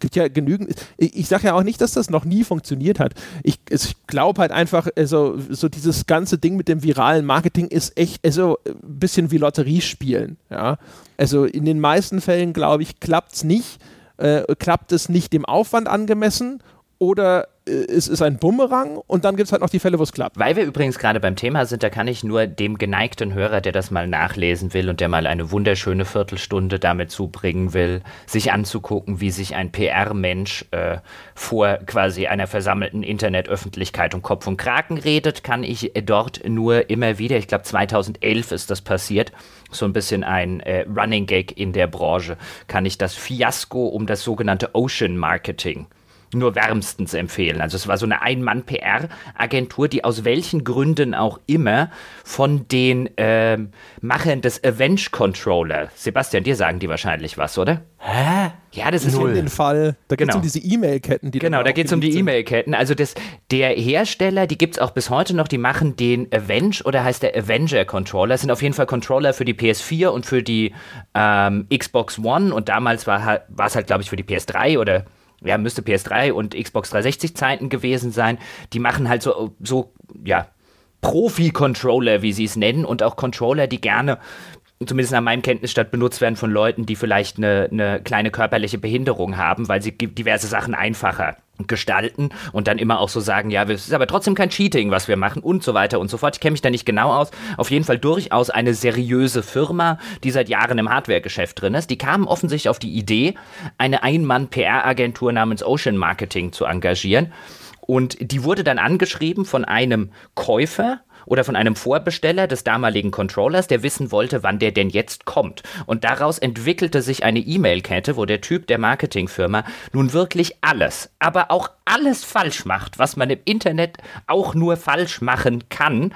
Gibt ja genügend. Ich, ich sage ja auch nicht, dass das noch nie funktioniert hat. Ich, ich glaube halt einfach, also so dieses ganze Ding mit dem viralen Marketing ist echt also ein bisschen wie Lotterie spielen. Ja? Also in den meisten Fällen, glaube ich, klappt es nicht. Äh, klappt es nicht dem Aufwand angemessen oder äh, es ist ein Bumerang und dann gibt es halt noch die Fälle, wo es klappt. Weil wir übrigens gerade beim Thema sind, da kann ich nur dem geneigten Hörer, der das mal nachlesen will und der mal eine wunderschöne Viertelstunde damit zubringen will, sich anzugucken, wie sich ein PR-Mensch äh, vor quasi einer versammelten Internetöffentlichkeit um Kopf und Kragen redet, kann ich dort nur immer wieder, ich glaube 2011 ist das passiert, so ein bisschen ein äh, Running Gag in der Branche, kann ich das Fiasko um das sogenannte Ocean Marketing nur wärmstens empfehlen. Also es war so eine Ein-Mann-PR-Agentur, die aus welchen Gründen auch immer von den äh, Machern des Avenge Controller, Sebastian, dir sagen die wahrscheinlich was, oder? Hä? Ja, das ist Null. den Fall. Da geht es genau. um diese E-Mail-Ketten. Die genau, da geht es um die E-Mail-Ketten. Also das, der Hersteller, die gibt es auch bis heute noch, die machen den Avenge oder heißt der Avenger Controller. Das sind auf jeden Fall Controller für die PS4 und für die ähm, Xbox One und damals war es halt, glaube ich, für die PS3 oder ja, müsste PS3 und Xbox 360 Zeiten gewesen sein. Die machen halt so, so ja, Profi-Controller, wie sie es nennen, und auch Controller, die gerne zumindest nach meinem Kenntnisstand benutzt werden von Leuten, die vielleicht eine, eine kleine körperliche Behinderung haben, weil sie diverse Sachen einfacher gestalten und dann immer auch so sagen, ja, es ist aber trotzdem kein Cheating, was wir machen und so weiter und so fort. Ich kenne mich da nicht genau aus. Auf jeden Fall durchaus eine seriöse Firma, die seit Jahren im Hardware-Geschäft drin ist. Die kamen offensichtlich auf die Idee, eine Ein-Mann-PR-Agentur namens Ocean Marketing zu engagieren. Und die wurde dann angeschrieben von einem Käufer oder von einem Vorbesteller des damaligen Controllers, der wissen wollte, wann der denn jetzt kommt. Und daraus entwickelte sich eine E-Mail-Kette, wo der Typ der Marketingfirma nun wirklich alles, aber auch alles falsch macht, was man im Internet auch nur falsch machen kann,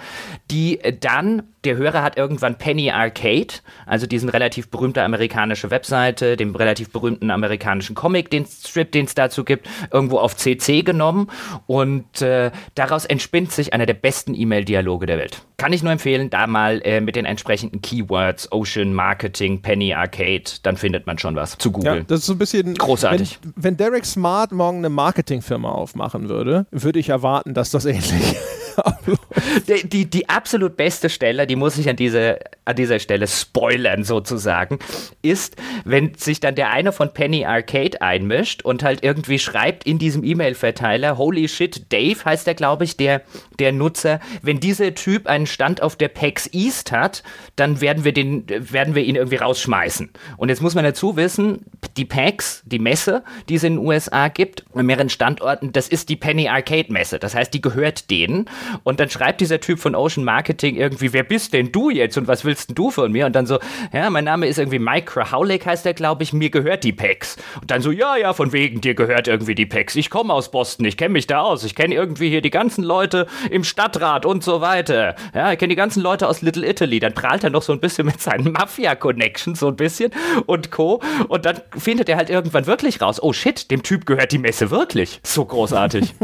die dann der Hörer hat irgendwann Penny Arcade, also diesen relativ berühmte amerikanische Webseite, den relativ berühmten amerikanischen Comic, den Strip, den es dazu gibt, irgendwo auf CC genommen und äh, daraus entspinnt sich einer der besten E-Mail-Dialoge der Welt. Kann ich nur empfehlen, da mal äh, mit den entsprechenden Keywords Ocean Marketing, Penny Arcade, dann findet man schon was zu googeln. Ja, das ist so ein bisschen großartig. Wenn, wenn Derek Smart morgen eine Marketingfirma aufmachen würde, würde ich erwarten, dass das ähnlich [laughs] die, die, die, absolut beste Stelle, die muss ich an, diese, an dieser Stelle spoilern sozusagen, ist, wenn sich dann der eine von Penny Arcade einmischt und halt irgendwie schreibt in diesem E-Mail-Verteiler, holy shit, Dave heißt der, glaube ich, der, der Nutzer, wenn dieser Typ einen Stand auf der PAX East hat, dann werden wir, den, werden wir ihn irgendwie rausschmeißen. Und jetzt muss man dazu wissen, die PAX, die Messe, die es in den USA gibt, an mehreren Standorten, das ist die Penny Arcade Messe. Das heißt, die gehört denen. Und dann schreibt dieser Typ von Ocean Marketing irgendwie, wer bist denn du jetzt und was willst denn du von mir? Und dann so, ja, mein Name ist irgendwie Mike Krahaulik, heißt der, glaube ich, mir gehört die PEX. Und dann so, ja, ja, von wegen, dir gehört irgendwie die PEX. Ich komme aus Boston, ich kenne mich da aus, ich kenne irgendwie hier die ganzen Leute im Stadtrat und so weiter. Ja, ich kenne die ganzen Leute aus Little Italy. Dann prahlt er noch so ein bisschen mit seinen Mafia-Connections so ein bisschen und Co. Und dann findet er halt irgendwann wirklich raus, oh shit, dem Typ gehört die Messe wirklich. So großartig.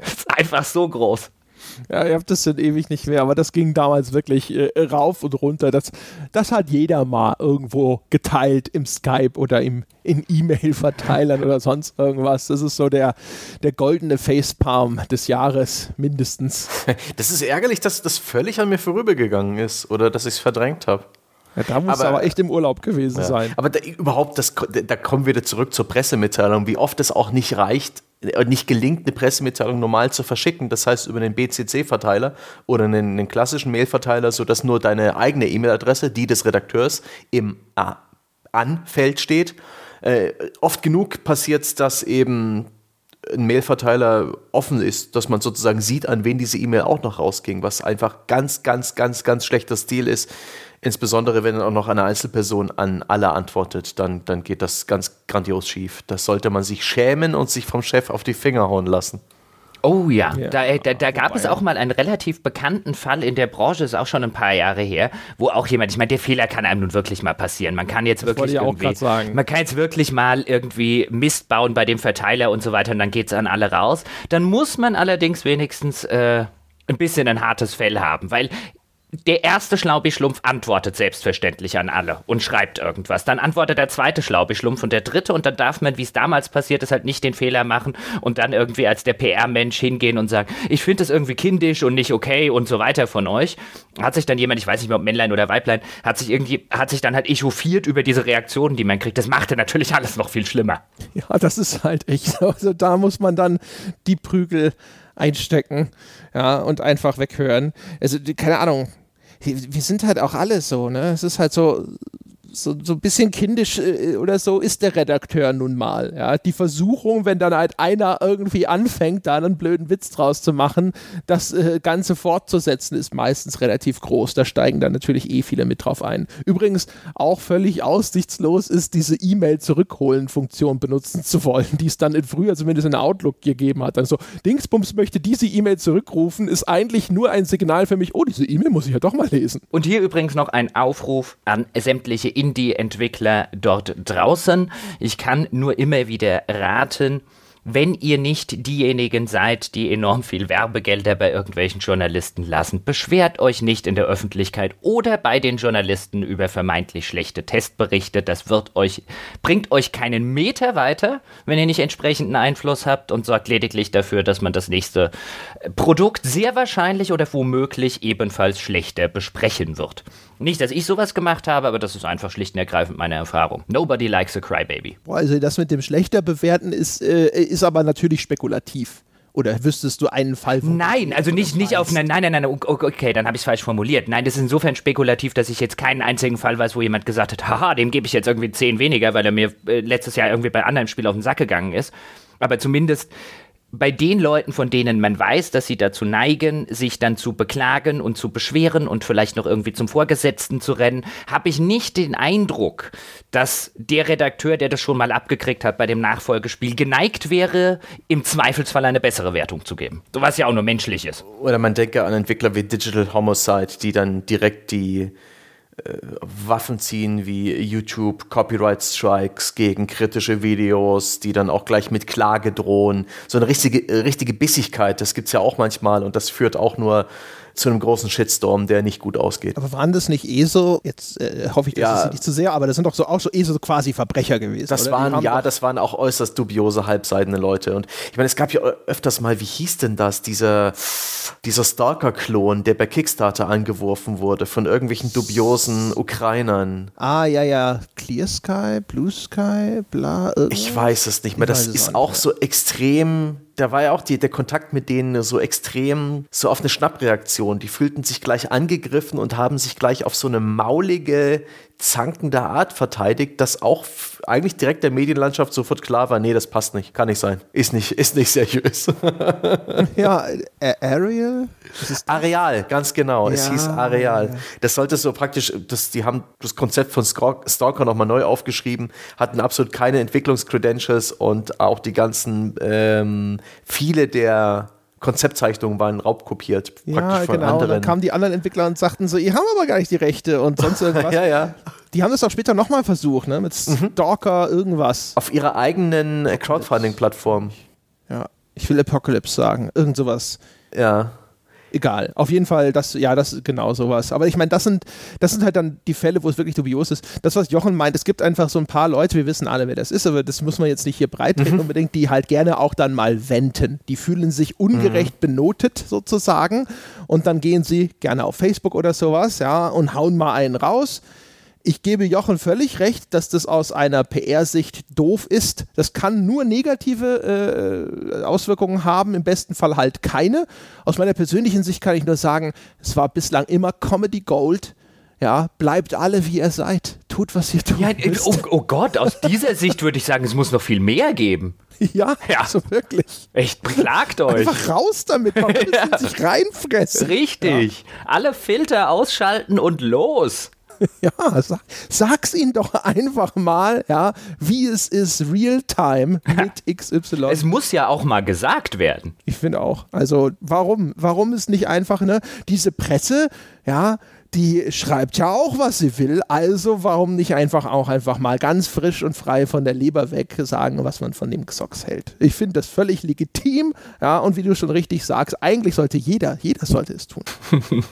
ist [laughs] einfach so groß. Ja, ihr habt das schon ewig nicht mehr, aber das ging damals wirklich äh, rauf und runter. Das, das hat jeder mal irgendwo geteilt im Skype oder im, in E-Mail-Verteilern oder sonst irgendwas. Das ist so der, der goldene Facepalm des Jahres mindestens. [laughs] Das ist ärgerlich, dass das völlig an mir vorübergegangen ist oder dass ich es verdrängt habe. Ja, da muss aber, aber echt im Urlaub gewesen ja. sein. Aber da, überhaupt, das, da kommen wir wieder zurück zur Pressemitteilung, wie oft es auch nicht reicht, äh, nicht gelingt, eine Pressemitteilung normal zu verschicken. Das heißt über den BCC-Verteiler oder einen, einen klassischen Mail-Verteiler, sodass nur deine eigene E-Mail-Adresse, die des Redakteurs, im äh, Anfeld steht. Äh, oft genug passiert es, dass eben ein Mailverteiler offen ist, dass man sozusagen sieht, an wen diese E-Mail auch noch rausging, was einfach ganz, ganz, ganz, ganz schlechter Stil ist. Insbesondere wenn dann auch noch eine Einzelperson an alle antwortet, dann, dann geht das ganz grandios schief. Das sollte man sich schämen und sich vom Chef auf die Finger hauen lassen. Oh ja, ja. da, da, da gab es auch mal einen relativ bekannten Fall in der Branche, ist auch schon ein paar Jahre her, wo auch jemand, ich meine, der Fehler kann einem nun wirklich mal passieren. Man kann jetzt das wirklich irgendwie, man kann jetzt wirklich mal irgendwie Mist bauen bei dem Verteiler und so weiter und dann geht es an alle raus. Dann muss man allerdings wenigstens äh, ein bisschen ein hartes Fell haben, weil der erste Schlaubi-Schlumpf antwortet selbstverständlich an alle und schreibt irgendwas. Dann antwortet der zweite Schlaubi-Schlumpf und der dritte und dann darf man, wie es damals passiert ist, halt nicht den Fehler machen und dann irgendwie als der PR-Mensch hingehen und sagen, ich finde das irgendwie kindisch und nicht okay und so weiter von euch. Hat sich dann jemand, ich weiß nicht mehr ob Männlein oder Weiblein, hat sich irgendwie, hat sich dann halt echauffiert über diese Reaktionen, die man kriegt. Das machte natürlich alles noch viel schlimmer. Ja, das ist halt echt so. Also da muss man dann die Prügel einstecken, ja, und einfach weghören. Also, keine Ahnung, wir sind halt auch alle so, ne? Es ist halt so, so, so ein bisschen kindisch äh, oder so ist der Redakteur nun mal. Ja? Die Versuchung, wenn dann halt einer irgendwie anfängt, da einen blöden Witz draus zu machen, das äh, Ganze fortzusetzen, ist meistens relativ groß. Da steigen dann natürlich eh viele mit drauf ein. Übrigens auch völlig aussichtslos ist, diese E-Mail-Zurückholen-Funktion benutzen zu wollen, die es dann in früher zumindest in Outlook gegeben hat. Also Dingsbums möchte diese E-Mail zurückrufen, ist eigentlich nur ein Signal für mich, oh, diese E-Mail muss ich ja doch mal lesen. Und hier übrigens noch ein Aufruf an sämtliche Indie-Entwickler dort draußen. Ich kann nur immer wieder raten, wenn ihr nicht diejenigen seid, die enorm viel Werbegelder bei irgendwelchen Journalisten lassen, beschwert euch nicht in der Öffentlichkeit oder bei den Journalisten über vermeintlich schlechte Testberichte. Das wird euch, bringt euch keinen Meter weiter, wenn ihr nicht entsprechenden Einfluss habt und sorgt lediglich dafür, dass man das nächste Produkt sehr wahrscheinlich oder womöglich ebenfalls schlechter besprechen wird. Nicht, dass ich sowas gemacht habe, aber das ist einfach schlicht und ergreifend meine Erfahrung. Nobody likes a crybaby. Boah, also das mit dem schlechter bewerten ist, äh, ist aber natürlich spekulativ. Oder wüsstest du einen Fall? Nein, also nicht, nicht auf nein, nein, nein, okay, dann habe ich es falsch formuliert. Nein, das ist insofern spekulativ, dass ich jetzt keinen einzigen Fall weiß, wo jemand gesagt hat, haha, dem gebe ich jetzt irgendwie zehn weniger, weil er mir äh, letztes Jahr irgendwie bei anderem Spiel auf den Sack gegangen ist. Aber zumindest bei den Leuten, von denen man weiß, dass sie dazu neigen, sich dann zu beklagen und zu beschweren und vielleicht noch irgendwie zum Vorgesetzten zu rennen, habe ich nicht den Eindruck, dass der Redakteur, der das schon mal abgekriegt hat bei dem Nachfolgespiel, geneigt wäre, im Zweifelsfall eine bessere Wertung zu geben. Was ja auch nur menschlich ist. Oder man denke an Entwickler wie Digital Homicide, die dann direkt die Waffen ziehen wie YouTube, Copyright Strikes gegen kritische Videos, die dann auch gleich mit Klage drohen. So eine richtige, äh, richtige Bissigkeit, das gibt es ja auch manchmal und das führt auch nur zu einem großen Shitstorm, der nicht gut ausgeht. Aber waren das nicht eh so, jetzt äh, hoffe ich, das ja. ist nicht zu sehr, aber das sind doch so auch so eh so quasi Verbrecher gewesen. Das oder? waren, ja, das waren auch äußerst dubiose, halbseidene Leute. Und ich meine, es gab ja öfters mal, wie hieß denn das, dieser, dieser Stalker-Klon, der bei Kickstarter angeworfen wurde von irgendwelchen dubiosen Ukrainern. Ah, ja, ja. Clear Sky, Blue Sky, bla. Irgendwas? Ich weiß es nicht mehr. Das ist auch, auch so extrem da war ja auch die, der Kontakt mit denen so extrem, so auf eine Schnappreaktion. Die fühlten sich gleich angegriffen und haben sich gleich auf so eine maulige, zankende Art verteidigt, dass auch eigentlich direkt der Medienlandschaft sofort klar war, nee, das passt nicht, kann nicht sein, ist nicht, ist nicht seriös. [laughs] ja, Ariel? Areal, ganz genau, ja, es hieß Areal. Das sollte so praktisch, das, die haben das Konzept von Stalker nochmal neu aufgeschrieben, hatten absolut keine Entwicklungskredentials und auch die ganzen, ähm, viele der Konzeptzeichnungen waren raubkopiert, ja, praktisch von genau. anderen. Dann kamen die anderen Entwickler und sagten so, ihr habt aber gar nicht die Rechte und sonst [laughs] irgendwas. ja, ja. Die haben das auch später nochmal versucht, ne? Mit mhm. Stalker, mhm. irgendwas. Auf ihrer eigenen Crowdfunding-Plattform. Ja, ich will Apocalypse sagen, irgend sowas. Ja egal. Auf jeden Fall, das, ja, das ist genau sowas. Aber ich meine, das sind, das sind halt dann die Fälle, wo es wirklich dubios ist. Das, was Jochen meint, es gibt einfach so ein paar Leute, wir wissen alle, wer das ist, aber das muss man jetzt nicht hier breit mhm. unbedingt, die halt gerne auch dann mal wenden. Die fühlen sich ungerecht mhm. benotet sozusagen und dann gehen sie gerne auf Facebook oder sowas, ja, und hauen mal einen raus ich gebe Jochen völlig recht, dass das aus einer PR-Sicht doof ist. Das kann nur negative äh, Auswirkungen haben, im besten Fall halt keine. Aus meiner persönlichen Sicht kann ich nur sagen, es war bislang immer Comedy Gold. Ja, bleibt alle wie ihr seid. Tut, was ihr tut. Ja, oh, oh, Gott, aus dieser Sicht würde ich sagen, es muss noch viel mehr geben. Ja, ja. also wirklich. Echt, beklagt euch. Einfach raus damit, man muss [laughs] ja. sich reinfressen. Richtig. Ja. Alle Filter ausschalten und los. [laughs] Ja, sag, sag's ihnen doch einfach mal, ja, wie es ist, Real-Time mit [laughs] XY. Es muss ja auch mal gesagt werden. Ich finde auch. Also, warum? Warum ist nicht einfach, ne? Diese Presse, ja, die schreibt ja auch, was sie will. Also warum nicht einfach auch einfach mal ganz frisch und frei von der Leber weg sagen, was man von dem Xbox hält. Ich finde das völlig legitim. Ja, und wie du schon richtig sagst, eigentlich sollte jeder, jeder sollte es tun. [laughs]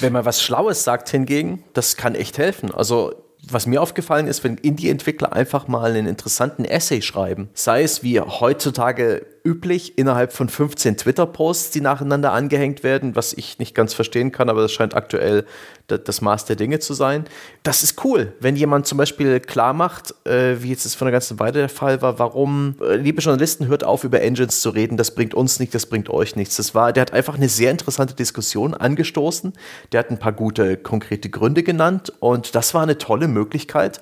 Wenn man was Schlaues sagt hingegen, das kann echt helfen. Also was mir aufgefallen ist, wenn Indie-Entwickler einfach mal einen interessanten Essay schreiben, sei es wie heutzutage üblich innerhalb von 15 Twitter-Posts, die nacheinander angehängt werden, was ich nicht ganz verstehen kann, aber das scheint aktuell das Maß der Dinge zu sein. Das ist cool, wenn jemand zum Beispiel klar macht, äh, wie jetzt das von der ganzen Weile der Fall war, warum, äh, liebe Journalisten, hört auf, über Engines zu reden, das bringt uns nichts, das bringt euch nichts. Das war, der hat einfach eine sehr interessante Diskussion angestoßen, der hat ein paar gute, konkrete Gründe genannt und das war eine tolle Möglichkeit,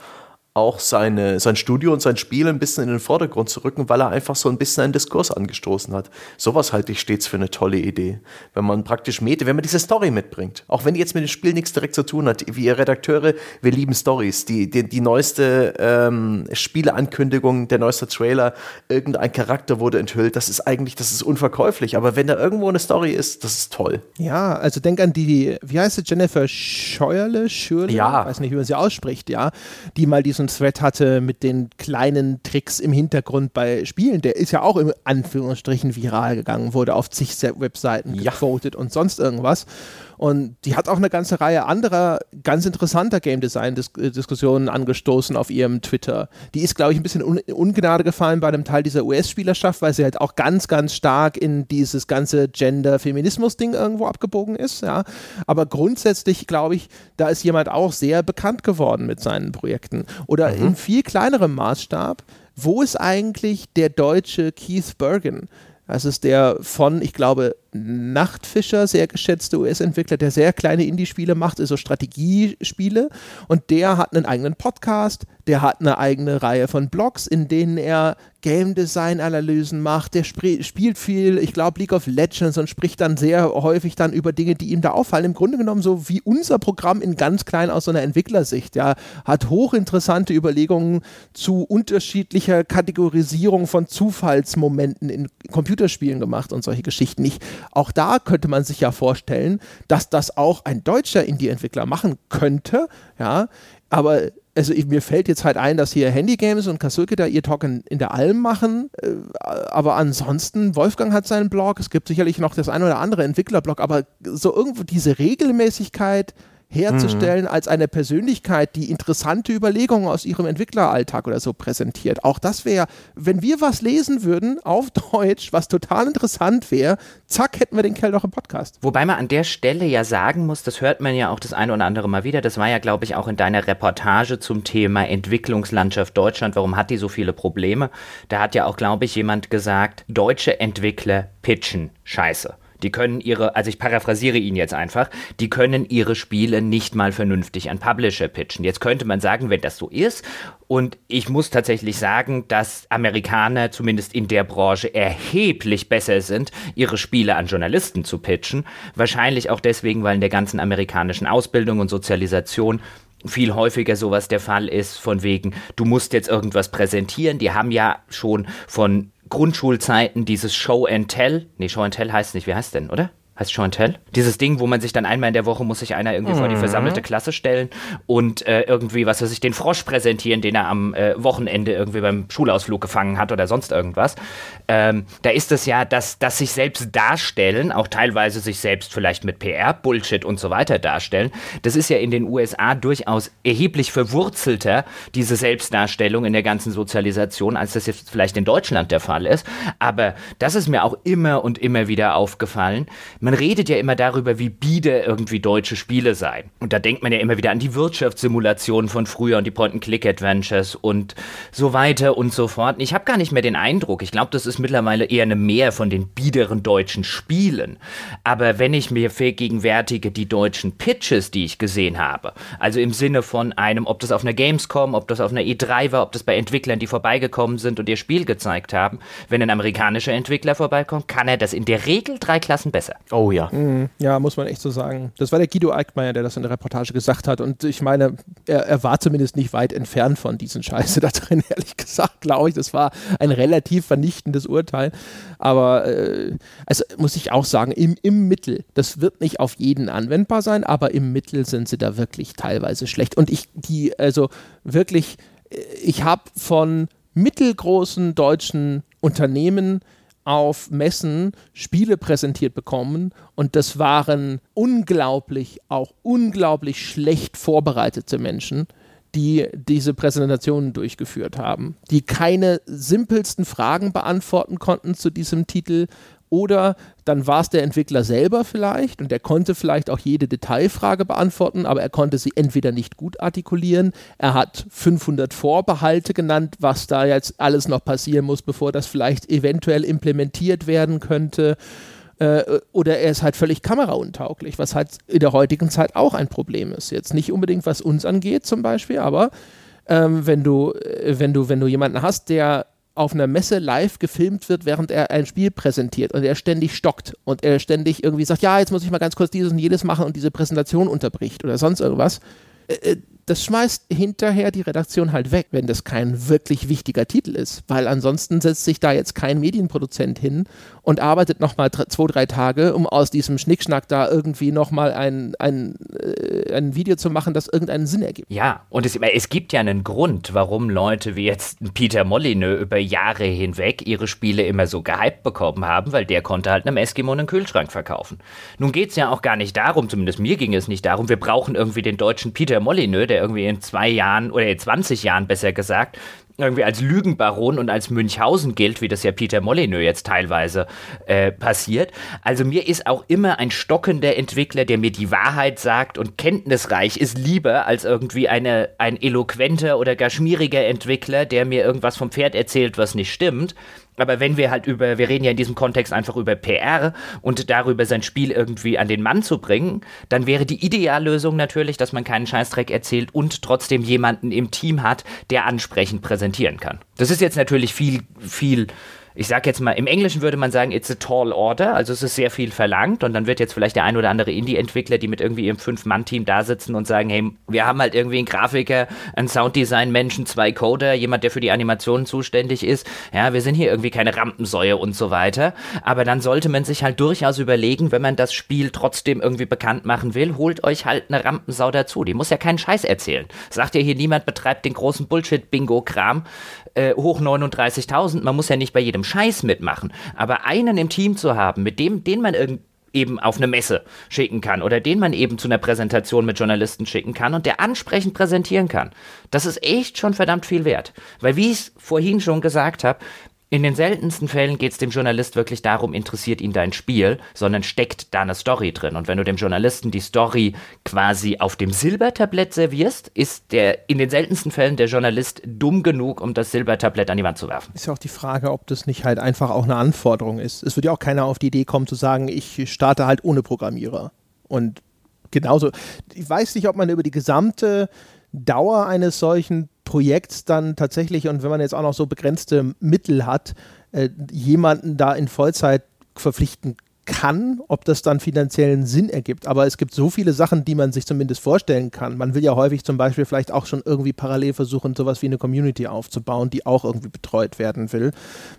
auch seine, sein Studio und sein Spiel ein bisschen in den Vordergrund zu rücken, weil er einfach so ein bisschen einen Diskurs angestoßen hat. Sowas halte ich stets für eine tolle Idee. Wenn man praktisch Mete, wenn man diese Story mitbringt, auch wenn die jetzt mit dem Spiel nichts direkt zu tun hat, wie ihr Redakteure, wir lieben Stories. Die, die, die neueste ähm, Spieleankündigung, der neueste Trailer, irgendein Charakter wurde enthüllt, das ist eigentlich, das ist unverkäuflich. Aber wenn da irgendwo eine Story ist, das ist toll. Ja, also denk an die, wie heißt sie, Jennifer Scheuerle, Schürle? Ja. Ich weiß nicht, wie man sie ausspricht, ja, die mal diesen Thread hatte mit den kleinen Tricks im Hintergrund bei Spielen, der ist ja auch im Anführungsstrichen viral gegangen, wurde auf zig Webseiten ja. gevotet und sonst irgendwas. Und die hat auch eine ganze Reihe anderer ganz interessanter Game Design äh, Diskussionen angestoßen auf ihrem Twitter. Die ist, glaube ich, ein bisschen un Ungnade gefallen bei einem Teil dieser US-Spielerschaft, weil sie halt auch ganz, ganz stark in dieses ganze Gender-Feminismus-Ding irgendwo abgebogen ist. Ja. Aber grundsätzlich, glaube ich, da ist jemand auch sehr bekannt geworden mit seinen Projekten. Oder mhm. in viel kleinerem Maßstab, wo ist eigentlich der deutsche Keith Bergen? Das ist der von, ich glaube, Nachtfischer, sehr geschätzte US-Entwickler, der sehr kleine Indie-Spiele macht, also Strategiespiele. Und der hat einen eigenen Podcast, der hat eine eigene Reihe von Blogs, in denen er Game Design-Analysen macht. Der spielt viel, ich glaube, League of Legends und spricht dann sehr häufig dann über Dinge, die ihm da auffallen. Im Grunde genommen so wie unser Programm in ganz klein aus so einer Entwicklersicht. Ja, hat hochinteressante Überlegungen zu unterschiedlicher Kategorisierung von Zufallsmomenten in Computerspielen gemacht und solche Geschichten. Ich auch da könnte man sich ja vorstellen, dass das auch ein deutscher Indie-Entwickler machen könnte, ja, aber also ich, mir fällt jetzt halt ein, dass hier Handy Games und Kasulke da ihr Talk in, in der Alm machen, äh, aber ansonsten, Wolfgang hat seinen Blog, es gibt sicherlich noch das ein oder andere Entwicklerblog, aber so irgendwo diese Regelmäßigkeit, herzustellen mhm. als eine Persönlichkeit, die interessante Überlegungen aus ihrem Entwickleralltag oder so präsentiert. Auch das wäre, wenn wir was lesen würden auf [laughs] Deutsch, was total interessant wäre, zack, hätten wir den Kerl doch im Podcast. Wobei man an der Stelle ja sagen muss, das hört man ja auch das eine oder andere Mal wieder, das war ja, glaube ich, auch in deiner Reportage zum Thema Entwicklungslandschaft Deutschland, warum hat die so viele Probleme? Da hat ja auch, glaube ich, jemand gesagt, deutsche Entwickler pitchen scheiße. Die können ihre, also ich paraphrasiere ihn jetzt einfach, die können ihre Spiele nicht mal vernünftig an Publisher pitchen. Jetzt könnte man sagen, wenn das so ist, und ich muss tatsächlich sagen, dass Amerikaner zumindest in der Branche erheblich besser sind, ihre Spiele an Journalisten zu pitchen. Wahrscheinlich auch deswegen, weil in der ganzen amerikanischen Ausbildung und Sozialisation viel häufiger sowas der Fall ist, von wegen, du musst jetzt irgendwas präsentieren. Die haben ja schon von Grundschulzeiten dieses Show and Tell. Nee, Show and Tell heißt nicht, wie heißt denn, oder? Heißt Show and Tell. Dieses Ding, wo man sich dann einmal in der Woche muss sich einer irgendwie mhm. vor die mhm. versammelte Klasse stellen und äh, irgendwie, was weiß ich, den Frosch präsentieren, den er am äh, Wochenende irgendwie beim Schulausflug gefangen hat oder sonst irgendwas. Ähm, da ist es ja, dass, dass sich selbst darstellen, auch teilweise sich selbst vielleicht mit PR-Bullshit und so weiter darstellen, das ist ja in den USA durchaus erheblich verwurzelter, diese Selbstdarstellung in der ganzen Sozialisation, als das jetzt vielleicht in Deutschland der Fall ist. Aber das ist mir auch immer und immer wieder aufgefallen man redet ja immer darüber, wie biede irgendwie deutsche Spiele seien. Und da denkt man ja immer wieder an die Wirtschaftssimulationen von früher und die Point-and-Click-Adventures und so weiter und so fort. Ich habe gar nicht mehr den Eindruck, ich glaube, das ist mittlerweile eher eine Mehr von den biederen deutschen Spielen. Aber wenn ich mir vergegenwärtige die deutschen Pitches, die ich gesehen habe, also im Sinne von einem, ob das auf einer Gamescom, ob das auf einer E3 war, ob das bei Entwicklern, die vorbeigekommen sind und ihr Spiel gezeigt haben, wenn ein amerikanischer Entwickler vorbeikommt, kann er das in der Regel drei Klassen besser. Ja. Mhm. Ja, muss man echt so sagen. Das war der Guido Eickmeyer, der das in der Reportage gesagt hat. Und ich meine, er, er war zumindest nicht weit entfernt von diesen Scheiße da drin, [laughs] ehrlich gesagt, glaube ich. Das war ein relativ vernichtendes Urteil. Aber äh, also muss ich auch sagen, im, im Mittel, das wird nicht auf jeden anwendbar sein, aber im Mittel sind sie da wirklich teilweise schlecht. Und ich, die, also wirklich, äh, ich habe von mittelgroßen deutschen Unternehmen auf Messen Spiele präsentiert bekommen und das waren unglaublich, auch unglaublich schlecht vorbereitete Menschen, die diese Präsentationen durchgeführt haben, die keine simpelsten Fragen beantworten konnten zu diesem Titel oder dann war es der Entwickler selber vielleicht und der konnte vielleicht auch jede Detailfrage beantworten, aber er konnte sie entweder nicht gut artikulieren, er hat 500 Vorbehalte genannt, was da jetzt alles noch passieren muss, bevor das vielleicht eventuell implementiert werden könnte. Äh, oder er ist halt völlig kamerauntauglich, was halt in der heutigen Zeit auch ein Problem ist. Jetzt nicht unbedingt, was uns angeht zum Beispiel, aber ähm, wenn, du, äh, wenn, du, wenn du jemanden hast, der auf einer Messe live gefilmt wird, während er ein Spiel präsentiert und er ständig stockt und er ständig irgendwie sagt, ja, jetzt muss ich mal ganz kurz dieses und jedes machen und diese Präsentation unterbricht oder sonst irgendwas. Äh, äh das schmeißt hinterher die Redaktion halt weg, wenn das kein wirklich wichtiger Titel ist, weil ansonsten setzt sich da jetzt kein Medienproduzent hin und arbeitet nochmal zwei, drei Tage, um aus diesem Schnickschnack da irgendwie nochmal ein, ein, äh, ein Video zu machen, das irgendeinen Sinn ergibt. Ja, und es, es gibt ja einen Grund, warum Leute wie jetzt Peter Molyneux über Jahre hinweg ihre Spiele immer so gehypt bekommen haben, weil der konnte halt einem Eskimo einen Kühlschrank verkaufen. Nun geht es ja auch gar nicht darum, zumindest mir ging es nicht darum, wir brauchen irgendwie den deutschen Peter Molyneux, der irgendwie in zwei Jahren oder in 20 Jahren besser gesagt irgendwie als Lügenbaron und als Münchhausen gilt, wie das ja Peter Molyneux jetzt teilweise äh, passiert. Also mir ist auch immer ein stockender Entwickler, der mir die Wahrheit sagt und kenntnisreich ist, lieber als irgendwie eine, ein eloquenter oder gar schmieriger Entwickler, der mir irgendwas vom Pferd erzählt, was nicht stimmt. Aber wenn wir halt über, wir reden ja in diesem Kontext einfach über PR und darüber sein Spiel irgendwie an den Mann zu bringen, dann wäre die Ideallösung natürlich, dass man keinen Scheißdreck erzählt und trotzdem jemanden im Team hat, der ansprechend präsentieren kann. Das ist jetzt natürlich viel, viel ich sag jetzt mal, im Englischen würde man sagen, it's a tall order, also es ist sehr viel verlangt und dann wird jetzt vielleicht der ein oder andere Indie-Entwickler, die mit irgendwie ihrem Fünf-Mann-Team da sitzen und sagen, hey, wir haben halt irgendwie einen Grafiker, einen Sounddesign-Menschen, zwei Coder, jemand, der für die Animationen zuständig ist. Ja, wir sind hier irgendwie keine Rampensäue und so weiter. Aber dann sollte man sich halt durchaus überlegen, wenn man das Spiel trotzdem irgendwie bekannt machen will, holt euch halt eine Rampensau dazu. Die muss ja keinen Scheiß erzählen. Sagt ja hier niemand, betreibt den großen Bullshit-Bingo-Kram äh, hoch 39.000. Man muss ja nicht bei jedem Scheiß mitmachen. Aber einen im Team zu haben, mit dem, den man irgendwie eben auf eine Messe schicken kann oder den man eben zu einer Präsentation mit Journalisten schicken kann und der ansprechend präsentieren kann. Das ist echt schon verdammt viel wert. Weil wie ich es vorhin schon gesagt habe, in den seltensten Fällen geht es dem Journalist wirklich darum, interessiert ihn dein Spiel, sondern steckt da eine Story drin. Und wenn du dem Journalisten die Story quasi auf dem Silbertablett servierst, ist der in den seltensten Fällen der Journalist dumm genug, um das Silbertablett an die Wand zu werfen. Ist ja auch die Frage, ob das nicht halt einfach auch eine Anforderung ist. Es wird ja auch keiner auf die Idee kommen zu sagen, ich starte halt ohne Programmierer. Und genauso, ich weiß nicht, ob man über die gesamte Dauer eines solchen Projekts dann tatsächlich, und wenn man jetzt auch noch so begrenzte Mittel hat, äh, jemanden da in Vollzeit verpflichten kann, ob das dann finanziellen Sinn ergibt. Aber es gibt so viele Sachen, die man sich zumindest vorstellen kann. Man will ja häufig zum Beispiel vielleicht auch schon irgendwie parallel versuchen, sowas wie eine Community aufzubauen, die auch irgendwie betreut werden will.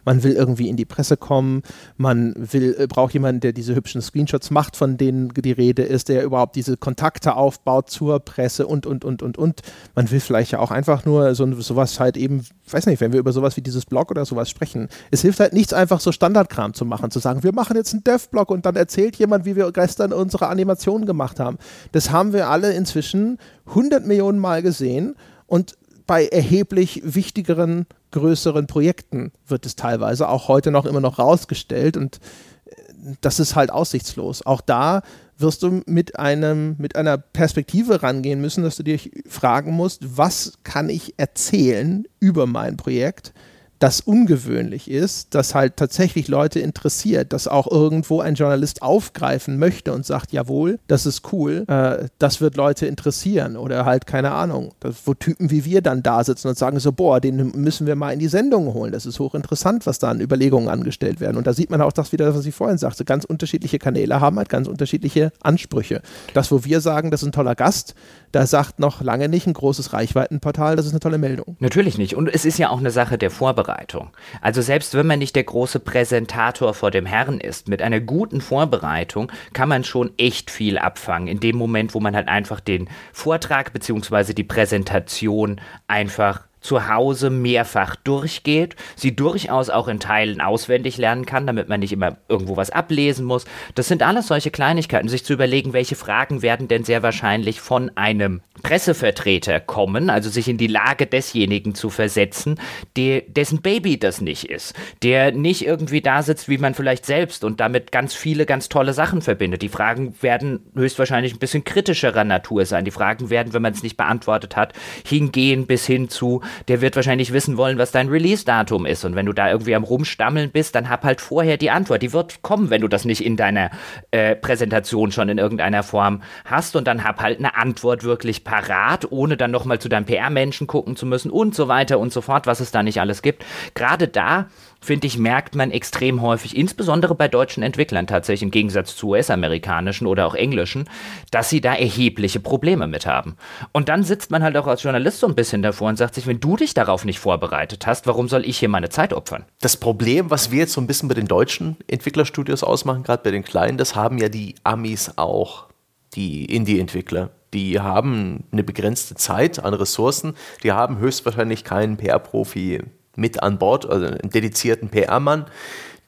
Man will irgendwie in die Presse kommen. Man will, äh, braucht jemanden, der diese hübschen Screenshots macht, von denen die Rede ist, der überhaupt diese Kontakte aufbaut zur Presse und, und, und, und, und. Man will vielleicht ja auch einfach nur so sowas halt eben, weiß nicht, wenn wir über sowas wie dieses Blog oder sowas sprechen. Es hilft halt nichts, einfach so Standardkram zu machen, zu sagen, wir machen jetzt einen Dev-Blog Weblog und dann erzählt jemand, wie wir gestern unsere Animationen gemacht haben. Das haben wir alle inzwischen 100 Millionen Mal gesehen und bei erheblich wichtigeren, größeren Projekten wird es teilweise auch heute noch immer noch rausgestellt und äh, das ist halt aussichtslos. Auch da wirst du mit einem, mit einer Perspektive rangehen müssen, dass du dich fragen musst, was kann ich erzählen über mein Projekt, das ungewöhnlich ist, das halt tatsächlich Leute interessiert, dass auch irgendwo ein Journalist aufgreifen möchte und sagt, jawohl, das ist cool, äh, das wird Leute interessieren oder halt keine Ahnung, das, wo Typen wie wir dann da sitzen und sagen so, boah, den müssen wir mal in die Sendung holen, das ist hochinteressant, was da an Überlegungen angestellt werden und da sieht man auch das wieder, was ich vorhin sagte, ganz unterschiedliche Kanäle haben halt ganz unterschiedliche Ansprüche. Das, wo wir sagen, das ist ein toller Gast, da sagt noch lange nicht ein großes Reichweitenportal, das ist eine tolle Meldung. Natürlich nicht und es ist ja auch eine Sache der Vorbereitung. Vorbereitung. Also selbst wenn man nicht der große Präsentator vor dem Herrn ist, mit einer guten Vorbereitung kann man schon echt viel abfangen. In dem Moment, wo man halt einfach den Vortrag bzw. die Präsentation einfach zu Hause mehrfach durchgeht, sie durchaus auch in Teilen auswendig lernen kann, damit man nicht immer irgendwo was ablesen muss. Das sind alles solche Kleinigkeiten, sich zu überlegen, welche Fragen werden denn sehr wahrscheinlich von einem Pressevertreter kommen, also sich in die Lage desjenigen zu versetzen, der, dessen Baby das nicht ist, der nicht irgendwie da sitzt, wie man vielleicht selbst und damit ganz viele ganz tolle Sachen verbindet. Die Fragen werden höchstwahrscheinlich ein bisschen kritischerer Natur sein. Die Fragen werden, wenn man es nicht beantwortet hat, hingehen bis hin zu, der wird wahrscheinlich wissen wollen, was dein Release-Datum ist. Und wenn du da irgendwie am Rumstammeln bist, dann hab halt vorher die Antwort. Die wird kommen, wenn du das nicht in deiner äh, Präsentation schon in irgendeiner Form hast. Und dann hab halt eine Antwort wirklich parat, ohne dann nochmal zu deinem PR-Menschen gucken zu müssen und so weiter und so fort, was es da nicht alles gibt. Gerade da finde ich, merkt man extrem häufig, insbesondere bei deutschen Entwicklern tatsächlich im Gegensatz zu US-amerikanischen oder auch englischen, dass sie da erhebliche Probleme mit haben. Und dann sitzt man halt auch als Journalist so ein bisschen davor und sagt sich, wenn du dich darauf nicht vorbereitet hast, warum soll ich hier meine Zeit opfern? Das Problem, was wir jetzt so ein bisschen bei den deutschen Entwicklerstudios ausmachen, gerade bei den kleinen, das haben ja die Amis auch, die Indie-Entwickler. Die haben eine begrenzte Zeit an Ressourcen, die haben höchstwahrscheinlich keinen PR-Profi mit an Bord, also einen dedizierten PR-Mann.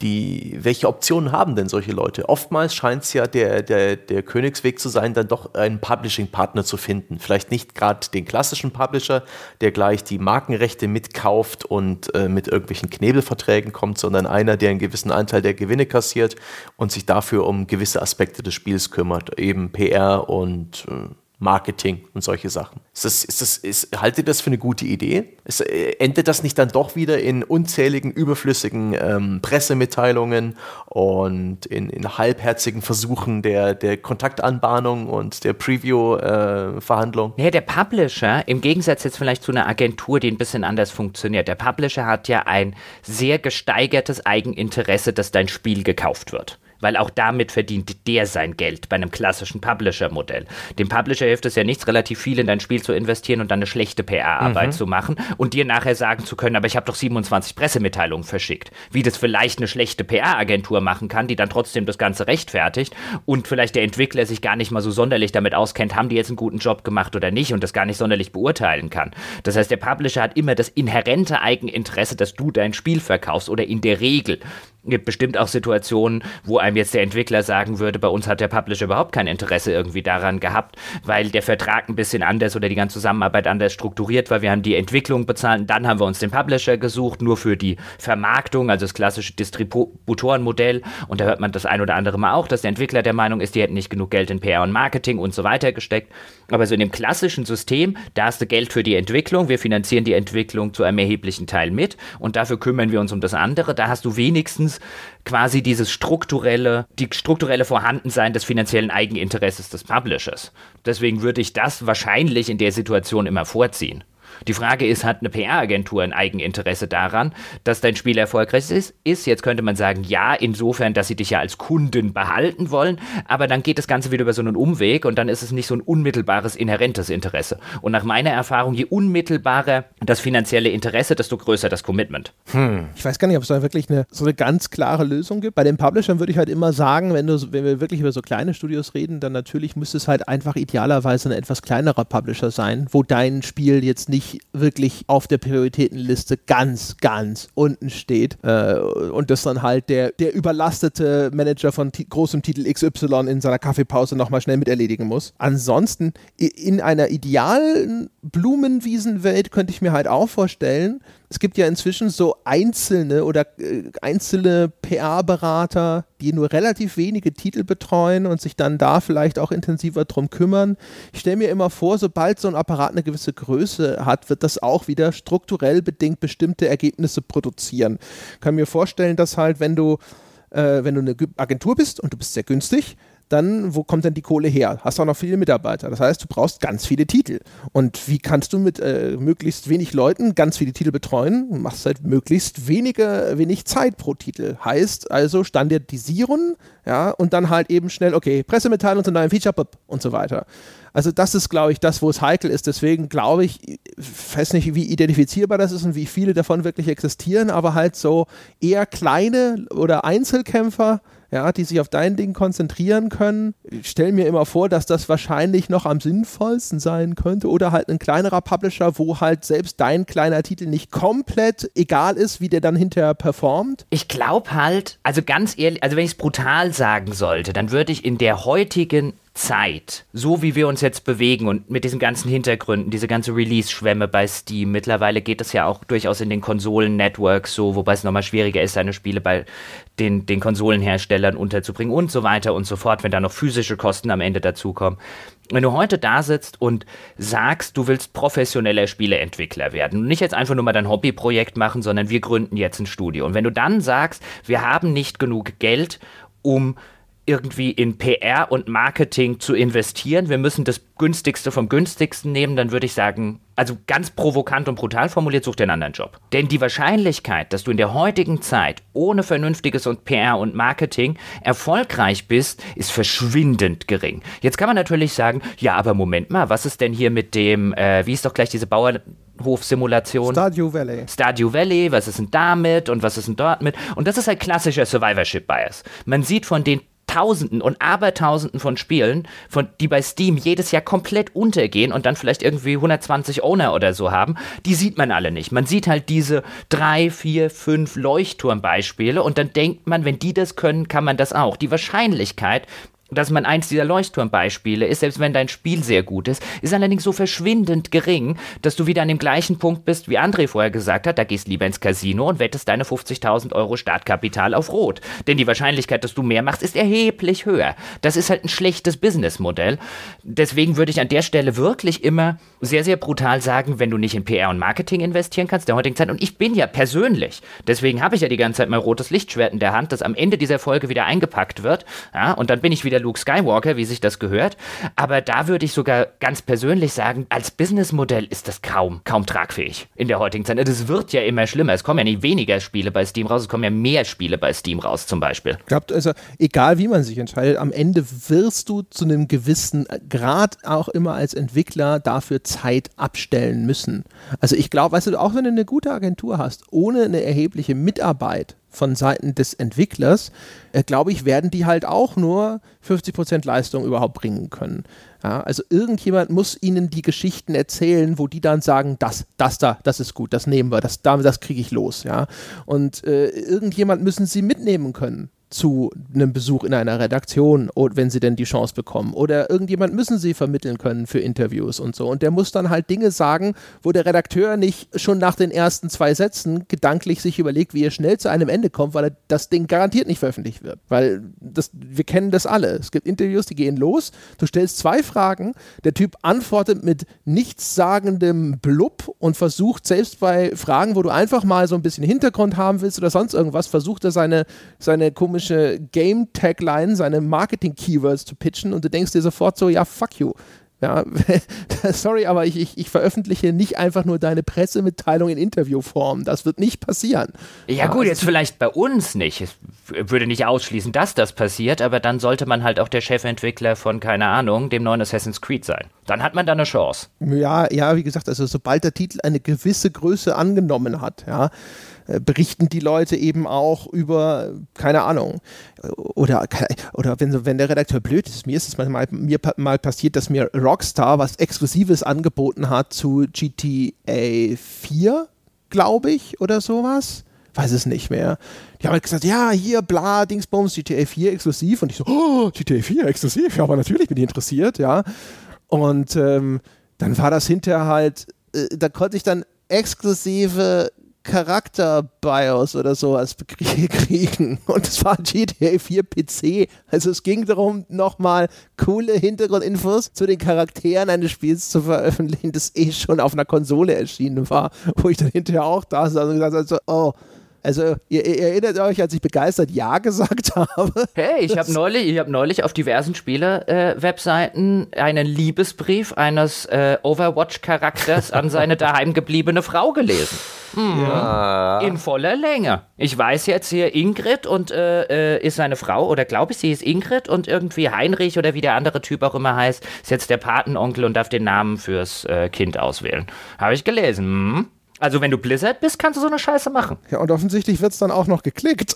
Die, welche Optionen haben denn solche Leute? Oftmals scheint es ja der, der, der Königsweg zu sein, dann doch einen Publishing-Partner zu finden. Vielleicht nicht gerade den klassischen Publisher, der gleich die Markenrechte mitkauft und äh, mit irgendwelchen Knebelverträgen kommt, sondern einer, der einen gewissen Anteil der Gewinne kassiert und sich dafür um gewisse Aspekte des Spiels kümmert, eben PR und äh, Marketing und solche Sachen. Ist das, ist das, ist, haltet ihr das für eine gute Idee? Ist, äh, endet das nicht dann doch wieder in unzähligen, überflüssigen ähm, Pressemitteilungen und in, in, halbherzigen Versuchen der, der Kontaktanbahnung und der Preview-Verhandlung? Äh, ja, der Publisher, im Gegensatz jetzt vielleicht zu einer Agentur, die ein bisschen anders funktioniert, der Publisher hat ja ein sehr gesteigertes Eigeninteresse, dass dein Spiel gekauft wird weil auch damit verdient der sein Geld bei einem klassischen Publisher-Modell. Dem Publisher hilft es ja nichts, relativ viel in dein Spiel zu investieren und dann eine schlechte PR-Arbeit mhm. zu machen und dir nachher sagen zu können, aber ich habe doch 27 Pressemitteilungen verschickt. Wie das vielleicht eine schlechte PR-Agentur machen kann, die dann trotzdem das Ganze rechtfertigt und vielleicht der Entwickler sich gar nicht mal so sonderlich damit auskennt, haben die jetzt einen guten Job gemacht oder nicht und das gar nicht sonderlich beurteilen kann. Das heißt, der Publisher hat immer das inhärente Eigeninteresse, dass du dein Spiel verkaufst oder in der Regel gibt bestimmt auch Situationen, wo einem jetzt der Entwickler sagen würde, bei uns hat der Publisher überhaupt kein Interesse irgendwie daran gehabt, weil der Vertrag ein bisschen anders oder die ganze Zusammenarbeit anders strukturiert war. Wir haben die Entwicklung bezahlt, dann haben wir uns den Publisher gesucht, nur für die Vermarktung, also das klassische Distributorenmodell. Und da hört man das ein oder andere Mal auch, dass der Entwickler der Meinung ist, die hätten nicht genug Geld in PR und Marketing und so weiter gesteckt. Aber so in dem klassischen System, da hast du Geld für die Entwicklung, wir finanzieren die Entwicklung zu einem erheblichen Teil mit und dafür kümmern wir uns um das andere. Da hast du wenigstens quasi dieses strukturelle, die strukturelle Vorhandensein des finanziellen Eigeninteresses des Publishers. Deswegen würde ich das wahrscheinlich in der Situation immer vorziehen. Die Frage ist, hat eine PR-Agentur ein Eigeninteresse daran, dass dein Spiel erfolgreich ist? ist? Jetzt könnte man sagen, ja, insofern, dass sie dich ja als Kunden behalten wollen, aber dann geht das Ganze wieder über so einen Umweg und dann ist es nicht so ein unmittelbares, inhärentes Interesse. Und nach meiner Erfahrung, je unmittelbarer das finanzielle Interesse, desto größer das Commitment. Hm. Ich weiß gar nicht, ob es da wirklich eine, so eine ganz klare Lösung gibt. Bei den Publishern würde ich halt immer sagen, wenn, du, wenn wir wirklich über so kleine Studios reden, dann natürlich müsste es halt einfach idealerweise ein etwas kleinerer Publisher sein, wo dein Spiel jetzt nicht wirklich auf der Prioritätenliste ganz, ganz unten steht äh, und das dann halt der, der überlastete Manager von großem Titel XY in seiner Kaffeepause nochmal schnell mit erledigen muss. Ansonsten, in einer idealen Blumenwiesenwelt könnte ich mir halt auch vorstellen, es gibt ja inzwischen so einzelne oder äh, einzelne PR-Berater, die nur relativ wenige Titel betreuen und sich dann da vielleicht auch intensiver drum kümmern. Ich stelle mir immer vor, sobald so ein Apparat eine gewisse Größe hat, wird das auch wieder strukturell bedingt bestimmte Ergebnisse produzieren. Ich kann mir vorstellen, dass halt, wenn du, äh, wenn du eine Agentur bist und du bist sehr günstig, dann wo kommt denn die Kohle her? Hast auch noch viele Mitarbeiter. Das heißt, du brauchst ganz viele Titel. Und wie kannst du mit äh, möglichst wenig Leuten ganz viele Titel betreuen? Du machst halt möglichst wenige, wenig Zeit pro Titel. Heißt also standardisieren, ja, und dann halt eben schnell, okay, Pressemitteilung zu neuen Feature und so weiter. Also das ist, glaube ich, das, wo es heikel ist. Deswegen glaube ich, ich weiß nicht, wie identifizierbar das ist und wie viele davon wirklich existieren, aber halt so eher kleine oder Einzelkämpfer, ja, die sich auf dein Ding konzentrieren können. Ich stelle mir immer vor, dass das wahrscheinlich noch am sinnvollsten sein könnte oder halt ein kleinerer Publisher, wo halt selbst dein kleiner Titel nicht komplett egal ist, wie der dann hinterher performt. Ich glaube halt, also ganz ehrlich, also wenn ich es brutal sagen sollte, dann würde ich in der heutigen Zeit, so wie wir uns jetzt bewegen und mit diesen ganzen Hintergründen, diese ganze Release-Schwemme bei Steam, mittlerweile geht es ja auch durchaus in den Konsolen-Networks so, wobei es nochmal schwieriger ist, seine Spiele bei den, den Konsolenherstellern unterzubringen und so weiter und so fort, wenn da noch physische Kosten am Ende dazukommen. Wenn du heute da sitzt und sagst, du willst professioneller Spieleentwickler werden und nicht jetzt einfach nur mal dein Hobbyprojekt machen, sondern wir gründen jetzt ein Studio. Und wenn du dann sagst, wir haben nicht genug Geld, um irgendwie in PR und Marketing zu investieren. Wir müssen das günstigste vom günstigsten nehmen, dann würde ich sagen, also ganz provokant und brutal formuliert, such dir einen anderen Job. Denn die Wahrscheinlichkeit, dass du in der heutigen Zeit ohne vernünftiges und PR und Marketing erfolgreich bist, ist verschwindend gering. Jetzt kann man natürlich sagen, ja, aber Moment mal, was ist denn hier mit dem, äh, wie ist doch gleich diese Bauer Hofsimulation. Stardew Valley. Stardew Valley, was ist denn damit und was ist denn dort mit? Und das ist halt klassischer Survivorship Bias. Man sieht von den Tausenden und Abertausenden von Spielen, von, die bei Steam jedes Jahr komplett untergehen und dann vielleicht irgendwie 120 Owner oder so haben, die sieht man alle nicht. Man sieht halt diese drei, vier, fünf Leuchtturmbeispiele und dann denkt man, wenn die das können, kann man das auch. Die Wahrscheinlichkeit, dass man eins dieser Leuchtturmbeispiele ist, selbst wenn dein Spiel sehr gut ist, ist allerdings so verschwindend gering, dass du wieder an dem gleichen Punkt bist, wie André vorher gesagt hat, da gehst lieber ins Casino und wettest deine 50.000 Euro Startkapital auf Rot. Denn die Wahrscheinlichkeit, dass du mehr machst, ist erheblich höher. Das ist halt ein schlechtes Businessmodell. Deswegen würde ich an der Stelle wirklich immer sehr, sehr brutal sagen, wenn du nicht in PR und Marketing investieren kannst der heutigen Zeit, und ich bin ja persönlich, deswegen habe ich ja die ganze Zeit mein rotes Lichtschwert in der Hand, das am Ende dieser Folge wieder eingepackt wird, ja, und dann bin ich wieder Luke Skywalker, wie sich das gehört. Aber da würde ich sogar ganz persönlich sagen, als Businessmodell ist das kaum, kaum tragfähig in der heutigen Zeit. Es wird ja immer schlimmer. Es kommen ja nicht weniger Spiele bei Steam raus, es kommen ja mehr Spiele bei Steam raus, zum Beispiel. Ich glaube, also egal wie man sich entscheidet, am Ende wirst du zu einem gewissen Grad auch immer als Entwickler dafür Zeit abstellen müssen. Also ich glaube, weißt du, auch wenn du eine gute Agentur hast, ohne eine erhebliche Mitarbeit von Seiten des Entwicklers, äh, glaube ich, werden die halt auch nur 50% Leistung überhaupt bringen können. Ja, also irgendjemand muss ihnen die Geschichten erzählen, wo die dann sagen, das, das da, das ist gut, das nehmen wir, das, das kriege ich los. Ja? Und äh, irgendjemand müssen sie mitnehmen können zu einem Besuch in einer Redaktion, wenn sie denn die Chance bekommen. Oder irgendjemand müssen sie vermitteln können für Interviews und so. Und der muss dann halt Dinge sagen, wo der Redakteur nicht schon nach den ersten zwei Sätzen gedanklich sich überlegt, wie er schnell zu einem Ende kommt, weil das Ding garantiert nicht veröffentlicht wird. Weil das, wir kennen das alle. Es gibt Interviews, die gehen los, du stellst zwei Fragen, der Typ antwortet mit nichtssagendem Blub und versucht selbst bei Fragen, wo du einfach mal so ein bisschen Hintergrund haben willst oder sonst irgendwas, versucht er seine, seine komische komische Game-Tagline, seine Marketing-Keywords zu pitchen und du denkst dir sofort so, ja, fuck you. Ja, [laughs] sorry, aber ich, ich, ich, veröffentliche nicht einfach nur deine Pressemitteilung in Interviewform. Das wird nicht passieren. Ja, gut, also jetzt vielleicht bei uns nicht. Ich würde nicht ausschließen, dass das passiert, aber dann sollte man halt auch der Chefentwickler von, keine Ahnung, dem neuen Assassin's Creed sein. Dann hat man da eine Chance. Ja, ja, wie gesagt, also sobald der Titel eine gewisse Größe angenommen hat, ja, berichten die Leute eben auch über, keine Ahnung, oder, oder wenn, wenn der Redakteur blöd ist, mir ist es mal, mir mal passiert, dass mir Rockstar was Exklusives angeboten hat zu GTA 4, glaube ich, oder sowas. Weiß es nicht mehr. Die haben halt gesagt, ja, hier, bla, Dingsbums, GTA 4 exklusiv. Und ich so, oh, GTA 4 exklusiv, ja, aber natürlich bin ich interessiert, ja. Und ähm, dann war das hinterher halt, äh, da konnte ich dann exklusive Charakter-BIOS oder sowas [laughs] kriegen. Und es war GTA 4 PC. Also es ging darum, nochmal coole Hintergrundinfos zu den Charakteren eines Spiels zu veröffentlichen, das eh schon auf einer Konsole erschienen war, wo ich dann hinterher auch da saß und gesagt habe, so, oh, also ihr, ihr, erinnert euch, als ich begeistert Ja [laughs] gesagt habe. Hey, ich habe neulich, hab neulich auf diversen Spiele-Webseiten äh, einen Liebesbrief eines äh, Overwatch-Charakters an seine daheim gebliebene Frau gelesen. Mhm. Ja. In voller Länge. Ich weiß jetzt hier Ingrid und äh, äh ist seine Frau, oder glaube ich, sie ist Ingrid und irgendwie Heinrich oder wie der andere Typ auch immer heißt, ist jetzt der Patenonkel und darf den Namen fürs äh, Kind auswählen. Habe ich gelesen. Hm? Also wenn du Blizzard bist, kannst du so eine Scheiße machen. Ja, und offensichtlich wird es dann auch noch geklickt.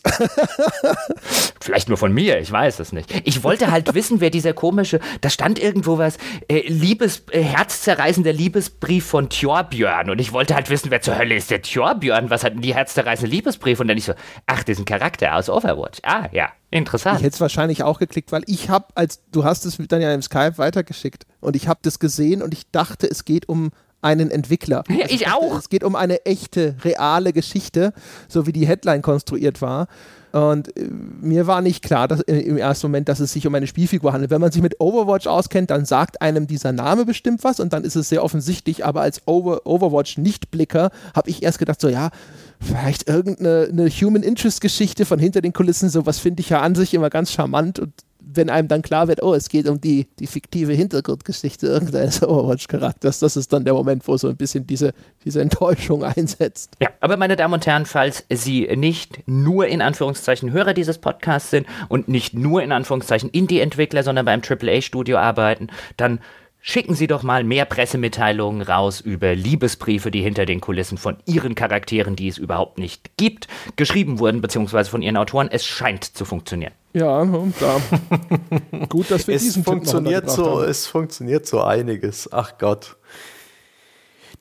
[laughs] Vielleicht nur von mir, ich weiß es nicht. Ich wollte halt [laughs] wissen, wer dieser komische, da stand irgendwo was, äh, Liebes, äh, herzzerreißender Liebesbrief von Thorbjörn. Und ich wollte halt wissen, wer zur Hölle ist der Thorbjörn? Was hat denn die herzzerreißende Liebesbrief? Und dann ich so, ach, ein Charakter aus Overwatch. Ah, ja, interessant. Ich hätte es wahrscheinlich auch geklickt, weil ich habe, als du hast es dann ja im Skype weitergeschickt und ich habe das gesehen und ich dachte, es geht um einen Entwickler. Ja, [laughs] ich auch. Es geht um eine echte, reale Geschichte, so wie die Headline konstruiert war. Und äh, mir war nicht klar dass, äh, im ersten Moment, dass es sich um eine Spielfigur handelt. Wenn man sich mit Overwatch auskennt, dann sagt einem dieser Name bestimmt was und dann ist es sehr offensichtlich. Aber als Over Overwatch-Nichtblicker habe ich erst gedacht, so ja, vielleicht irgendeine Human Interest-Geschichte von hinter den Kulissen. Sowas finde ich ja an sich immer ganz charmant und wenn einem dann klar wird, oh, es geht um die, die fiktive Hintergrundgeschichte irgendeines [laughs] Overwatch-Charakters, das ist dann der Moment, wo so ein bisschen diese, diese Enttäuschung einsetzt. Ja, aber meine Damen und Herren, falls Sie nicht nur in Anführungszeichen Hörer dieses Podcasts sind und nicht nur in Anführungszeichen Indie-Entwickler, sondern beim AAA-Studio arbeiten, dann Schicken Sie doch mal mehr Pressemitteilungen raus über Liebesbriefe, die hinter den Kulissen von Ihren Charakteren, die es überhaupt nicht gibt, geschrieben wurden, beziehungsweise von Ihren Autoren. Es scheint zu funktionieren. Ja, da. [laughs] gut, dass wir es diesen funktioniert so, haben. Es funktioniert so einiges. Ach Gott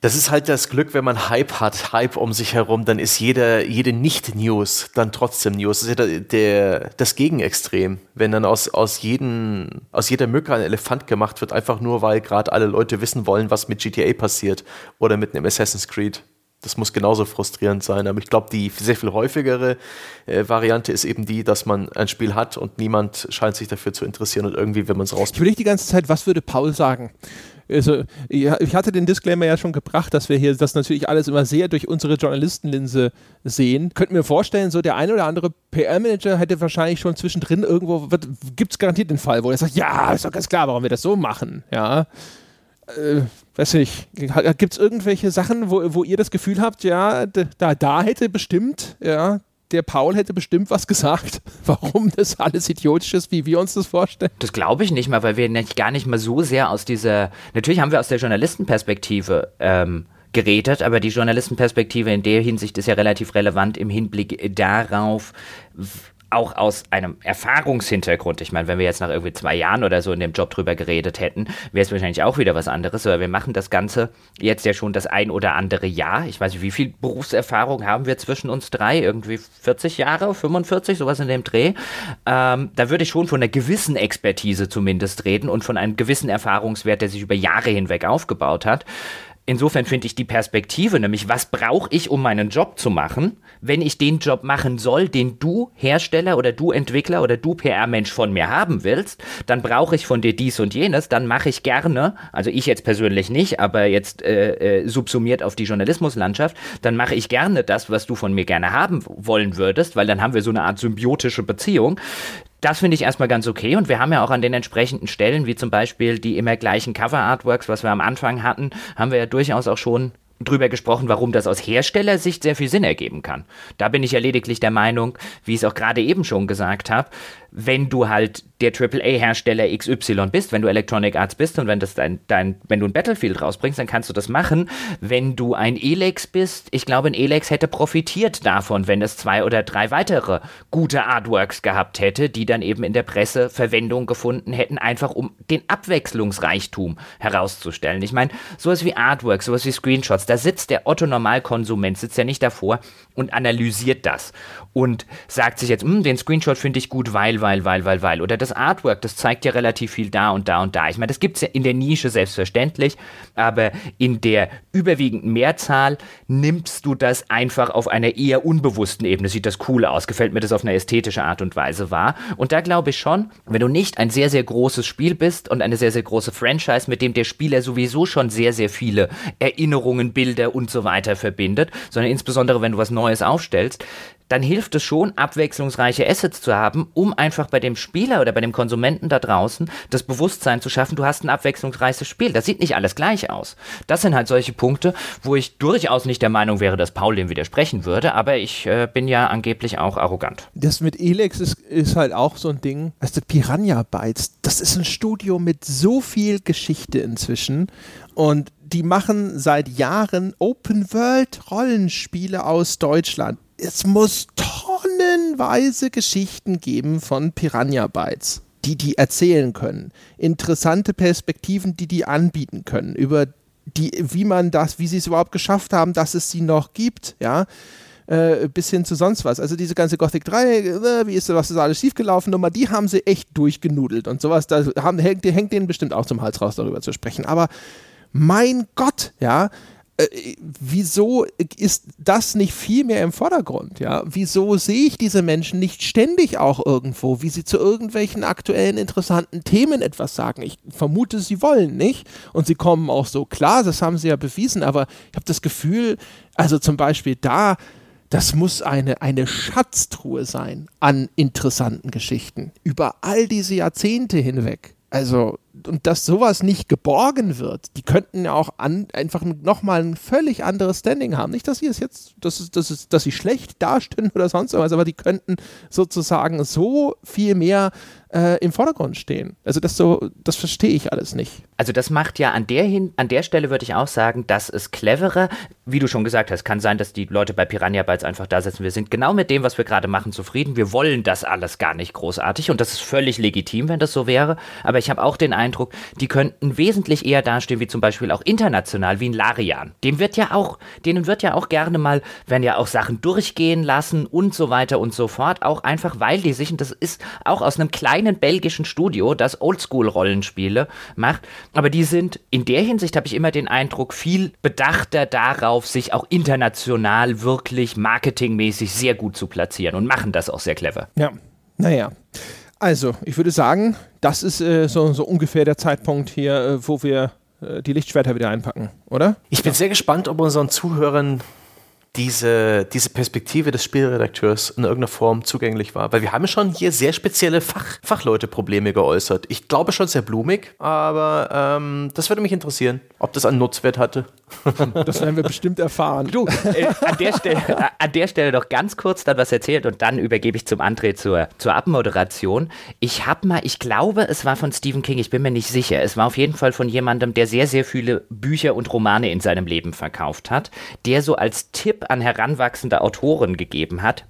das ist halt das Glück, wenn man Hype hat, Hype um sich herum, dann ist jede, jede Nicht-News dann trotzdem News. Das ist ja der, der, das Gegenextrem, wenn dann aus, aus, jeden, aus jeder Mücke ein Elefant gemacht wird, einfach nur, weil gerade alle Leute wissen wollen, was mit GTA passiert oder mit einem Assassin's Creed. Das muss genauso frustrierend sein. Aber ich glaube, die sehr viel häufigere äh, Variante ist eben die, dass man ein Spiel hat und niemand scheint sich dafür zu interessieren und irgendwie, wenn man es raus. Ich will nicht die ganze Zeit, was würde Paul sagen? Also ich hatte den Disclaimer ja schon gebracht, dass wir hier das natürlich alles immer sehr durch unsere Journalistenlinse sehen. Könnten wir vorstellen, so der ein oder andere PR-Manager hätte wahrscheinlich schon zwischendrin irgendwo, gibt es garantiert den Fall, wo er sagt, ja, ist doch ganz klar, warum wir das so machen, ja. Äh, weiß nicht, gibt es irgendwelche Sachen, wo, wo ihr das Gefühl habt, ja, da, da hätte bestimmt, ja, der Paul hätte bestimmt was gesagt, [laughs] warum das alles idiotisch ist, wie wir uns das vorstellen. Das glaube ich nicht mal, weil wir nicht, gar nicht mal so sehr aus dieser, natürlich haben wir aus der Journalistenperspektive ähm, geredet, aber die Journalistenperspektive in der Hinsicht ist ja relativ relevant im Hinblick darauf, auch aus einem Erfahrungshintergrund, ich meine, wenn wir jetzt nach irgendwie zwei Jahren oder so in dem Job drüber geredet hätten, wäre es wahrscheinlich auch wieder was anderes, aber wir machen das Ganze jetzt ja schon das ein oder andere Jahr. Ich weiß nicht, wie viel Berufserfahrung haben wir zwischen uns drei? Irgendwie 40 Jahre, 45, sowas in dem Dreh. Ähm, da würde ich schon von einer gewissen Expertise zumindest reden und von einem gewissen Erfahrungswert, der sich über Jahre hinweg aufgebaut hat. Insofern finde ich die Perspektive, nämlich was brauche ich, um meinen Job zu machen, wenn ich den Job machen soll, den du Hersteller oder du Entwickler oder du PR-Mensch von mir haben willst, dann brauche ich von dir dies und jenes, dann mache ich gerne, also ich jetzt persönlich nicht, aber jetzt äh, äh, subsumiert auf die Journalismuslandschaft, dann mache ich gerne das, was du von mir gerne haben wollen würdest, weil dann haben wir so eine Art symbiotische Beziehung das finde ich erstmal ganz okay. Und wir haben ja auch an den entsprechenden Stellen, wie zum Beispiel die immer gleichen Cover-Artworks, was wir am Anfang hatten, haben wir ja durchaus auch schon drüber gesprochen, warum das aus Herstellersicht sehr viel Sinn ergeben kann. Da bin ich ja lediglich der Meinung, wie ich es auch gerade eben schon gesagt habe, wenn du halt der AAA-Hersteller XY bist, wenn du Electronic Arts bist und wenn das dein, dein, wenn du ein Battlefield rausbringst, dann kannst du das machen. Wenn du ein Elex bist, ich glaube, ein Elex hätte profitiert davon, wenn es zwei oder drei weitere gute Artworks gehabt hätte, die dann eben in der Presse Verwendung gefunden hätten, einfach um den Abwechslungsreichtum herauszustellen. Ich meine, sowas wie Artworks, sowas wie Screenshots. Da sitzt der Otto-Normalkonsument, sitzt ja nicht davor und analysiert das und sagt sich jetzt, hm, den Screenshot finde ich gut, weil, weil, weil, weil, weil. Oder das Artwork, das zeigt ja relativ viel da und da und da. Ich meine, das gibt es ja in der Nische selbstverständlich, aber in der überwiegenden Mehrzahl nimmst du das einfach auf einer eher unbewussten Ebene. Sieht das cool aus, gefällt mir das auf eine ästhetische Art und Weise wahr. Und da glaube ich schon, wenn du nicht ein sehr, sehr großes Spiel bist und eine sehr, sehr große Franchise, mit dem der Spieler sowieso schon sehr, sehr viele Erinnerungen, Bilder und so weiter verbindet, sondern insbesondere wenn du was Neues aufstellst, dann hilft es schon, abwechslungsreiche Assets zu haben, um einfach bei dem Spieler oder bei dem Konsumenten da draußen das Bewusstsein zu schaffen, du hast ein abwechslungsreiches Spiel. Das sieht nicht alles gleich aus. Das sind halt solche Punkte, wo ich durchaus nicht der Meinung wäre, dass Paul dem widersprechen würde, aber ich äh, bin ja angeblich auch arrogant. Das mit Elex ist, ist halt auch so ein Ding. Also Piranha Bytes, das ist ein Studio mit so viel Geschichte inzwischen und die machen seit Jahren Open World Rollenspiele aus Deutschland es muss tonnenweise Geschichten geben von Piranha Bytes, die die erzählen können. Interessante Perspektiven, die die anbieten können, über die, wie man das, wie sie es überhaupt geschafft haben, dass es sie noch gibt, ja. Äh, bis hin zu sonst was. Also diese ganze Gothic 3, äh, wie ist das, was ist alles schiefgelaufen, Nummer, die haben sie echt durchgenudelt und sowas. Da haben, hängt, hängt denen bestimmt auch zum Hals raus, darüber zu sprechen. Aber mein Gott, ja, äh, wieso ist das nicht viel mehr im Vordergrund? Ja? Wieso sehe ich diese Menschen nicht ständig auch irgendwo, wie sie zu irgendwelchen aktuellen interessanten Themen etwas sagen? Ich vermute, sie wollen nicht und sie kommen auch so klar, das haben sie ja bewiesen, aber ich habe das Gefühl, also zum Beispiel da, das muss eine, eine Schatztruhe sein an interessanten Geschichten über all diese Jahrzehnte hinweg. Also und dass sowas nicht geborgen wird, die könnten ja auch an, einfach nochmal ein völlig anderes Standing haben. Nicht, dass sie es jetzt, dass, es, dass, es, dass sie schlecht dastehen oder sonst was, aber die könnten sozusagen so viel mehr äh, im Vordergrund stehen. Also das so, das verstehe ich alles nicht. Also das macht ja an der hin, an der Stelle würde ich auch sagen, das ist cleverer. Wie du schon gesagt hast, kann sein, dass die Leute bei Piranha Bytes einfach da sitzen. Wir sind genau mit dem, was wir gerade machen, zufrieden. Wir wollen das alles gar nicht großartig und das ist völlig legitim, wenn das so wäre. Aber ich habe auch den Eindruck, Eindruck, die könnten wesentlich eher dastehen, wie zum Beispiel auch international, wie ein Larian. Dem wird ja auch, denen wird ja auch gerne mal, werden ja auch Sachen durchgehen lassen und so weiter und so fort, auch einfach, weil die sich, und das ist auch aus einem kleinen belgischen Studio, das Oldschool-Rollenspiele macht, aber die sind in der Hinsicht, habe ich immer den Eindruck, viel bedachter darauf, sich auch international wirklich marketingmäßig sehr gut zu platzieren und machen das auch sehr clever. Ja, naja. Also, ich würde sagen, das ist äh, so, so, ungefähr der Zeitpunkt hier, äh, wo wir äh, die Lichtschwerter wieder einpacken, oder? Ich bin ja. sehr gespannt, ob unseren Zuhörern diese, diese Perspektive des Spielredakteurs in irgendeiner Form zugänglich war. Weil wir haben schon hier sehr spezielle Fach, Fachleute-Probleme geäußert. Ich glaube schon sehr blumig, aber ähm, das würde mich interessieren, ob das einen Nutzwert hatte. [laughs] Das werden wir bestimmt erfahren. Du, äh, an, der Stelle, äh, an der Stelle doch ganz kurz dann was erzählt und dann übergebe ich zum André zur, zur Abmoderation. Ich habe mal, ich glaube, es war von Stephen King, ich bin mir nicht sicher. Es war auf jeden Fall von jemandem, der sehr, sehr viele Bücher und Romane in seinem Leben verkauft hat, der so als Tipp an heranwachsende Autoren gegeben hat,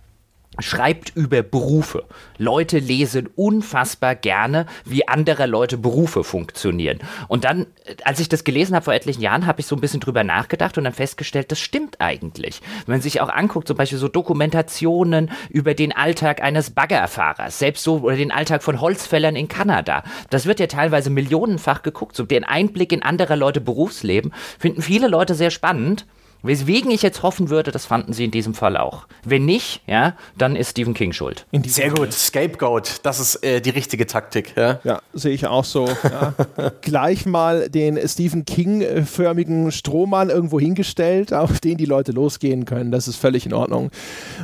schreibt über Berufe. Leute lesen unfassbar gerne, wie andere Leute Berufe funktionieren. Und dann, als ich das gelesen habe vor etlichen Jahren, habe ich so ein bisschen drüber nachgedacht und dann festgestellt, das stimmt eigentlich. Wenn man sich auch anguckt, zum Beispiel so Dokumentationen über den Alltag eines Baggerfahrers, selbst so, oder den Alltag von Holzfällern in Kanada, das wird ja teilweise millionenfach geguckt. So den Einblick in andere Leute Berufsleben finden viele Leute sehr spannend. Weswegen ich jetzt hoffen würde, das fanden sie in diesem Fall auch. Wenn nicht, ja, dann ist Stephen King schuld. Sehr gut, Scapegoat, das ist äh, die richtige Taktik. Ja, ja sehe ich auch so. Ja. [laughs] Gleich mal den Stephen King-förmigen Strohmann irgendwo hingestellt, [laughs] auf den die Leute losgehen können. Das ist völlig in Ordnung.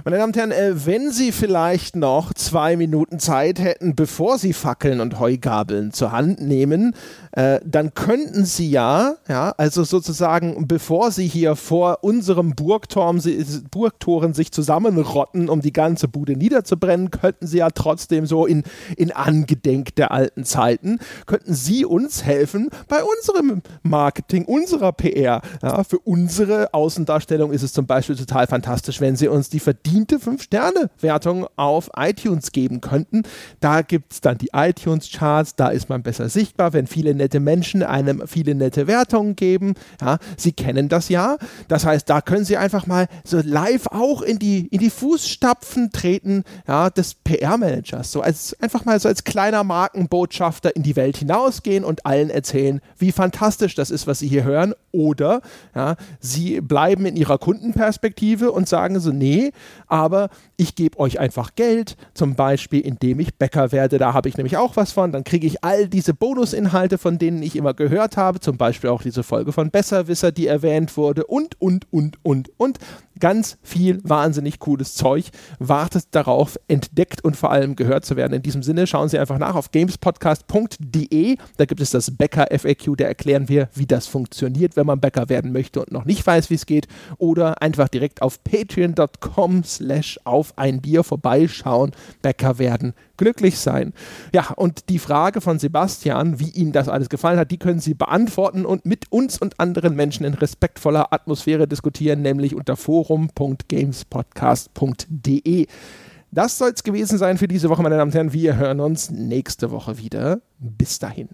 Meine Damen und Herren, äh, wenn Sie vielleicht noch zwei Minuten Zeit hätten, bevor Sie Fackeln und Heugabeln zur Hand nehmen, äh, dann könnten Sie ja, ja, also sozusagen, bevor Sie hier vor vor unserem Burgturm, Burgtoren sich zusammenrotten, um die ganze Bude niederzubrennen, könnten sie ja trotzdem so in, in Angedenk der alten Zeiten, könnten sie uns helfen bei unserem Marketing, unserer PR. Ja, für unsere Außendarstellung ist es zum Beispiel total fantastisch, wenn sie uns die verdiente 5-Sterne-Wertung auf iTunes geben könnten. Da gibt es dann die iTunes-Charts, da ist man besser sichtbar, wenn viele nette Menschen einem viele nette Wertungen geben. Ja, sie kennen das ja. Das heißt, da können Sie einfach mal so live auch in die, in die Fußstapfen treten ja, des PR-Managers. So als einfach mal so als kleiner Markenbotschafter in die Welt hinausgehen und allen erzählen, wie fantastisch das ist, was Sie hier hören. Oder ja, Sie bleiben in Ihrer Kundenperspektive und sagen so, nee, aber ich gebe euch einfach Geld, zum Beispiel indem ich Bäcker werde. Da habe ich nämlich auch was von. Dann kriege ich all diese Bonusinhalte, von denen ich immer gehört habe, zum Beispiel auch diese Folge von Besserwisser, die erwähnt wurde und, und, und, und, und. Ganz viel wahnsinnig cooles Zeug wartet darauf, entdeckt und vor allem gehört zu werden. In diesem Sinne schauen Sie einfach nach auf gamespodcast.de. Da gibt es das Bäcker FAQ, da erklären wir, wie das funktioniert, wenn man Bäcker werden möchte und noch nicht weiß, wie es geht. Oder einfach direkt auf patreon.com slash auf ein Bier vorbeischauen, Bäcker werden glücklich sein. Ja, und die Frage von Sebastian, wie Ihnen das alles gefallen hat, die können Sie beantworten und mit uns und anderen Menschen in respektvoller Atmosphäre diskutieren, nämlich unter forum.gamespodcast.de. Das soll es gewesen sein für diese Woche, meine Damen und Herren. Wir hören uns nächste Woche wieder. Bis dahin.